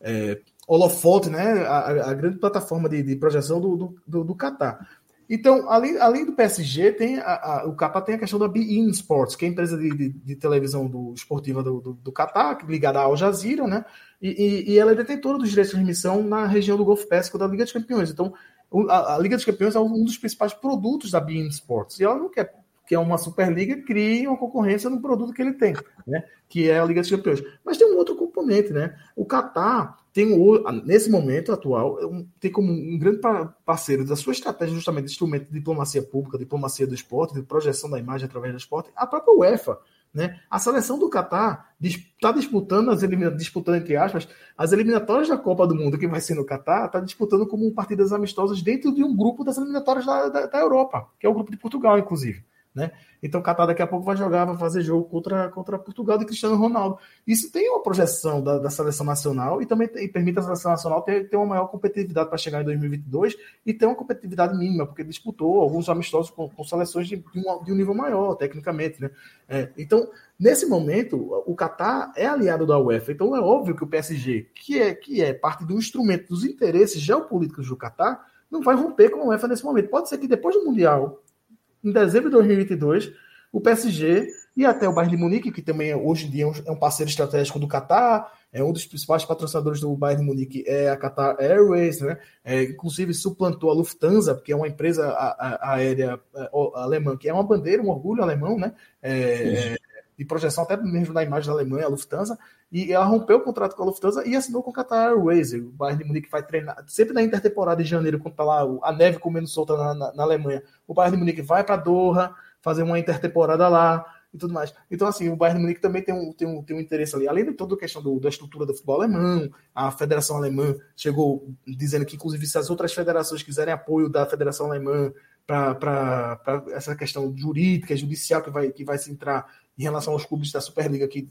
é, holofote, né? A, a grande plataforma de, de projeção do, do, do, do, Qatar. Então, além, além do PSG, tem a, a, o Qatar tem a questão da Bein Sports, que é a empresa de, de, de televisão do, esportiva do, do, do Qatar, ligada à Al Jazeera, né? E, e, e, ela é detentora dos direitos de transmissão na região do Golfo Pérsico da Liga dos Campeões. Então, a, a Liga dos Campeões é um dos principais produtos da Bein Sports. E ela não quer que é uma Superliga, crie uma concorrência no produto que ele tem, né? que é a Liga dos Campeões. Mas tem um outro componente, né? O Qatar tem, nesse momento atual, é tem como um grande parceiro da sua estratégia, justamente de instrumento de diplomacia pública, diplomacia do esporte, de projeção da imagem através do esporte, a própria UEFA. Né? A seleção do Catar está disputando, as disputando, entre aspas, as eliminatórias da Copa do Mundo, que vai ser no Catar, está disputando como partidas amistosas dentro de um grupo das eliminatórias da, da, da Europa, que é o grupo de Portugal, inclusive. Né? Então o Qatar daqui a pouco vai jogar, vai fazer jogo contra, contra Portugal de Cristiano Ronaldo. Isso tem uma projeção da, da seleção nacional e também tem, permite a seleção nacional ter, ter uma maior competitividade para chegar em 2022 e ter uma competitividade mínima, porque disputou alguns amistosos com, com seleções de, de, um, de, um, nível maior, tecnicamente. Né? É, então, nesse momento, o Qatar é aliado da UEFA. Então é óbvio que o PSG, que é, que é parte do instrumento dos interesses geopolíticos do Qatar, não vai romper com a UEFA nesse momento. Pode ser que depois do Mundial em dezembro de 2022, o PSG e até o Bayern de Munique, que também hoje em dia é um parceiro estratégico do Qatar, é um dos principais patrocinadores do Bayern de Munique, é a Qatar Airways, né? É, inclusive suplantou a Lufthansa, que é uma empresa aérea é, alemã, que é uma bandeira, um orgulho alemão, né? É, é, de projeção até mesmo na imagem da Alemanha, a Lufthansa, e ela rompeu o contrato com a Lufthansa e assinou com a Qatar Airways. O Bayern de Munique vai treinar, sempre na intertemporada de janeiro, quando tá lá a neve comendo solta na, na, na Alemanha, o Bayern de Munique vai para Doha fazer uma intertemporada lá e tudo mais. Então, assim, o Bayern de Munique também tem um, tem um, tem um interesse ali. Além de toda a questão do, da estrutura do futebol alemão, a Federação Alemã chegou dizendo que, inclusive, se as outras federações quiserem apoio da Federação Alemã para essa questão jurídica, judicial que vai, que vai se entrar em relação aos clubes da Superliga que,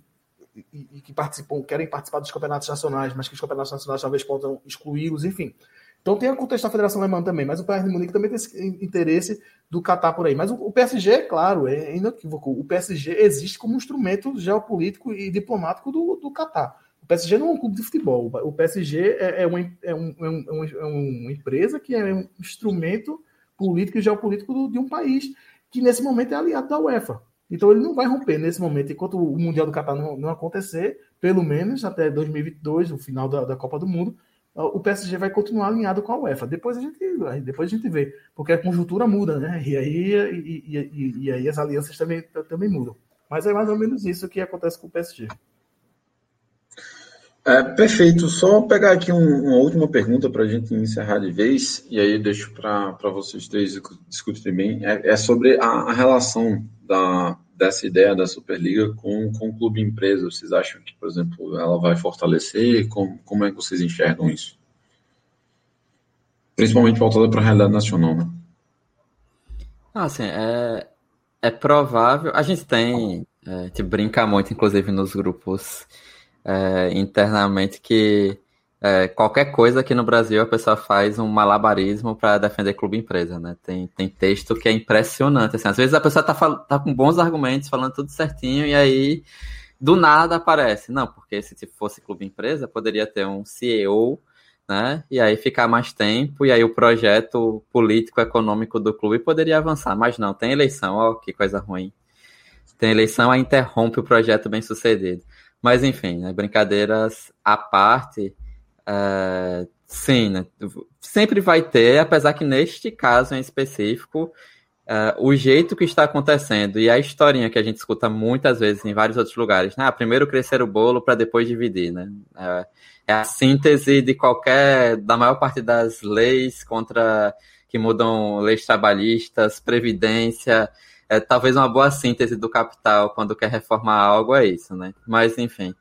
e, e que participam, querem participar dos campeonatos nacionais, mas que os campeonatos nacionais talvez possam excluí-los, enfim. Então tem a contexto da Federação Alemã também, mas o Bayern de Munique também tem esse interesse do Qatar por aí. Mas o, PSG, é claro, é inequívoco. O PSG existe como um instrumento geopolítico e diplomático do, do Qatar. O PSG não é um clube de futebol. O PSG é, é, uma, é, um, é, um, é uma empresa que é um instrumento político e geopolítico do, de um país que nesse momento é aliado da UEFA. Então ele não vai romper nesse momento, enquanto o Mundial do Catar não, não acontecer, pelo menos até 2022, o final da, da, Copa do Mundo, o PSG vai continuar alinhado com a UEFA. Depois a gente, depois a gente vê, porque a conjuntura muda, né? E aí, e, e, e aí as alianças também, também mudam. Mas é mais ou menos isso que acontece com o PSG. É, perfeito. Só pegar aqui um, uma última pergunta para a gente encerrar de vez, e aí deixo para vocês três discutirem bem. É, é sobre a, a, relação da, dessa ideia da Superliga com, com o clube empresa. Vocês acham que, por exemplo, ela vai fortalecer? Como, como é que vocês enxergam isso? Principalmente voltada para a realidade nacional, né? Ah, assim, é, é provável. A gente tem. É, a gente brinca muito, inclusive, nos grupos é, internamente que é, qualquer coisa aqui no Brasil a pessoa faz um malabarismo para defender clube empresa, né? Tem, tem texto que é impressionante. Assim, às vezes a pessoa tá, tá com bons argumentos, falando tudo certinho, e aí do nada aparece. Não, porque se fosse clube empresa, poderia ter um CEO, né? E aí ficar mais tempo, e aí o projeto político-econômico do clube poderia avançar. Mas não, tem eleição, ó, que coisa ruim. Tem eleição, aí interrompe o projeto bem sucedido. Mas enfim, né, brincadeiras à parte, uh, sim, né, sempre vai ter, apesar que neste caso em específico, uh, o jeito que está acontecendo e a historinha que a gente escuta muitas vezes em vários outros lugares, né? Primeiro crescer o bolo para depois dividir, né? Uh, é a síntese de qualquer, da maior parte das leis contra que mudam leis trabalhistas, previdência, é, talvez uma boa síntese do capital quando quer reformar algo é isso, né? Mas, enfim.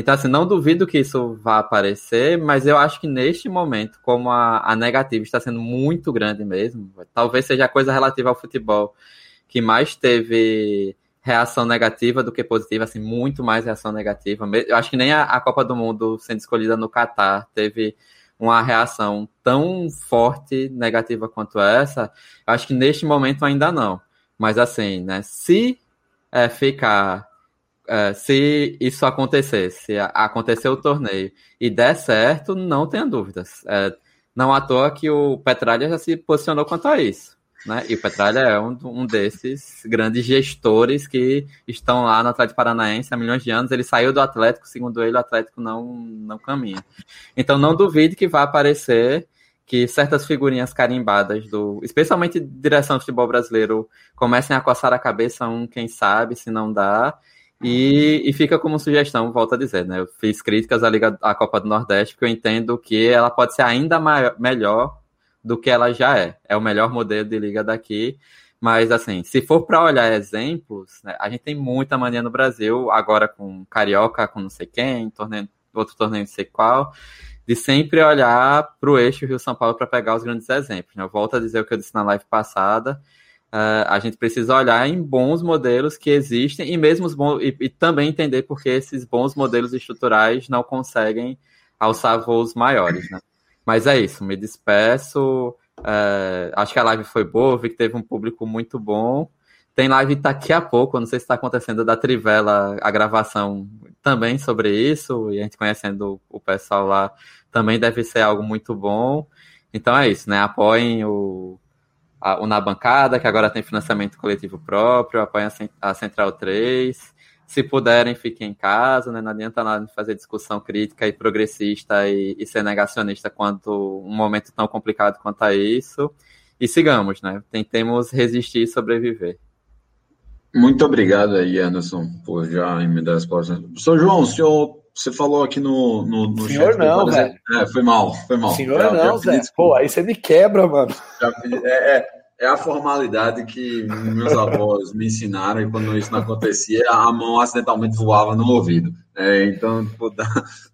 Então, assim, não duvido que isso vá aparecer, mas eu acho que neste momento, como a, a negativa está sendo muito grande mesmo, talvez seja a coisa relativa ao futebol que mais teve reação negativa do que positiva, assim, muito mais reação negativa. Eu acho que nem a, a Copa do Mundo sendo escolhida no Catar teve uma reação tão forte negativa quanto essa. Eu acho que neste momento ainda não. Mas assim, né? Se é, ficar é, se isso acontecer, se acontecer o torneio e der certo, não tenha dúvidas. É, não à toa que o Petralha já se posicionou quanto a isso. Né? E o Petralha é um, um desses grandes gestores que estão lá no Atlético Paranaense há milhões de anos. Ele saiu do Atlético, segundo ele, o Atlético não, não caminha. Então não duvide que vai aparecer que certas figurinhas carimbadas do, especialmente direção do futebol brasileiro, comecem a coçar a cabeça um, quem sabe, se não dá. E, e fica como sugestão, volto a dizer, né? Eu fiz críticas à Liga à Copa do Nordeste, porque eu entendo que ela pode ser ainda maior, melhor do que ela já é. É o melhor modelo de liga daqui. Mas, assim, se for para olhar exemplos, né, a gente tem muita mania no Brasil, agora com Carioca, com não sei quem, torneio, outro torneio não sei qual, de sempre olhar para o eixo Rio-São Paulo para pegar os grandes exemplos. Né? Eu volto a dizer o que eu disse na live passada, uh, a gente precisa olhar em bons modelos que existem e mesmo os bons, e, e também entender por que esses bons modelos estruturais não conseguem alçar voos maiores, né? Mas é isso, me despeço. É, acho que a live foi boa, vi que teve um público muito bom. Tem live daqui a pouco, não sei se está acontecendo da Trivela, a gravação também sobre isso, e a gente conhecendo o pessoal lá também deve ser algo muito bom. Então é isso, né? Apoiem o, a, o Na Bancada, que agora tem financiamento coletivo próprio, apoiem a, Central 3 se puderem, fiquem em casa, né? Não adianta nada fazer discussão crítica e progressista e, e, ser negacionista quanto um momento tão complicado quanto a isso. E sigamos, né? Tentemos resistir e sobreviver. Muito obrigado aí, Anderson, por já me dar as respostas. Professor João, o senhor, você falou aqui no, no, no senhor chat. não, velho. É, foi mal, foi mal. Senhor já, não, Zé. Pô, aí você me quebra, mano. É, é, é a formalidade que meus avós me ensinaram e quando isso não acontecia, a mão acidentalmente voava no ouvido. É, então, tipo,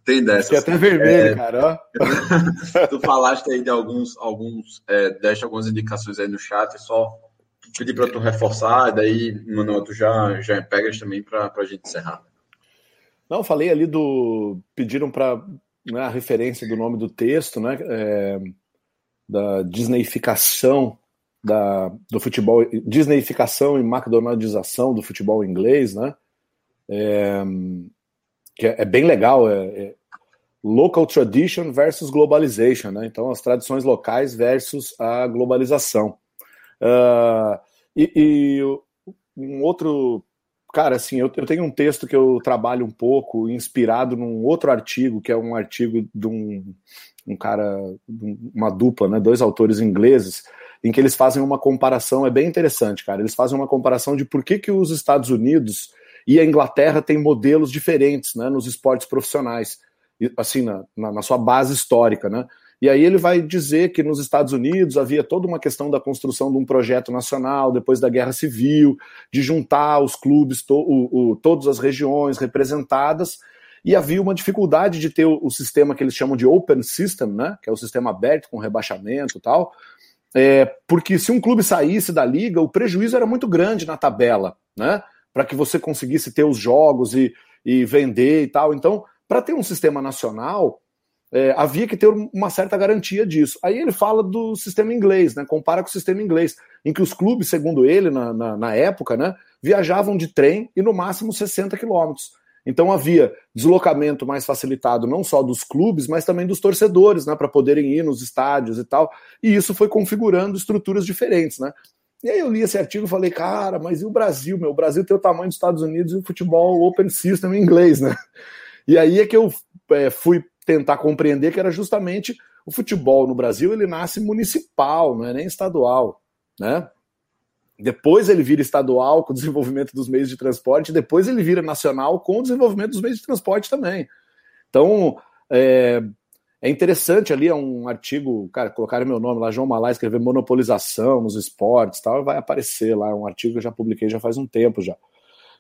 tem dessa. Fica até vermelho, é, cara. tu falaste aí de alguns, alguns é, deste algumas indicações aí no chat, só pedir para tu reforçar, e daí, Manuel, tu já, já pegas também para a gente encerrar. Não, falei ali do. Pediram para né, a referência do nome do texto, né? É, da Disneyficação da, do futebol, disneyificação e McDonaldização do futebol inglês, né? É, que é, é, bem legal, é, é, local tradition versus globalization, né? Então, as tradições locais versus a globalização. Uh, e, e, um outro, cara, assim, eu, eu, tenho um texto que eu trabalho um pouco inspirado num outro artigo, que é um artigo de um, um cara, uma dupla, né? Dois autores ingleses em que eles fazem uma comparação, é bem interessante, cara. Eles fazem uma comparação de por que, que os Estados Unidos e a Inglaterra têm modelos diferentes né, nos esportes profissionais, assim, na, na, na sua base histórica, né? E aí ele vai dizer que nos Estados Unidos havia toda uma questão da construção de um projeto nacional depois da Guerra Civil, de juntar os clubes, to, o, o, todas as regiões representadas, e havia uma dificuldade de ter o, o, sistema que eles chamam de open system, né, que é o sistema aberto com rebaixamento e tal, é, porque se um clube saísse da liga, o prejuízo era muito grande na tabela, né? Para que você conseguisse ter os jogos e, e vender e tal. Então, para ter um sistema nacional, é, havia que ter uma certa garantia disso. Aí ele fala do sistema inglês, né? Compara com o sistema inglês, em que os clubes, segundo ele, na, na, na época, né, viajavam de trem e no máximo 60 quilômetros. Então havia deslocamento mais facilitado não só dos clubes, mas também dos torcedores, né, para poderem ir nos estádios e tal. E isso foi configurando estruturas diferentes, né? E aí eu li esse artigo e falei, cara, mas e o Brasil, meu? O Brasil tem o tamanho dos Estados Unidos e o futebol open system em inglês, né? E aí é que eu é, fui tentar compreender que era justamente o futebol no Brasil, ele nasce municipal, não é nem estadual, né? Depois ele vira estadual com o desenvolvimento dos meios de transporte, depois ele vira nacional com o desenvolvimento dos meios de transporte também. Então, é, é interessante ali, é um artigo, cara, colocaram meu nome lá, João Malá, escrever monopolização nos esportes tal, vai aparecer lá, é um artigo que eu já publiquei já faz um tempo já.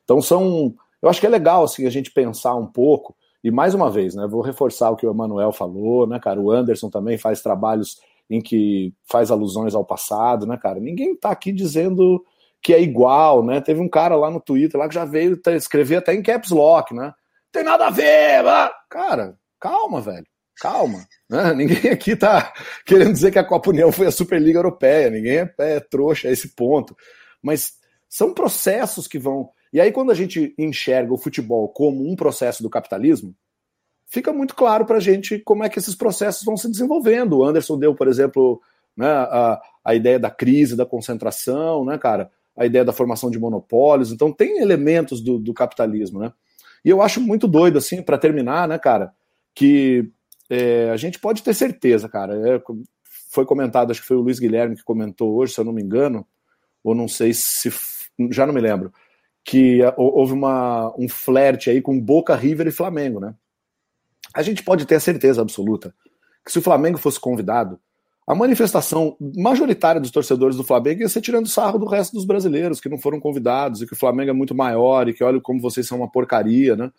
Então são, eu acho que é legal assim a gente pensar um pouco E mais uma vez, né, vou reforçar o que o Emanuel falou, né, cara? O Anderson também faz trabalhos em que faz alusões ao passado, né, cara? Ninguém está aqui dizendo que é igual, né? Teve um cara lá no Twitter lá que já veio escrever até em caps lock, né? Tem nada a ver, cara. Calma, velho. Calma. Né? Ninguém aqui tá querendo dizer que a Copa União foi a Superliga Europeia. Ninguém é, é trouxa a esse ponto. Mas são processos que vão. E aí, quando a gente enxerga o futebol como um processo do capitalismo, fica muito claro para a gente como é que esses processos vão se desenvolvendo. O Anderson deu, por exemplo, né, a, a ideia da crise, da concentração, né, cara? A ideia da formação de monopólios. Então, tem elementos do, do capitalismo, né? E eu acho muito doido, assim, para terminar, né, cara, que é, a gente pode ter certeza, cara. É, foi comentado, acho que foi o Luiz Guilherme que comentou hoje, se eu não me engano, ou não sei se. Já não me lembro. Que houve uma, um flerte aí com Boca, River e Flamengo, né? A gente pode ter a certeza absoluta que se o Flamengo fosse convidado, a manifestação majoritária dos torcedores do Flamengo ia ser tirando sarro do resto dos brasileiros que não foram convidados e que o Flamengo é muito maior e que olha como vocês são uma porcaria, né?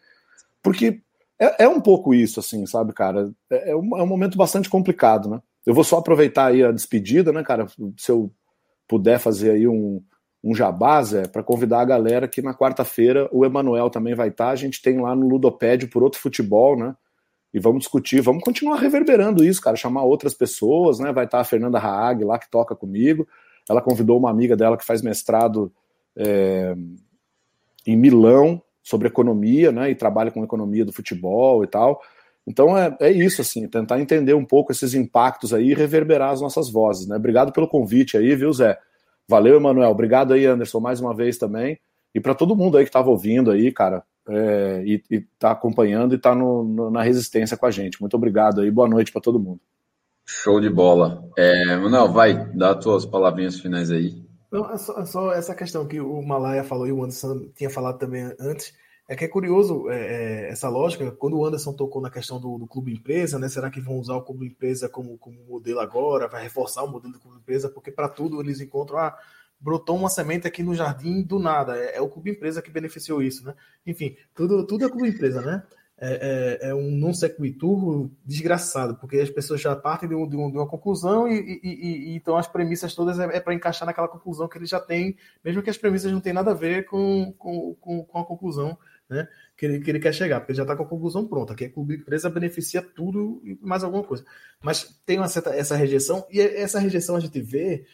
Porque é, é um pouco isso, assim, sabe, cara? É, é, um, é um momento bastante complicado, né? Eu vou só aproveitar aí a despedida, né, cara? Se eu puder fazer aí um, um jabá, Zé, para convidar a galera que na quarta-feira o Emanuel também vai estar. Tá. A gente tem lá no Ludopédio por outro futebol, né? E vamos discutir, vamos continuar reverberando isso, cara, chamar outras pessoas, né? Vai estar tá a Fernanda Haag lá que toca comigo. Ela convidou uma amiga dela que faz mestrado é, em Milão, sobre economia, né, e trabalha com economia do futebol e tal. Então é, é isso, assim, tentar entender um pouco esses impactos aí e reverberar as nossas vozes, né? Obrigado pelo convite aí, viu, Zé? Valeu, Emanuel. Obrigado aí, Anderson, mais uma vez também. E para todo mundo aí que estava ouvindo aí, cara, é, e, está acompanhando e está na resistência com a gente. Muito obrigado aí, boa noite para todo mundo. Show de bola. É, Manuel, vai, dá as tuas palavrinhas finais aí. Não, é só, é só, essa questão que o Malaya falou e o Anderson tinha falado também antes, é que é curioso é, é, essa lógica, quando o Anderson tocou na questão do, do, clube empresa, né? Será que vão usar o clube empresa como, como modelo agora? Vai reforçar o modelo do clube empresa? Porque para tudo eles encontram, ah, brotou uma semente aqui no jardim do nada. É, é, o clube empresa que beneficiou isso, né? Enfim, tudo, tudo é clube empresa, né? é, é, é, um non sequitur desgraçado, porque as pessoas já partem de, um, de, um, de uma conclusão e, e, e, então as premissas todas é, é para encaixar naquela conclusão que ele já tem, mesmo que as premissas não tenham nada a ver com, com, com, com a conclusão né, que, ele, que ele quer chegar, porque ele já está com a conclusão pronta, que a empresa beneficia tudo e mais alguma coisa. Mas tem uma certa, essa rejeição, e essa rejeição a gente vê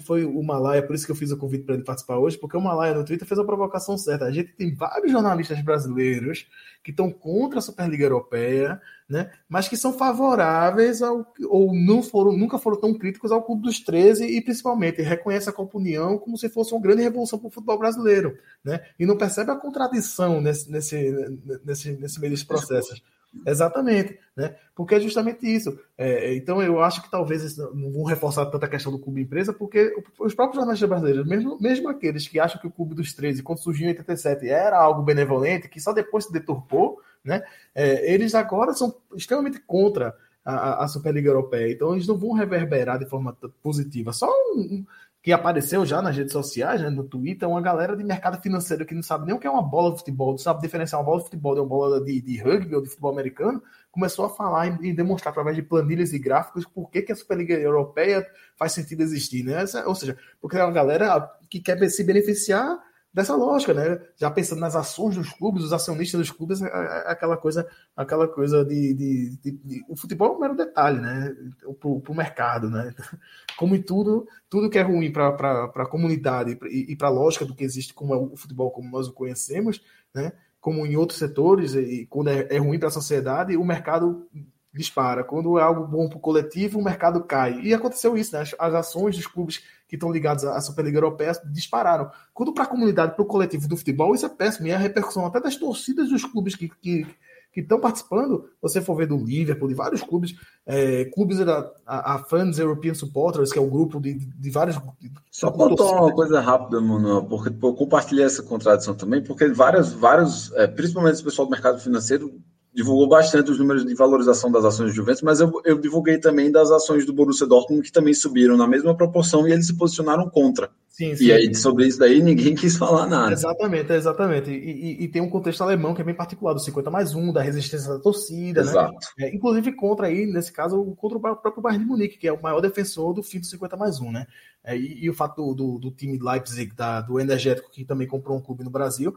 foi o Malaya, por isso que eu fiz o convite para ele participar hoje, porque o Malaya no Twitter fez a provocação certa. A gente tem vários jornalistas brasileiros que estão contra a Superliga Europeia, né, mas que são favoráveis ao, ou não foram, nunca foram tão críticos ao Clube dos 13 e principalmente reconhece a Copa União como se fosse uma grande revolução para o futebol brasileiro, né, e não percebe a contradição nesse, nesse, nesse, nesse meio desses processos. Exatamente, né? Porque é justamente isso. É, então eu acho que talvez não vão reforçar tanta questão do clube empresa, porque os próprios jornalistas brasileiros, mesmo, mesmo aqueles que acham que o clube dos 13, quando surgiu em 87, era algo benevolente, que só depois se deturpou, né? É, eles agora são extremamente contra a, a, Superliga Europeia. Então eles não vão reverberar de forma positiva. Só um, que apareceu já nas redes sociais, né, no Twitter, uma galera de mercado financeiro que não sabe nem o que é uma bola de futebol, não sabe diferenciar uma bola de futebol de uma bola de, de rugby ou de futebol americano, começou a falar e, demonstrar através de planilhas e gráficos por que, que a Superliga Europeia faz sentido existir, né? Ou seja, porque é uma galera que quer se beneficiar dessa lógica, né? Já pensando nas ações dos clubes, os acionistas dos clubes, é, é, é aquela coisa, aquela coisa de, de, de, de o futebol é um mero detalhe, né? Para o mercado, né? Como em tudo, tudo que é ruim para a comunidade e, para a lógica do que existe como é o futebol como nós o conhecemos, né? Como em outros setores e quando é, é ruim para a sociedade, o mercado dispara. Quando é algo bom para o coletivo, o mercado cai. E aconteceu isso, né? As ações dos clubes que estão ligados à Superliga Europeia dispararam. Quando para a comunidade, para o coletivo do futebol, isso é péssimo. E a repercussão até das torcidas dos clubes que, que, que estão participando, você for ver do Liverpool, de vários clubes, é, clubes da a, a, Fans European Supporters, que é o um grupo de, de vários. Só contar uma coisa rápida, Manuel, porque eu compartilhei essa contradição também, porque vários, vários é, principalmente o pessoal do mercado financeiro, divulgou bastante os números de valorização das ações do Juventus, mas eu, eu divulguei também das ações do Borussia Dortmund, que também subiram na mesma proporção e eles se posicionaram contra. Sim, sim. E aí, sobre isso daí, ninguém quis falar nada. Exatamente, exatamente. E, e, e, tem um contexto alemão que é bem particular, do 50 mais 1, da resistência da torcida, né? Exato. né? É, inclusive contra aí, nesse caso, contra o próprio Bayern de Munique, que é o maior defensor do fim do 50 mais 1, né? É, e, e, o fato do, do, do, time Leipzig, da, do Energético, que também comprou um clube no Brasil,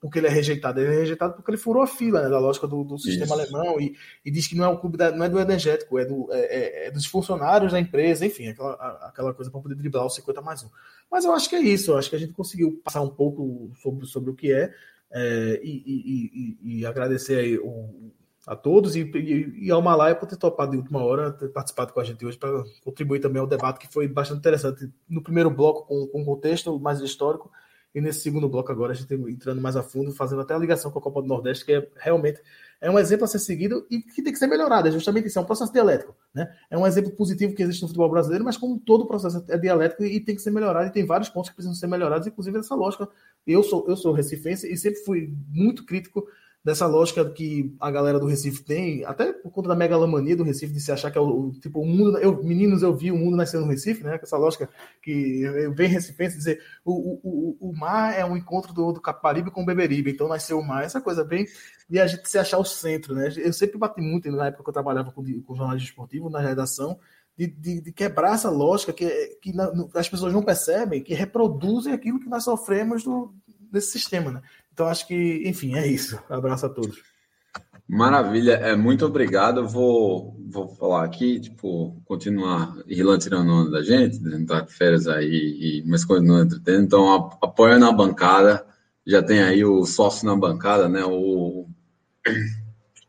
porque ele é rejeitado. Ele é rejeitado porque ele furou a fila né, da lógica do, do sistema Isso. alemão e, e, diz que não é o clube da, não é do Energético, é, do, é, é, é dos funcionários da empresa, enfim, aquela, aquela coisa para poder driblar o 50 mais 1. Mas eu acho que é isso, eu acho que a gente conseguiu passar um pouco sobre, sobre o que é, é e, e, e, agradecer aí o, a todos e, e, e ao Malaya por ter topado de última hora, ter participado com a gente hoje para contribuir também ao debate, que foi bastante interessante. No primeiro bloco, com, com contexto mais histórico, e nesse segundo bloco agora, a gente entrando mais a fundo, fazendo até a ligação com a Copa do Nordeste, que é realmente é um exemplo a ser seguido e que tem que ser melhorado. É justamente isso, é um processo dialético. Né? É um exemplo positivo que existe no futebol brasileiro, mas como todo processo é dialético e tem que ser melhorado, e tem vários pontos que precisam ser melhorados, inclusive essa lógica. Eu sou, eu sou recifense e sempre fui muito crítico dessa lógica que a galera do Recife tem, até por conta da megalomania do Recife, de se achar que é o, tipo, o mundo, eu, meninos, eu vi o mundo nascendo no Recife, né, essa lógica que vem Recife dizer, o, o, o, mar é um encontro do, do Caparibe com o Beberibe, então nasceu o mar, essa coisa bem de a gente se achar o centro, né, eu sempre bati muito, na época que eu trabalhava com, com jornalismo esportivo, na redação, de, de, de, quebrar essa lógica que, que na, as pessoas não percebem, que reproduzem aquilo que nós sofremos do, desse sistema, né? Então acho que, enfim, é isso. abraço a todos. Maravilha, é muito obrigado. Eu vou, vou falar aqui, tipo, continuar Irlanda tirando onda da gente, não tá de férias aí, e, mas continuando entretendo. Então, apoia na bancada, já tem aí o sócio na bancada, né? O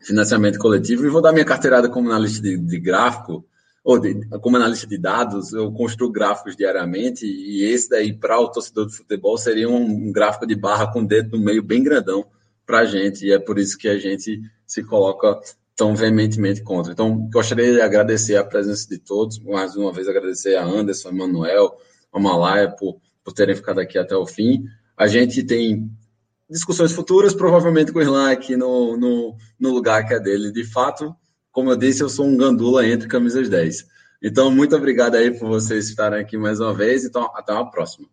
financiamento coletivo, e vou dar minha carteirada como analista de, de gráfico ou de, como analista de dados, eu construo gráficos diariamente e esse daí, para o torcedor de futebol, seria um, um gráfico de barra com o dedo no meio bem grandão para a gente, e é por isso que a gente se coloca tão veementemente contra. Então, gostaria de agradecer a presença de todos, mais uma vez agradecer a Anderson, a Manuel, a Malaya por, por terem ficado aqui até o fim. A gente tem discussões futuras, provavelmente com o Irlan aqui no, no, no lugar que é dele. De fato, como eu disse, eu sou um gandula entre camisas 10. Então, muito obrigado aí por vocês estarem aqui mais uma vez. Então, até uma próxima.